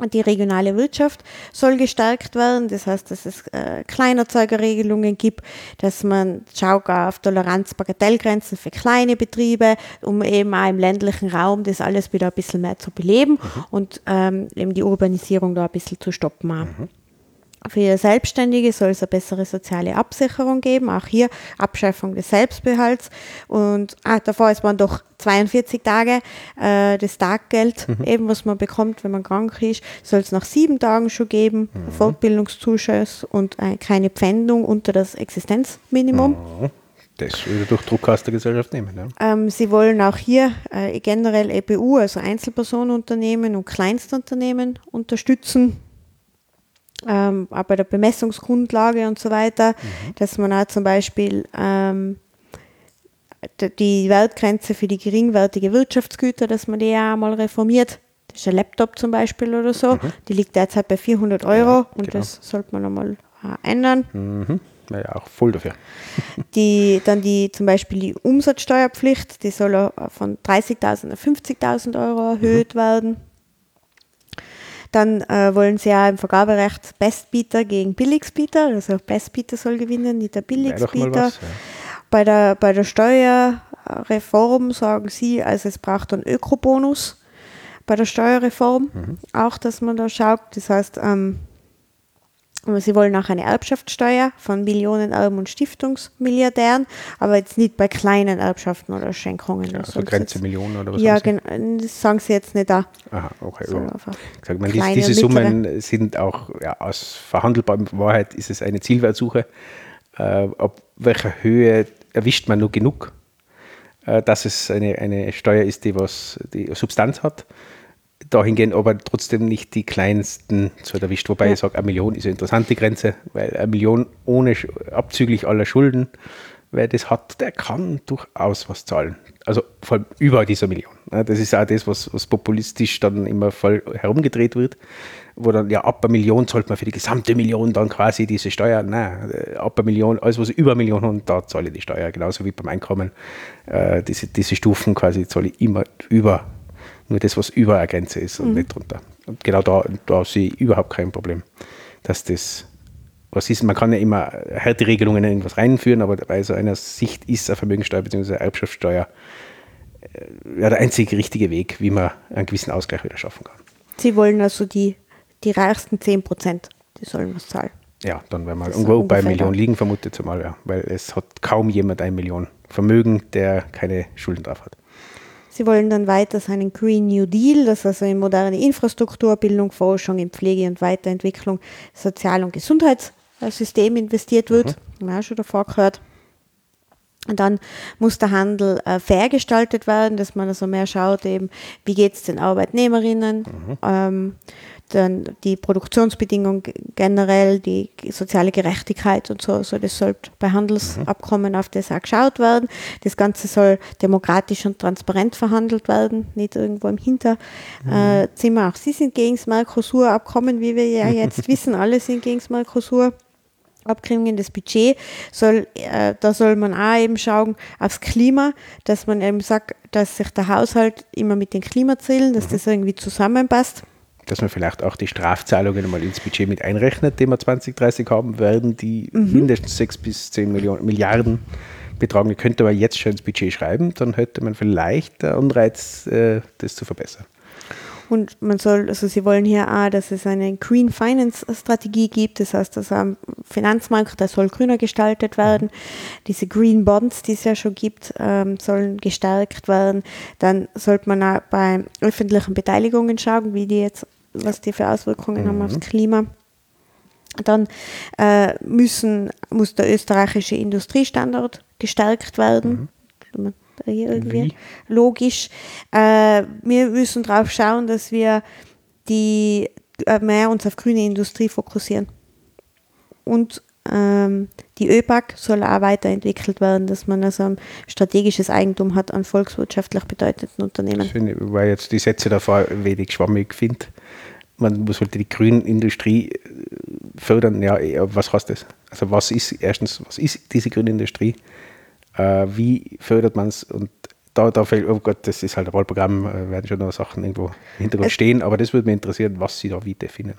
Und die regionale Wirtschaft soll gestärkt werden. Das heißt, dass es äh, Kleinerzeugerregelungen gibt, dass man schaut auf Toleranz, Bagatellgrenzen für kleine Betriebe, um eben auch im ländlichen Raum das alles wieder ein bisschen mehr zu beleben mhm. und ähm, eben die Urbanisierung da ein bisschen zu stoppen. Für Selbstständige soll es eine bessere soziale Absicherung geben, auch hier Abschaffung des Selbstbehalts. Und ah, davor ist man doch 42 Tage äh, das Taggeld, mhm. eben was man bekommt, wenn man krank ist, soll es nach sieben Tagen schon geben, mhm. Fortbildungszuschuss und äh, keine Pfändung unter das Existenzminimum. Mhm. Das würde durch Druck aus der Gesellschaft nehmen. Ja. Ähm, sie wollen auch hier äh, generell EBU, also Einzelpersonenunternehmen und Kleinstunternehmen unterstützen ähm, auch bei der Bemessungsgrundlage und so weiter, mhm. dass man auch zum Beispiel ähm, die Wertgrenze für die geringwertige Wirtschaftsgüter, dass man die ja mal reformiert. Das ist ein Laptop zum Beispiel oder so. Mhm. Die liegt derzeit bei 400 Euro ja, und genau. das sollte man nochmal ändern. Mhm. Naja, auch voll dafür. die, dann die zum Beispiel die Umsatzsteuerpflicht, die soll von 30.000 auf 50.000 Euro erhöht mhm. werden. Dann äh, wollen sie ja im Vergaberecht Bestbieter gegen Billigsbieter, also Bestbieter soll gewinnen, nicht der Billigsbieter. Was, ja. bei, der, bei der Steuerreform sagen sie, also es braucht einen Ökobonus bei der Steuerreform, mhm. auch dass man da schaut. Das heißt, ähm, sie wollen auch eine Erbschaftssteuer von Millionenerben und Stiftungsmilliardären, aber jetzt nicht bei kleinen Erbschaften oder Schenkungen. Ja, also Grenze jetzt, Millionen oder was? Ja, genau, das sagen sie jetzt nicht da. Aha, okay. So ja. Sag mal, diese, diese Summen sind auch ja, aus verhandelbarer Wahrheit ist es eine Zielwertsuche. Äh, ab welcher Höhe erwischt man nur genug, äh, dass es eine, eine Steuer ist, die was die Substanz hat dahingehend aber trotzdem nicht die kleinsten zu erwischt. Wobei ja. ich sage, eine Million ist eine interessante Grenze, weil eine Million ohne abzüglich aller Schulden, wer das hat, der kann durchaus was zahlen. Also vor allem über dieser Million. Das ist auch das, was, was populistisch dann immer voll herumgedreht wird, wo dann, ja, ab einer Million zahlt man für die gesamte Million dann quasi diese Steuer. Nein, ab einer Million, alles was über eine Million hat, da zahle ich die Steuer. Genauso wie beim Einkommen. Äh, diese, diese Stufen quasi zahle ich immer über nur das, was über eine Grenze ist und mhm. nicht drunter. Und genau da, da sehe ich überhaupt kein Problem, dass das was ist, man kann ja immer harte Regelungen in irgendwas reinführen, aber bei so einer Sicht ist eine Vermögensteuer bzw. Erbschaftssteuer äh, ja, der einzige richtige Weg, wie man einen gewissen Ausgleich wieder schaffen kann. Sie wollen also die, die reichsten 10 Prozent, die sollen was zahlen. Ja, dann werden wir irgendwo bei Millionen liegen, vermutet zumal, ja, weil es hat kaum jemand eine Million Vermögen, der keine Schulden drauf hat. Sie wollen dann weiter seinen Green New Deal, das also in moderne Infrastruktur, Bildung, Forschung, in Pflege und Weiterentwicklung, Sozial- und Gesundheitssystem investiert wird. Mhm. Haben wir auch schon davor gehört. Dann muss der Handel äh, fair gestaltet werden, dass man also mehr schaut, eben, wie geht es den Arbeitnehmerinnen, mhm. ähm, dann die Produktionsbedingungen generell, die soziale Gerechtigkeit und so. Also das soll bei Handelsabkommen auf das auch geschaut werden. Das Ganze soll demokratisch und transparent verhandelt werden, nicht irgendwo im Hinterzimmer. Auch Sie sind gegen das Mercosur-Abkommen, wie wir ja jetzt wissen. Alle sind gegen das Mercosur. Abgrenzungen das Budget soll, äh, da soll man auch eben schauen aufs Klima, dass man eben sagt, dass sich der Haushalt immer mit den Klimazielen, dass mhm. das irgendwie zusammenpasst. Dass man vielleicht auch die Strafzahlungen mal ins Budget mit einrechnet, die wir 2030 haben werden, die mhm. mindestens 6 bis 10 Millionen, Milliarden betragen. Die könnte man jetzt schon ins Budget schreiben, dann hätte man vielleicht den Anreiz, äh, das zu verbessern. Und man soll, also sie wollen hier auch, dass es eine Green Finance Strategie gibt, das heißt, dass am Finanzmarkt, der soll grüner gestaltet werden. Diese Green Bonds, die es ja schon gibt, ähm, sollen gestärkt werden. Dann sollte man auch bei öffentlichen Beteiligungen schauen, wie die jetzt, was die für Auswirkungen mhm. haben aufs Klima. Dann äh, müssen, muss der österreichische Industriestandort gestärkt werden. Mhm hier irgendwie Wie? logisch. Äh, wir müssen darauf schauen, dass wir die äh, mehr uns auf grüne Industrie fokussieren. Und ähm, die ÖPAC soll auch weiterentwickelt werden, dass man also ein strategisches Eigentum hat an volkswirtschaftlich bedeutenden Unternehmen. Ich finde, weil jetzt die Sätze davor wenig schwammig finde. Man sollte die grüne Industrie äh, fördern. Ja, was heißt das? Also was ist erstens, was ist diese grüne Industrie? äh, wie fördert man es und da, da fällt, oh Gott, das ist halt ein Wahlprogramm, äh, werden schon noch Sachen irgendwo im Hintergrund es stehen, aber das würde mich interessieren, was Sie da wie definieren.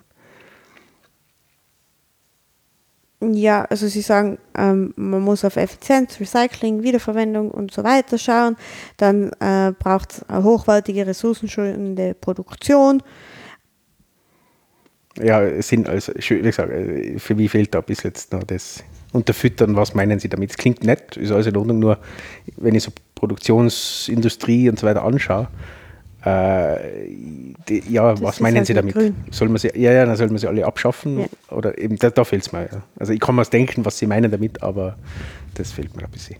Ja, also Sie sagen, ähm, man muss auf Effizienz, Recycling, Wiederverwendung und so weiter schauen. Dann äh, braucht es eine hochwertige, ressourcenschonende Produktion. Ja, es sind also, wie gesagt, für mich fehlt da bis jetzt noch das unterfüttern, was meinen Sie damit? Es klingt nett, ist alles in Ordnung, nur wenn ich so Produktionsindustrie und so weiter anschaue, äh, die, ja, das was meinen halt Sie damit? Soll man sie, ja, ja, dann soll man sie alle abschaffen? Ja. Oder eben, da, da fehlt es mir. Ja. Also ich kann mir denken, was Sie meinen damit, aber das fehlt mir ein bisschen.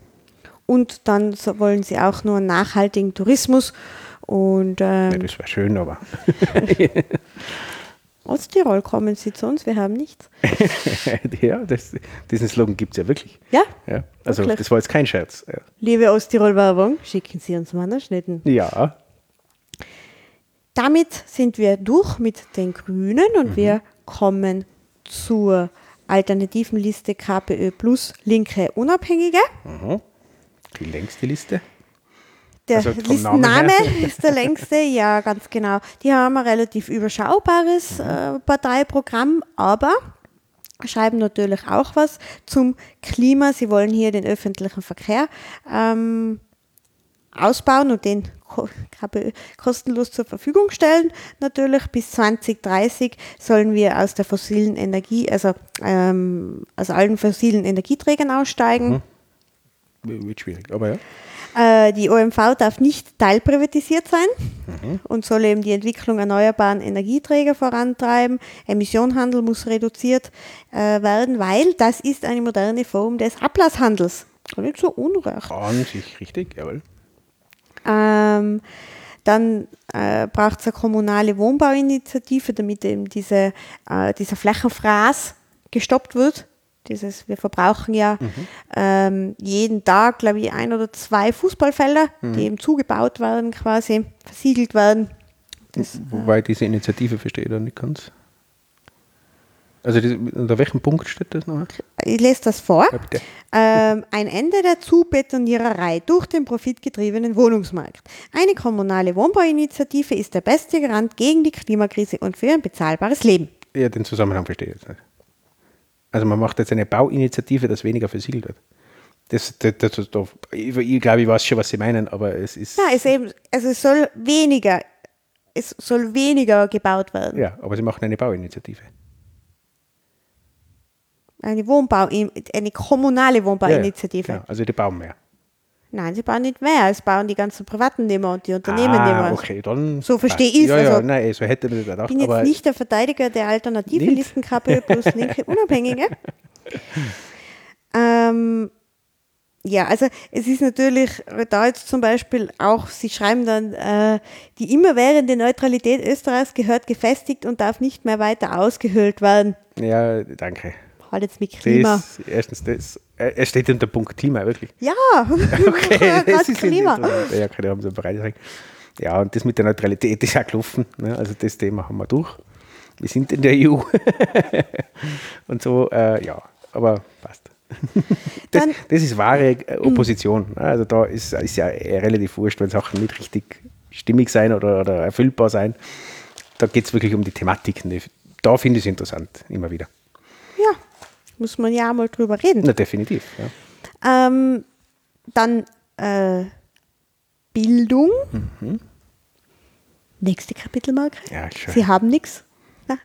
Und dann wollen Sie auch nur nachhaltigen Tourismus. Und, ähm, ja, das wäre schön, aber. Osttirol kommen Sie zu uns, wir haben nichts. ja, das, diesen Slogan gibt es ja wirklich. Ja? ja. Also wirklich. das war jetzt kein Scherz. Ja. Liebe Osttirol-Werbung, schicken Sie uns Mannerschnitten. Ja. Damit sind wir durch mit den Grünen und mhm. wir kommen zur alternativen Liste KPÖ plus Linke Unabhängige. Mhm. Die längste Liste. Der also Listenname ist der längste, ja, ganz genau. Die haben ein relativ überschaubares äh, Parteiprogramm, aber schreiben natürlich auch was zum Klima. Sie wollen hier den öffentlichen Verkehr ähm, ausbauen und den kostenlos zur Verfügung stellen. Natürlich bis 2030 sollen wir aus der fossilen Energie, also ähm, aus allen fossilen Energieträgern aussteigen. Mhm. Wird schwierig, aber ja. Äh, die OMV darf nicht teilprivatisiert sein mhm. und soll eben die Entwicklung erneuerbaren Energieträger vorantreiben. Emissionenhandel muss reduziert äh, werden, weil das ist eine moderne Form des Ablasshandels. Nicht so unrecht. An sich richtig, jawohl. Ähm, dann äh, braucht es eine kommunale Wohnbauinitiative, damit eben diese, äh, dieser Flächenfraß gestoppt wird. Dieses, wir verbrauchen ja mhm. ähm, jeden Tag, glaube ich, ein oder zwei Fußballfelder, mhm. die eben zugebaut werden, quasi versiegelt werden. Das, Wobei äh, diese Initiative verstehe ich da nicht ganz. Also das, unter welchem Punkt steht das noch? Ich lese das vor. Ähm, ein Ende der Zubetoniererei durch den profitgetriebenen Wohnungsmarkt. Eine kommunale Wohnbauinitiative ist der beste Garant gegen die Klimakrise und für ein bezahlbares Leben. Ja, den Zusammenhang verstehe ich jetzt nicht. Also man macht jetzt eine Bauinitiative, dass weniger versiegelt wird. Das, das, das, das, ich, ich glaube, ich weiß schon, was Sie meinen, aber es ist. Ja, es, eben, also es soll weniger, es soll weniger gebaut werden. Ja, aber Sie machen eine Bauinitiative. Eine Wohnbau, eine kommunale Wohnbauinitiative. Ja, ja, also die bauen mehr. Nein, sie bauen nicht mehr, es bauen die ganzen privaten Nehmer und die Unternehmen ah, okay, dann So verstehe ich es. Ja, ja, also, nein, so hätte man das gedacht. Ich bin jetzt nicht der Verteidiger der alternativen Listenkappe plus linke Unabhängige. ähm, ja, also es ist natürlich da jetzt zum Beispiel auch, Sie schreiben dann, äh, die immerwährende Neutralität Österreichs gehört gefestigt und darf nicht mehr weiter ausgehöhlt werden. Ja, danke. Hat jetzt mit Klima. Das, erstens, das, es steht unter Punkt Klima, wirklich. Ja, Okay, das ist Klima. Ja, keine Ahnung, so bereit. Ja, und das mit der Neutralität ist auch gelaufen. Ne? Also das Thema haben wir durch. Wir sind in der EU. und so, äh, ja, aber passt. Das, Dann- das ist wahre äh, Opposition. ne? Also da ist, ist ja eher relativ wurscht, wenn Sachen nicht richtig stimmig sein oder, oder erfüllbar sein. Da geht es wirklich um die Thematik. Da finde ich es interessant, immer wieder. Muss man ja mal drüber reden. Na, definitiv. Ja. Ähm, dann äh, Bildung. Nächste Kapitelmarke. Ja, schön. Sie haben nichts.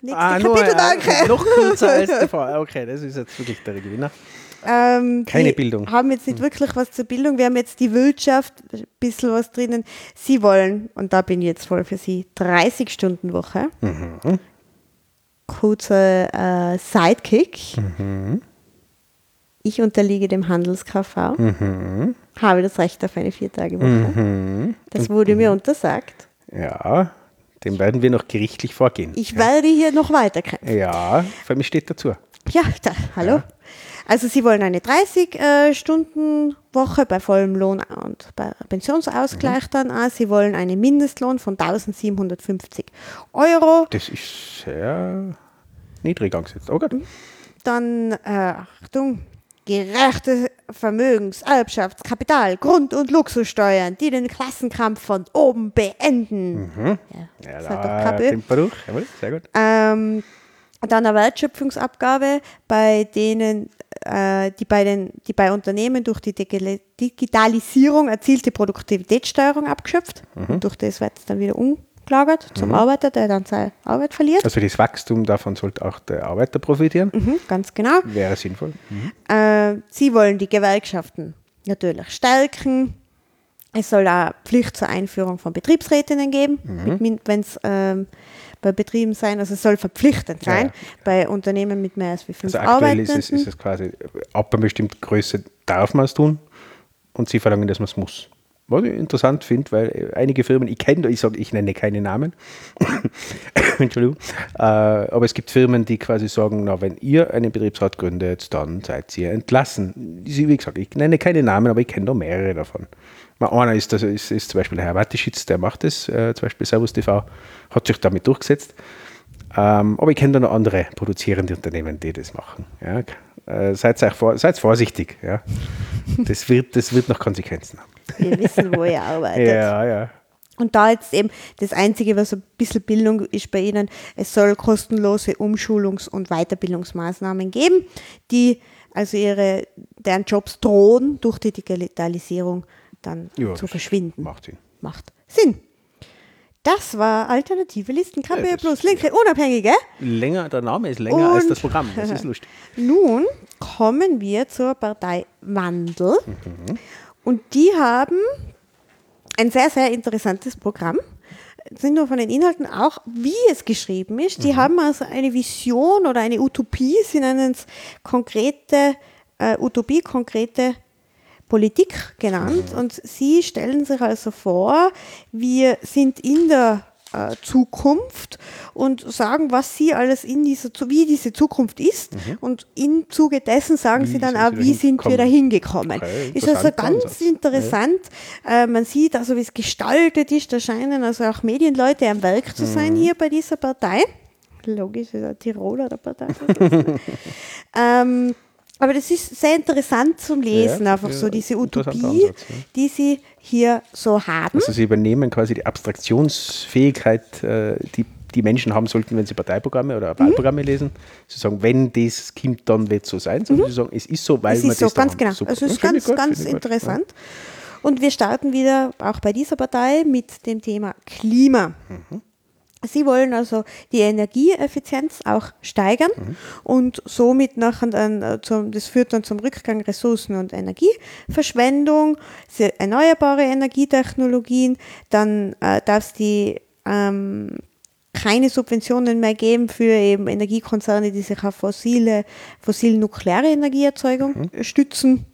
Nächste Ah, nur, Kapitelmarke. äh, noch kürzer als davor. Okay, das ist jetzt wirklich der Gewinner. Ähm, Keine Bildung. haben jetzt nicht wirklich was zur Bildung. Wir haben jetzt die Wirtschaft, ein bisschen was drinnen. Sie wollen, und da bin ich jetzt voll für Sie, 30 Stunden Woche. Mhm. Kurzer äh, Sidekick. Mhm. Ich unterliege dem Handels-KV. Habe das Recht auf eine Viertagewoche. Mhm. Das wurde mir untersagt. Ja, dem werden wir noch gerichtlich vorgehen. Ich werde hier noch weiterkämpfen. Ja, für mich steht dazu. Ja, da, hallo. Also Sie wollen eine 30-Stunden-Woche bei vollem Lohn und bei Pensionsausgleich Mhm. dann auch. Sie wollen einen Mindestlohn von 1750 Euro. Das ist sehr niedrig angesetzt. Oh Gott. Dann, äh, Achtung, gerechte Vermögens-, Erbschafts-, Kapital-, Grund- und Luxussteuern, die den Klassenkampf von oben beenden. Ja, Ja, das hat doch da Kappe. Temperuch. Jawohl, sehr gut. Ähm, dann eine Wertschöpfungsabgabe, bei denen, äh, die, bei den, die bei Unternehmen durch die Digi- Digitalisierung erzielte Produktivitätssteuerung abgeschöpft. Und durch das wird es dann wieder umgelagert zum Arbeiter, der dann seine Arbeit verliert. Also das Wachstum davon sollte auch der Arbeiter profitieren. Mhm, ganz genau. Wäre sinnvoll. Mhm. Äh, sie wollen die Gewerkschaften natürlich stärken. Es soll auch Pflicht zur Einführung von Betriebsrätinnen geben, wenn es ähm, bei Betrieben sein, also es soll verpflichtend sein ja. bei Unternehmen mit mehr als wie fünf Also aktuell ist es, ist es quasi, ab einer bestimmten Größe darf man es tun und sie verlangen, dass man es muss. Was ich interessant finde, weil äh, einige Firmen, ich kenne, ich sage, ich nenne keine Namen, Entschuldigung, äh, aber es gibt Firmen, die quasi sagen, na, wenn ihr einen Betriebsrat gründet, dann seid ihr entlassen. Wie gesagt, ich nenne keine Namen, aber ich kenne da mehrere davon. Einer ist, das ist, ist zum Beispiel der Herr Watteschitz, der macht das, äh, zum Beispiel Servus TV, hat sich damit durchgesetzt. Ähm, aber ich kenne da noch andere produzierende Unternehmen, die das machen. Ja. Äh, seid, vor, seid vorsichtig. Ja. Das, wird, das wird noch Konsequenzen haben. Wir wissen, wo ihr arbeitet. Ja, ja. Und da jetzt eben das Einzige, was ein bisschen Bildung ist bei Ihnen, es soll kostenlose Umschulungs- und Weiterbildungsmaßnahmen geben, die also ihre, deren Jobs drohen, durch die Digitalisierung dann Ja, zu verschwinden. Macht Sinn. Macht Sinn. Das war Alternative Listen, KP Ja, plus Linke, Unabhängige. Länger, der Name ist länger als Und- das Programm. Das ist lustig. Nun kommen wir zur Partei Wandel. Mhm. Und die haben ein sehr, sehr interessantes Programm. Sind nur von den Inhalten auch, wie es geschrieben ist. Mhm. Die haben also eine Vision oder eine Utopie, sie nennen es konkrete äh, Utopie, konkrete Politik genannt. Und sie stellen sich also vor, wir sind in der äh, Zukunft und sagen, was sie alles in dieser, wie diese Zukunft ist. Und im Zuge dessen sagen Mhm. Wie sie dann auch, wie sind wir da hingekommen. Okay, ist also ganz interessant. Äh, man sieht also, wie es gestaltet ist. Da scheinen also auch Medienleute am Werk zu sein Mhm. hier bei dieser Partei. Logisch, ist eine Tiroler der Partei. ähm, aber das ist sehr interessant zum Lesen, Ja, einfach so diese Utopie, Ansatz, ja. die sie hier so haben. Also sie übernehmen quasi die Abstraktionsfähigkeit, äh, die die Menschen haben sollten, wenn sie Parteiprogramme oder Wahlprogramme lesen. Sie sagen, wenn das kommt, dann wird es so sein. Sondern sie sagen, es ist so, weil es wir ist so, das da ganz haben. genau. Super. Es ist ganz, gut, ganz interessant. Und wir starten wieder auch bei dieser Partei mit dem Thema Klima. Mhm. Sie wollen also die Energieeffizienz auch steigern Mhm. und somit nachher dann äh, zum, das führt dann zum Rückgang Ressourcen- und Energieverschwendung, erneuerbare Energietechnologien, dann äh, darf es die ähm, keine Subventionen mehr geben für eben Energiekonzerne, die sich auf fossile, fossil-nukleare Energieerzeugung Mhm. stützen.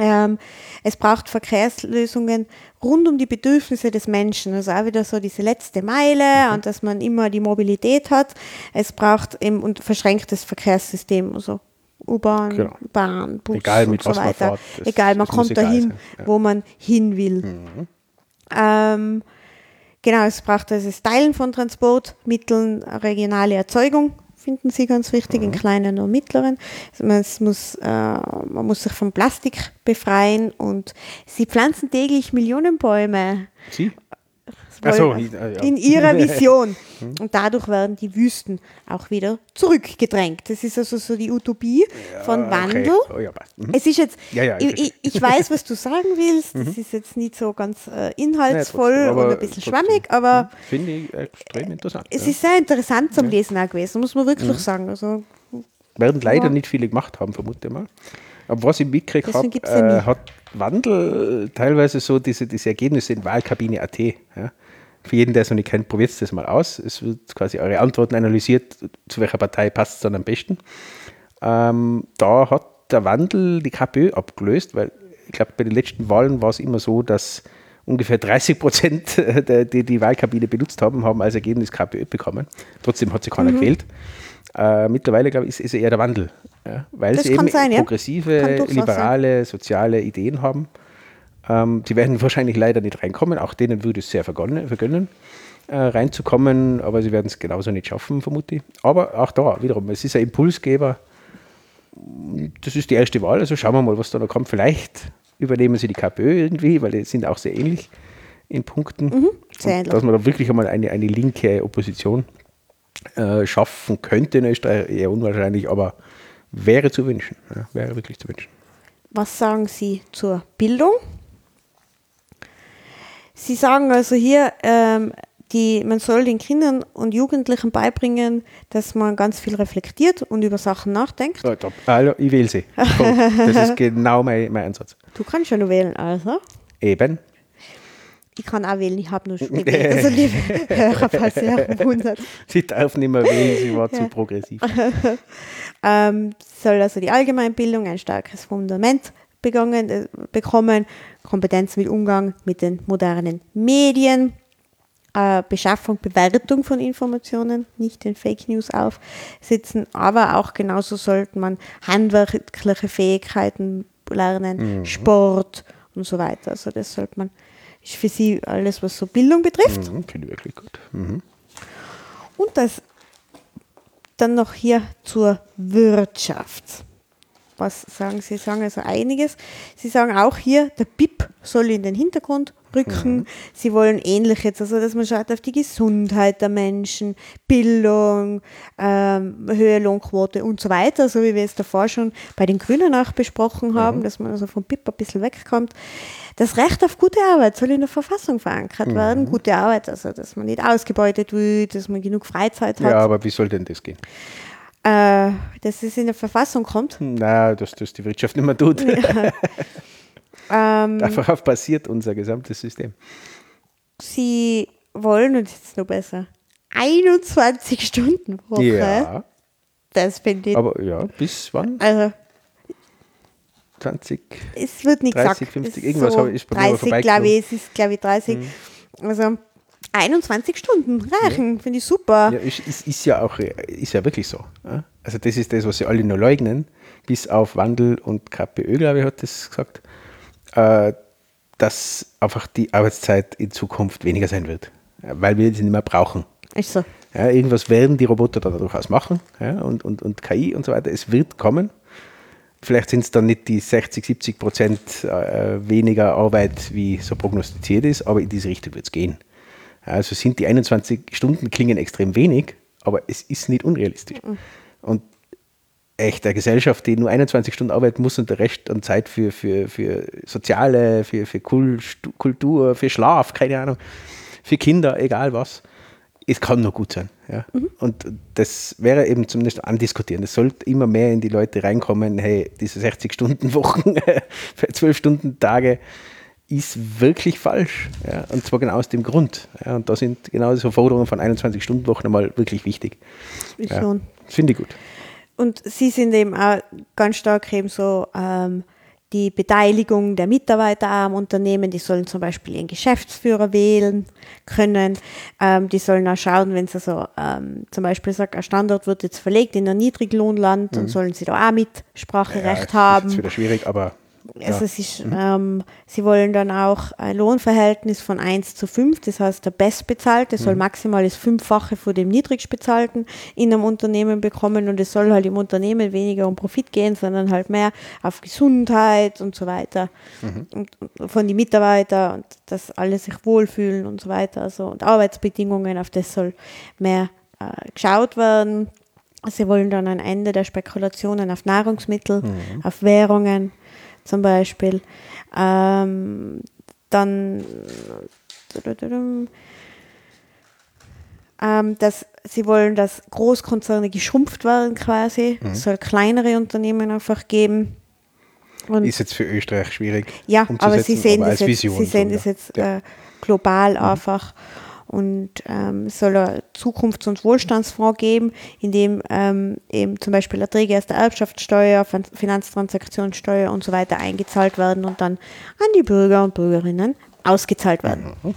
Ähm, es braucht Verkehrslösungen rund um die Bedürfnisse des Menschen. Also auch wieder so diese letzte Meile mhm. und dass man immer die Mobilität hat. Es braucht eben ein verschränktes Verkehrssystem, also U-Bahn, genau. Bahn, Bus egal, und so weiter. Man fährt, egal, man kommt dahin, ja. wo man hin will. Mhm. Ähm, genau, es braucht also das Teilen von Transportmitteln, regionale Erzeugung finden sie ganz wichtig, mhm. in kleinen und mittleren. Also man, muss, äh, man muss sich vom Plastik befreien und sie pflanzen täglich Millionen Bäume. Sie? So, in ihrer Vision. Und dadurch werden die Wüsten auch wieder zurückgedrängt. Das ist also so die Utopie ja, von Wandel. Okay. Oh, ja, mhm. Es ist jetzt, ja, ich, ich, weiß, was du sagen willst. Das mhm. ist jetzt nicht so ganz äh, inhaltsvoll trotzdem, und ein bisschen trotzdem. schwammig, aber mhm. finde ich extrem interessant. Es ist sehr interessant zum Lesen auch gewesen, muss man wirklich mhm. sagen. Also, werden leider nicht viele gemacht haben, vermute ich mal. Aber was ich mitgekriegt habe, äh, hat Wandel teilweise so diese, diese Ergebnisse in Wahlkabine.at. Ja? Für jeden, der es noch nicht kennt, probiert das mal aus. Es wird quasi eure Antworten analysiert, zu welcher Partei passt es dann am besten. Ähm, da hat der Wandel die KPÖ abgelöst, weil ich glaube, bei den letzten Wahlen war es immer so, dass ungefähr 30 Prozent, die die Wahlkabine benutzt haben, haben als Ergebnis KPÖ bekommen. Trotzdem hat sie keiner mhm. gewählt. Äh, mittlerweile, glaube ich, ist es eher der Wandel, ja, weil das sie eben sein, progressive, ja? liberale, soziale Ideen haben ähm, die werden wahrscheinlich leider nicht reinkommen. Auch denen würde es sehr vergönnen, äh, reinzukommen, aber sie werden es genauso nicht schaffen, vermute ich. Aber auch da wiederum, es ist ein Impulsgeber. Das ist die erste Wahl, also schauen wir mal, was da noch kommt. Vielleicht übernehmen sie die KPÖ irgendwie, weil die sind auch sehr ähnlich in Punkten. Mhm, dass man da wirklich einmal eine, eine linke Opposition äh, schaffen könnte in Österreich, eher unwahrscheinlich, aber wäre zu wünschen. Ja, wäre wirklich zu wünschen. Was sagen Sie zur Bildung? Sie sagen also hier, ähm, die, man soll den Kindern und Jugendlichen beibringen, dass man ganz viel reflektiert und über Sachen nachdenkt. Ja, also, ich wähle sie. Das ist genau mein, mein Ansatz. Du kannst schon wählen, also. Eben. Ich kann auch wählen, ich habe nur schon gewählt. Also liebe Hörer, falls ihr. Sie darf nicht mehr wählen, sie war zu progressiv. ähm, soll also die Allgemeinbildung ein starkes Fundament begangen, äh, bekommen, Kompetenz mit Umgang mit den modernen Medien, äh, Beschaffung, Bewertung von Informationen, nicht den Fake News aufsitzen, aber auch genauso sollte man handwerkliche Fähigkeiten lernen, mhm. Sport und so weiter. Also das sollte man, ist für sie alles, was so Bildung betrifft. Mhm, Finde ich wirklich gut. Mhm. Und das dann noch hier zur Wirtschaft was sagen Sie? sagen also einiges. Sie sagen auch hier, der BIP soll in den Hintergrund rücken. Mhm. Sie wollen ähnlich jetzt, also dass man schaut auf die Gesundheit der Menschen, Bildung, ähm, höhere Lohnquote und so weiter, so wie wir es davor schon bei den Grünen auch besprochen haben, mhm. dass man also vom BIP ein bisschen wegkommt. Das Recht auf gute Arbeit soll in der Verfassung verankert mhm. werden. Gute Arbeit, also dass man nicht ausgebeutet wird, dass man genug Freizeit hat. Ja, aber wie soll denn das gehen? Äh, dass es in der Verfassung kommt. Na, dass das die Wirtschaft nicht mehr tut. Ja. ähm, Darauf basiert unser gesamtes System. Sie wollen, und jetzt noch besser, 21 Stunden Woche. Ja. Das finde ich. Aber ja, bis wann? Also 20. Es wird nicht 30, gesagt. 50, irgendwas so ist bei 30, glaube ich, es ist glaube ich 30. Mhm. Also 21 Stunden reichen, ja. finde ich super. Ja, ist, ist, ist, ja auch, ist ja wirklich so. Also das ist das, was sie alle nur leugnen, bis auf Wandel und KPÖ, glaube ich, hat das gesagt, äh, dass einfach die Arbeitszeit in Zukunft weniger sein wird, weil wir sie nicht mehr brauchen. Ist so. Ja, irgendwas werden die Roboter da durchaus machen ja, und, und, und KI und so weiter. Es wird kommen. Vielleicht sind es dann nicht die 60, 70 Prozent äh, weniger Arbeit, wie so prognostiziert ist, aber in diese Richtung wird es gehen. Also sind die 21 Stunden klingen extrem wenig, aber es ist nicht unrealistisch. Mhm. Und echt eine Gesellschaft, die nur 21 Stunden arbeiten muss und der Rest an Zeit für, für, für Soziale, für, für Kultur, für Schlaf, keine Ahnung, für Kinder, egal was. Es kann nur gut sein. Ja? Mhm. Und das wäre eben zumindest andiskutieren. Es sollte immer mehr in die Leute reinkommen, hey, diese 60-Stunden-Wochen, 12-Stunden-Tage, ist wirklich falsch. Ja, und zwar genau aus dem Grund. Ja, und da sind genau diese Forderungen von 21-Stunden-Wochen einmal wirklich wichtig. Ja, schon. Finde ich gut. Und Sie sind eben auch ganz stark eben so, ähm, die Beteiligung der Mitarbeiter am Unternehmen. Die sollen zum Beispiel ihren Geschäftsführer wählen können. Ähm, die sollen auch schauen, wenn sie so ähm, zum Beispiel sagt, ein Standort wird jetzt verlegt in ein Niedriglohnland, mhm. dann sollen sie da auch Mitspracherecht ja, haben. Das ist wieder schwierig, aber also es ist, mhm. ähm, sie wollen dann auch ein Lohnverhältnis von 1 zu 5, das heißt der Bestbezahlte soll mhm. maximal das Fünffache von dem Niedrigstbezahlten in einem Unternehmen bekommen und es soll halt im Unternehmen weniger um Profit gehen, sondern halt mehr auf Gesundheit und so weiter mhm. und, und von den Mitarbeitern und dass alle sich wohlfühlen und so weiter. Also und Arbeitsbedingungen, auf das soll mehr äh, geschaut werden. Sie wollen dann ein Ende der Spekulationen auf Nahrungsmittel, mhm. auf Währungen zum Beispiel. Ähm, dann ähm, dass sie wollen, dass Großkonzerne geschrumpft werden quasi. Mhm. Es soll kleinere Unternehmen einfach geben. Und ist jetzt für Österreich schwierig. Ja, aber sie sehen aber das jetzt, sie sehen so, das jetzt ja. äh, global mhm. einfach und ähm, es soll ein Zukunfts- und Wohlstandsfonds geben, in dem ähm, eben zum Beispiel Erträge aus der Erbschaftssteuer, Finanztransaktionssteuer und so weiter eingezahlt werden und dann an die Bürger und Bürgerinnen ausgezahlt werden. Mhm.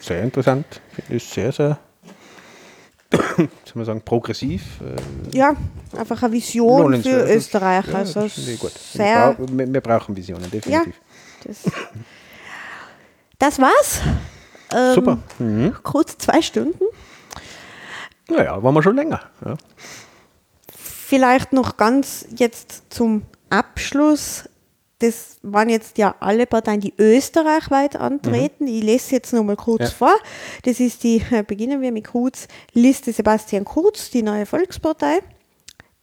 Sehr interessant. Ist sehr, sehr soll man sagen, progressiv. Äh, ja, einfach eine Vision für Österreich. Ja, also. Sehr wir, wir, brauchen Visionen, definitiv. Ja, das, das war's. Ähm, Super. Mhm. Kurz zwei Stunden. Naja, waren wir schon länger. Ja. Vielleicht noch ganz jetzt zum Abschluss. Das waren jetzt ja alle Parteien, die österreichweit antreten. Mhm. Ich lese jetzt noch mal kurz ja. vor. Das ist die, beginnen wir mit Kurz, Liste Sebastian Kurz, die neue Volkspartei.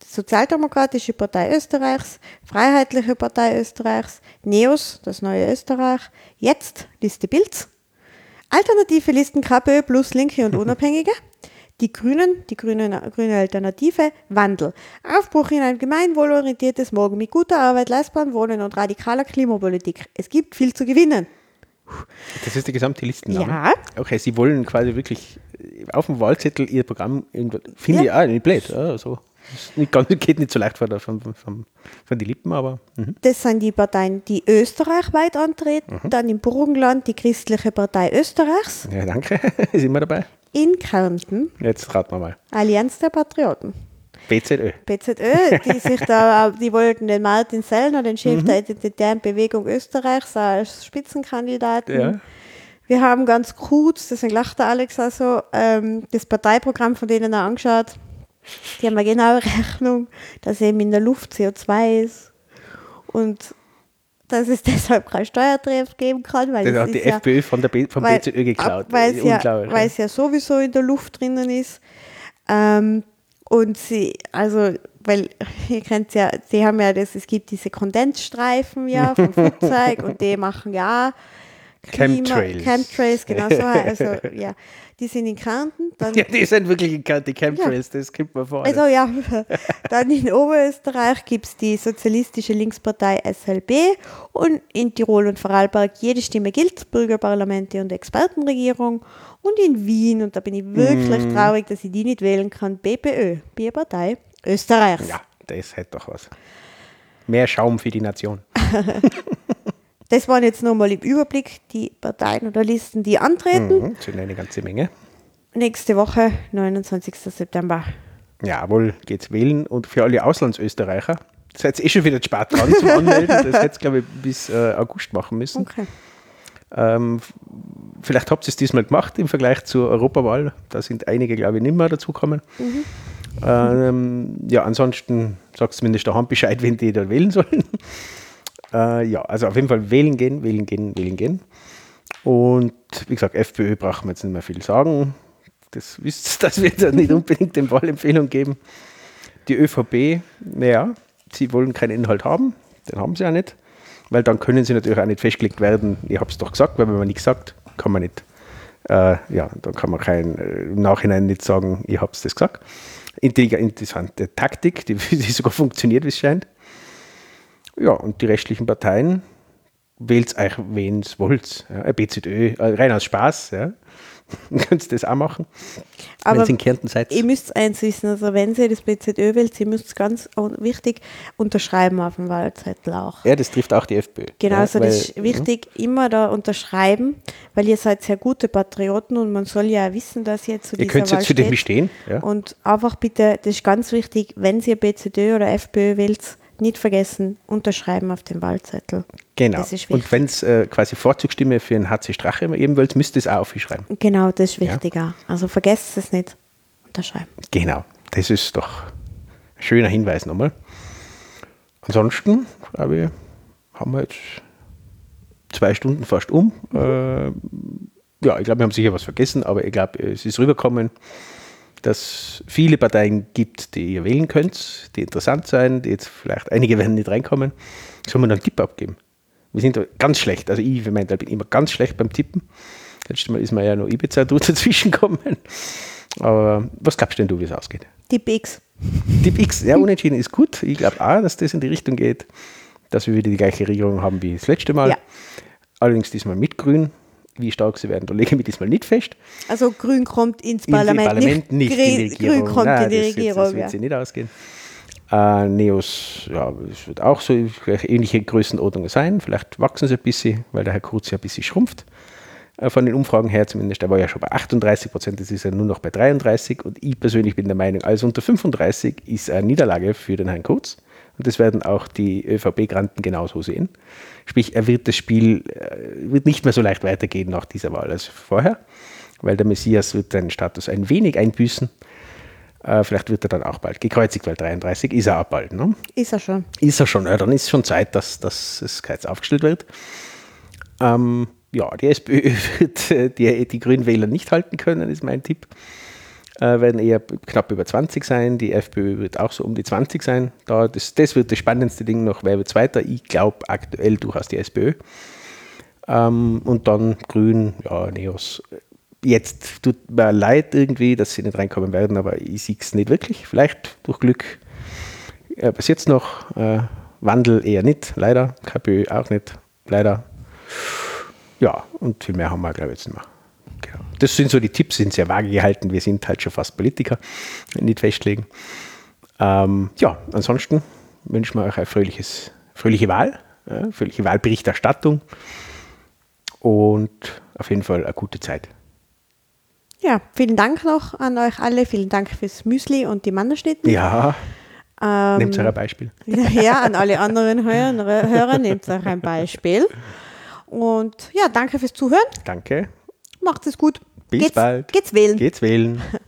Sozialdemokratische Partei Österreichs, Freiheitliche Partei Österreichs, NEOS, das neue Österreich, jetzt Liste Bilds, Alternative Listen KPÖ plus Linke und Unabhängige. Die Grünen, die grüne, grüne Alternative, Wandel. Aufbruch in ein gemeinwohlorientiertes Morgen mit guter Arbeit, leistbarem Wohnen und radikaler Klimapolitik. Es gibt viel zu gewinnen. Das ist die gesamte Listenname? Ja. Okay, Sie wollen quasi wirklich auf dem Wahlzettel Ihr Programm, finde ja. ich auch nicht blöd. Ja, so. Nicht geht nicht so leicht von, von, von, von den Lippen, aber. Mhm. Das sind die Parteien, die österreichweit antreten. Mhm. Dann im Burgenland die Christliche Partei Österreichs. Ja, danke. Sind wir dabei? In Kärnten. Jetzt raten wir mal. Allianz der Patrioten. BZÖ. BZÖ, die sich da, die wollten den Martin Sellner, den Chef mhm. der Identitären Bewegung Österreichs, als Spitzenkandidaten. Ja. Wir haben ganz kurz, deswegen lacht der Alex also, ähm, das Parteiprogramm von denen angeschaut. Die haben eine genaue Rechnung, dass eben in der Luft CO2 ist und dass es deshalb kein Steuertreff geben kann. Weil das hat die ja, FPÖ von der B, vom weil, BZÖ geklaut. Weil es, ja, weil es ja sowieso in der Luft drinnen ist. Ähm, und sie, also, weil ihr kennt ja, sie haben ja das, es gibt diese Kondensstreifen ja vom Flugzeug und die machen ja Klima, Chemtrails. Chemtrails, genau so. Also, ja die sind in Kärnten. Dann ja, die sind wirklich in Kärnten, die Chemtrails, ja. das kommt mir vor. Also ja, dann in Oberösterreich gibt es die Sozialistische Linkspartei SLB und in Tirol und Vorarlberg jede Stimme gilt, Bürgerparlamente und Expertenregierung. Und in Wien, und da bin ich wirklich mm. traurig, dass ich die nicht wählen kann, BPÖ, Bierpartei Österreichs. Ja, das hätte doch was. Mehr Schaum für die Nation. Das waren jetzt nochmal im Überblick die Parteien oder Listen, die antreten. Mhm, sind eine ganze Menge. Nächste Woche, 29. September. Jawohl, geht's wählen. Und für alle Auslandsösterreicher, seid eh schon wieder spät dran zum Anmelden. Das hätte glaube ich, bis äh, August machen müssen. Okay. Ähm, vielleicht habt ihr es diesmal gemacht im Vergleich zur Europawahl. Da sind einige, glaube ich, nicht mehr dazugekommen. Mhm. Ähm, ja, ansonsten sagt zumindest der Hand Bescheid, wenn die da wählen sollen. Äh, ja, also auf jeden Fall wählen gehen, wählen gehen, wählen gehen. Und wie gesagt, FPÖ brauchen wir jetzt nicht mehr viel sagen. Das wisst ihr, dass wir da nicht unbedingt den Wahlempfehlung geben. Die ÖVP, naja, sie wollen keinen Inhalt haben, den haben sie ja nicht, weil dann können sie natürlich auch nicht festgelegt werden, ich habe es doch gesagt, weil wenn man nichts sagt, kann man nicht, äh, ja, dann kann man kein, äh, im Nachhinein nicht sagen, ich habe es das gesagt. Interessante Taktik, die, die sogar funktioniert, wie es scheint. Ja, und die restlichen Parteien wählt euch, wen es wollt. Ja, BZÖ, äh, rein aus Spaß. Ja. könnt ihr das auch machen. Aber wenn ihr in Kärnten seid. ihr müsst eins wissen, also wenn ihr das BZÖ wählt, ihr müsst ganz wichtig unterschreiben auf dem Wahlzettel auch. Ja, das trifft auch die FPÖ. Genau, ja, also weil- das ist wichtig, immer da unterschreiben, weil ihr seid sehr gute Patrioten und man soll ja wissen, dass ihr zu Ihr dieser könnt Wahl jetzt für den steht. bestehen. Ja. Und einfach bitte, das ist ganz wichtig, wenn ihr BZÖ oder FPÖ wählt, nicht vergessen, unterschreiben auf dem Wahlzettel. Genau. Und wenn es äh, quasi Vorzugsstimme für einen HC Strache eben wollt, müsst ihr es auch aufschreiben. Genau, das ist wichtig auch. Also vergesst es nicht, unterschreiben. Genau. Das ist doch ein schöner Hinweis nochmal. Ansonsten, glaube ich, haben wir jetzt zwei Stunden fast um. Äh, ja, ich glaube, wir haben sicher was vergessen, aber ich glaube, es ist rübergekommen, dass viele Parteien gibt, die ihr wählen könnt, die interessant sein, die jetzt vielleicht einige werden nicht reinkommen. Sollen wir dann einen Tipp abgeben? Wir sind ganz schlecht. Also ich für meinen Teil bin immer ganz schlecht beim Tippen. Letztes Mal ist mir ja noch Ibiza dazwischen gekommen. Aber was glaubst denn du, wie es ausgeht? Tipp X. Tipp X, ja, unentschieden ist gut. Ich glaube auch, dass das in die Richtung geht, dass wir wieder die gleiche Regierung haben wie das letzte Mal. Ja. Allerdings diesmal mit Grün. Wie stark sie werden, da lege ich mich diesmal nicht fest. Also Grün kommt ins In Parlament, Parlament nicht, in die Grün, Regierung. Grün kommt Nein, in die das wird- Regierung. Das wird ja. sich nicht ausgehen. Äh, Neos, ja, es wird auch so ähnliche Größenordnung sein. Vielleicht wachsen sie ein bisschen, weil der Herr Kurz ja ein bisschen schrumpft. Äh, Von den Umfragen her zumindest. Er war ja schon bei 38 Prozent, jetzt ist er nur noch bei 33. Und ich persönlich bin der Meinung, also unter 35 ist eine Niederlage für den Herrn Kurz. Und das werden auch die ÖVP-Granten genauso sehen. Sprich, er wird das Spiel äh, wird nicht mehr so leicht weitergehen nach dieser Wahl als vorher, weil der Messias wird seinen Status ein wenig einbüßen. Äh, vielleicht wird er dann auch bald gekreuzigt, weil 33 ist er auch bald. Ne? Ist er schon. Ist er schon, ja, dann ist schon Zeit, dass, dass das Kreuz aufgestellt wird. Ähm, ja, die SPÖ wird äh, die, die Grünen Wähler nicht halten können, ist mein Tipp. Äh, werden eher knapp über 20 sein. Die FPÖ wird auch so um die 20 sein. Da, das, das wird das spannendste Ding noch. Wer wird Zweiter? Ich glaube aktuell durchaus die SPÖ. Ähm, und dann Grün, ja, Neos. Jetzt tut mir leid irgendwie, dass sie nicht reinkommen werden, aber ich sehe es nicht wirklich. Vielleicht durch Glück äh, bis jetzt noch. Äh, Wandel eher nicht, leider. KPÖ auch nicht, leider. Ja, und viel mehr haben wir, glaube ich, jetzt nicht mehr. Genau. Das sind so die Tipps, sind sehr vage gehalten. Wir sind halt schon fast Politiker, nicht festlegen. Ähm, ja, ansonsten wünschen wir euch eine fröhliches, fröhliche Wahl, ja, fröhliche Wahlberichterstattung und auf jeden Fall eine gute Zeit. Ja, vielen Dank noch an euch alle. Vielen Dank fürs Müsli und die Mandelschnitten. Ja, Ähm, nehmt euch ein Beispiel. Ja, an alle anderen Hörer, Hörer nehmt euch ein Beispiel. Und ja, danke fürs Zuhören. Danke. Macht es gut. Bis geht's, bald. Geht's wählen. Geht's wählen.